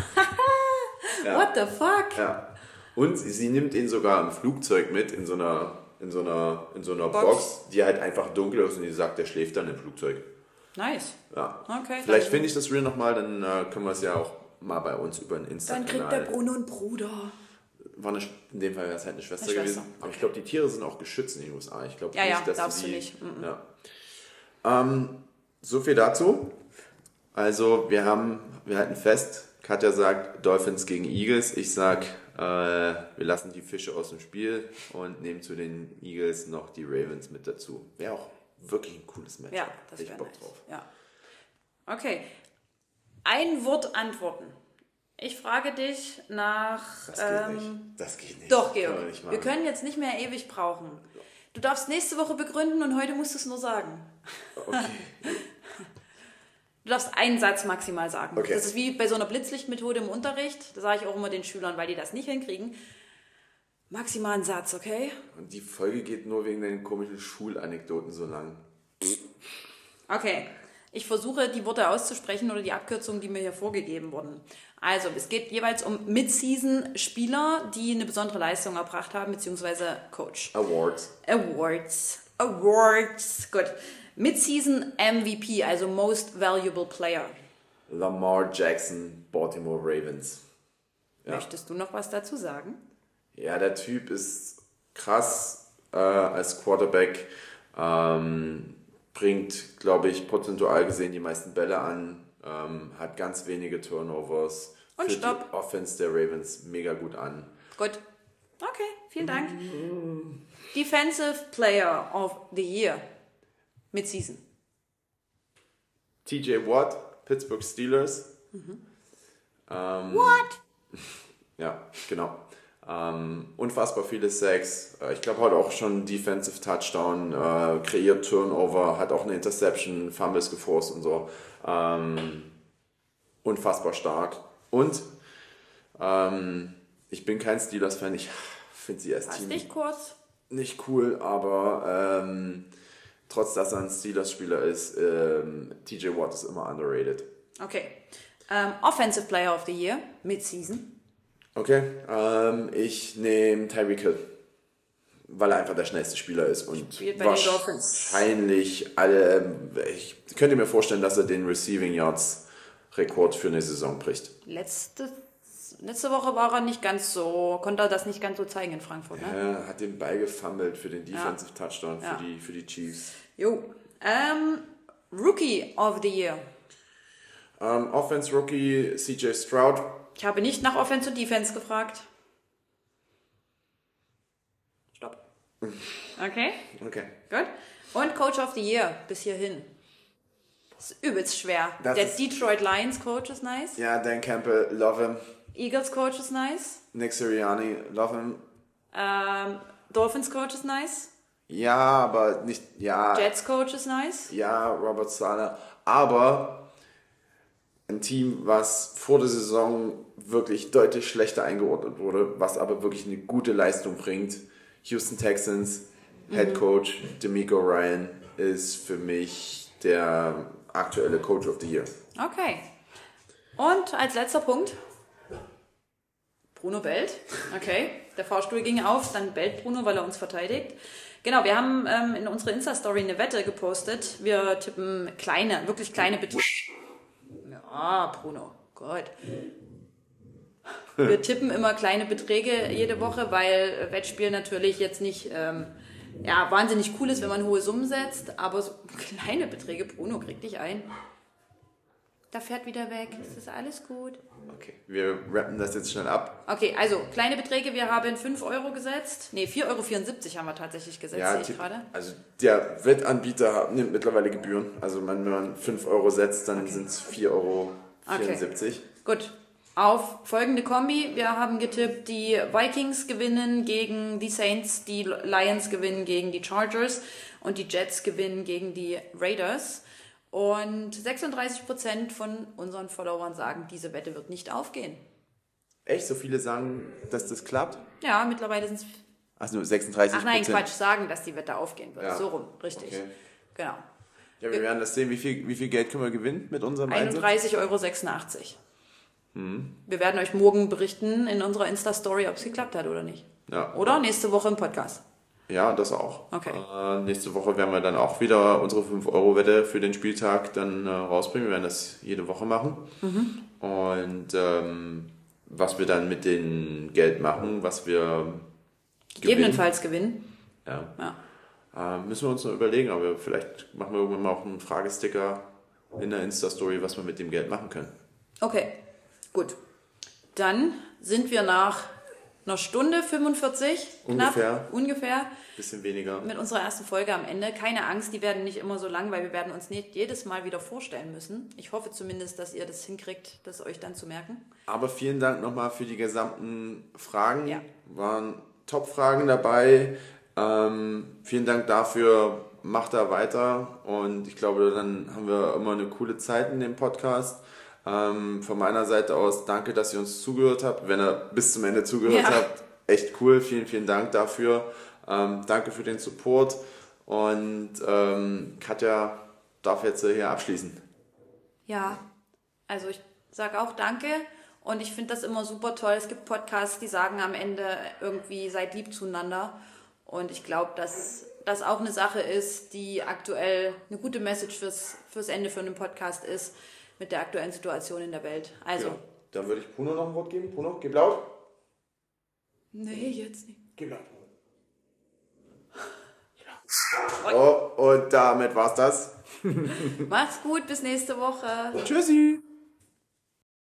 Ja. What the fuck? Ja. Und sie, sie nimmt ihn sogar im Flugzeug mit, in so einer, in so einer, in so einer Box. Box. die halt einfach dunkel ist und die sagt, der schläft dann im Flugzeug. Nice. Ja. Okay, Vielleicht dann- finde ich das Reel nochmal, dann äh, können wir es ja auch mal bei uns über den Dann Instagram. kriegt der Bruno einen Bruder. War eine, in dem Fall wäre es halt eine Schwester, Eine Schwester, gewesen. Aber okay. ich glaube, die Tiere sind auch geschützt in den USA. Ich glaube Ja, nicht, ja, dass darfst du du die, nicht. Mhm. Ja. Ähm, so viel dazu. Also wir haben, wir halten fest, Katja sagt Dolphins gegen Eagles. Ich sag, äh, wir lassen die Fische aus dem Spiel und nehmen zu den Eagles noch die Ravens mit dazu. Wäre auch wirklich ein cooles Match. Ja, das wäre nice. drauf. Ja. Okay. Ein Wort antworten. Ich frage dich nach. Das geht ähm, nicht. Das geht nicht. Doch, wir Georg. Wir machen. können jetzt nicht mehr ewig brauchen. Du darfst nächste Woche begründen und heute musst du es nur sagen. Okay. Du darfst einen Satz maximal sagen. Okay. Das ist wie bei so einer Blitzlichtmethode im Unterricht. Das sage ich auch immer den Schülern, weil die das nicht hinkriegen. Maximal einen Satz, okay? Und die Folge geht nur wegen deinen komischen Schulanekdoten so lang. Okay. Ich versuche, die Worte auszusprechen oder die Abkürzungen, die mir hier vorgegeben wurden. Also, es geht jeweils um Mid-Season-Spieler, die eine besondere Leistung erbracht haben, beziehungsweise Coach. Awards. Awards. Awards. Gut. Mid-Season MVP, also Most Valuable Player. Lamar Jackson, Baltimore Ravens. Ja. Möchtest du noch was dazu sagen? Ja, der Typ ist krass äh, als Quarterback. Ähm, bringt, glaube ich, prozentual gesehen die meisten Bälle an. Ähm, hat ganz wenige Turnovers. Und Führt stopp. die Offense der Ravens mega gut an. Gut. Okay, vielen Dank. Defensive Player of the Year. Mid-Season. TJ Watt, Pittsburgh Steelers. What? Ja, genau. Ähm, unfassbar viele Sacks. Äh, Ich glaube, heute auch schon Defensive Touchdown, äh, kreiert Turnover, hat auch eine Interception, Fumbles geforst und so. Ähm, unfassbar stark. Und ähm, ich bin kein Steelers-Fan. Ich finde sie als Was Team nicht kurz? nicht cool, aber ähm, trotz dass er ein Steelers-Spieler ist, ähm, TJ Watt ist immer underrated. Okay. Ähm, Offensive Player of the Year. Mid-Season. Okay, ähm, ich nehme Tyreek Hill, weil er einfach der schnellste Spieler ist und wahrscheinlich alle. Ich könnte mir vorstellen, dass er den Receiving Yards Rekord für eine Saison bricht. Letzte, letzte Woche war er nicht ganz so, konnte er das nicht ganz so zeigen in Frankfurt, ne? Er hat den Ball gefummelt für den Defensive Touchdown für, Ja. die, für die Chiefs. Jo. Ähm, Rookie of the Year. Ähm, Offense Rookie CJ Stroud. Ich habe nicht nach Offense und Defense gefragt. Stopp. Okay, Okay. gut. Und Coach of the Year bis hierhin. Das ist übelst schwer. Das Der Detroit Lions Coach ist nice. Ja, Dan Campbell, love him. Eagles Coach ist nice. Nick Sirianni, love him. Ähm, Dolphins Coach ist nice. Ja, aber nicht. Ja, Jets Coach ist nice. Ja, Robert Sala. Aber ein Team, was vor der Saison wirklich deutlich schlechter eingeordnet wurde, was aber wirklich eine gute Leistung bringt. Houston Texans, Head Coach D'Amico Ryan ist für mich der aktuelle Coach of the Year. Okay. Und als letzter Punkt. Bruno bellt. Okay. Der Fahrstuhl ging auf, dann bellt Bruno, weil er uns verteidigt. Genau, wir haben ähm, in unserer Insta-Story eine Wette gepostet. Wir tippen kleine, wirklich kleine Beträge. Ja, Bruno, Gott. Wir tippen immer kleine Beträge jede Woche, weil Wettspiel natürlich jetzt nicht ähm, ja, wahnsinnig cool ist, wenn man hohe Summen setzt, aber so kleine Beträge, Bruno, krieg dich ein. Da fährt wieder weg. Es ist alles gut. Okay, wir rappen das jetzt schnell ab. Okay, also kleine Beträge. Wir haben 5 Euro gesetzt. Nee, 4,74 Euro haben wir tatsächlich gesetzt, Ja, sehe ich gerade. also der Wettanbieter nimmt mittlerweile Gebühren. Also wenn man 5 Euro setzt, dann sind es 4,74 Euro. Gut. Auf folgende Kombi. Wir haben getippt, die Vikings gewinnen gegen die Saints, die Lions gewinnen gegen die Chargers und die Jets gewinnen gegen die Raiders. Und 36% von unseren Followern sagen, diese Wette wird nicht aufgehen. Echt? So viele sagen, dass das klappt? Ja, mittlerweile sind es. Also nur 36 Ach nein, Quatsch, sagen, dass die Wette aufgehen wird. Ja. So rum, richtig. Okay. Genau. Ja, wir werden das sehen. Wie viel, wie viel Geld können wir gewinnen mit unserem Einsatz? 31,86 Euro. Wir werden euch morgen berichten in unserer Insta-Story, ob es geklappt hat oder nicht. Ja. Oder nächste Woche im Podcast. Ja, das auch. Okay. Äh, nächste Woche werden wir dann auch wieder unsere 5-Euro-Wette für den Spieltag dann äh, rausbringen. Wir werden das jede Woche machen. Mhm. Und ähm, was wir dann mit dem Geld machen, was wir gewinnen, Gegebenenfalls gewinnen. ja, Ja. äh, müssen wir uns noch überlegen. Aber vielleicht machen wir irgendwann mal auch einen Fragesticker in der Insta-Story, was wir mit dem Geld machen können. Okay, gut. Dann sind wir nach einer Stunde 45, Ungefähr. knapp, ungefähr, Bisschen weniger. mit unserer ersten Folge am Ende. Keine Angst, die werden nicht immer so lang, weil wir werden uns nicht jedes Mal wieder vorstellen müssen. Ich hoffe zumindest, dass ihr das hinkriegt, das euch dann zu merken. Aber vielen Dank nochmal für die gesamten Fragen. Ja. Waren Top-Fragen dabei. Ähm, vielen Dank dafür. Macht da weiter. Und ich glaube, dann haben wir immer eine coole Zeit in dem Podcast. Ähm, von meiner Seite aus danke, dass ihr uns zugehört habt. Wenn ihr bis zum Ende zugehört Ja. habt, echt cool. Vielen, vielen Dank dafür. Ähm, danke für den Support. Und ähm, Katja darf jetzt hier abschließen. Ja, also ich sage auch Danke und ich finde das immer super toll. Es gibt Podcasts, die sagen am Ende irgendwie seid lieb zueinander und ich glaube, dass das auch eine Sache ist, die aktuell eine gute Message fürs, fürs Ende von einem Podcast ist mit der aktuellen Situation in der Welt. Also, Ja. Dann würde ich Bruno noch ein Wort geben. Bruno, gib laut. nee, jetzt nicht. Gib laut. Oh, und damit war's das. Macht's gut, bis nächste Woche. Tschüssi.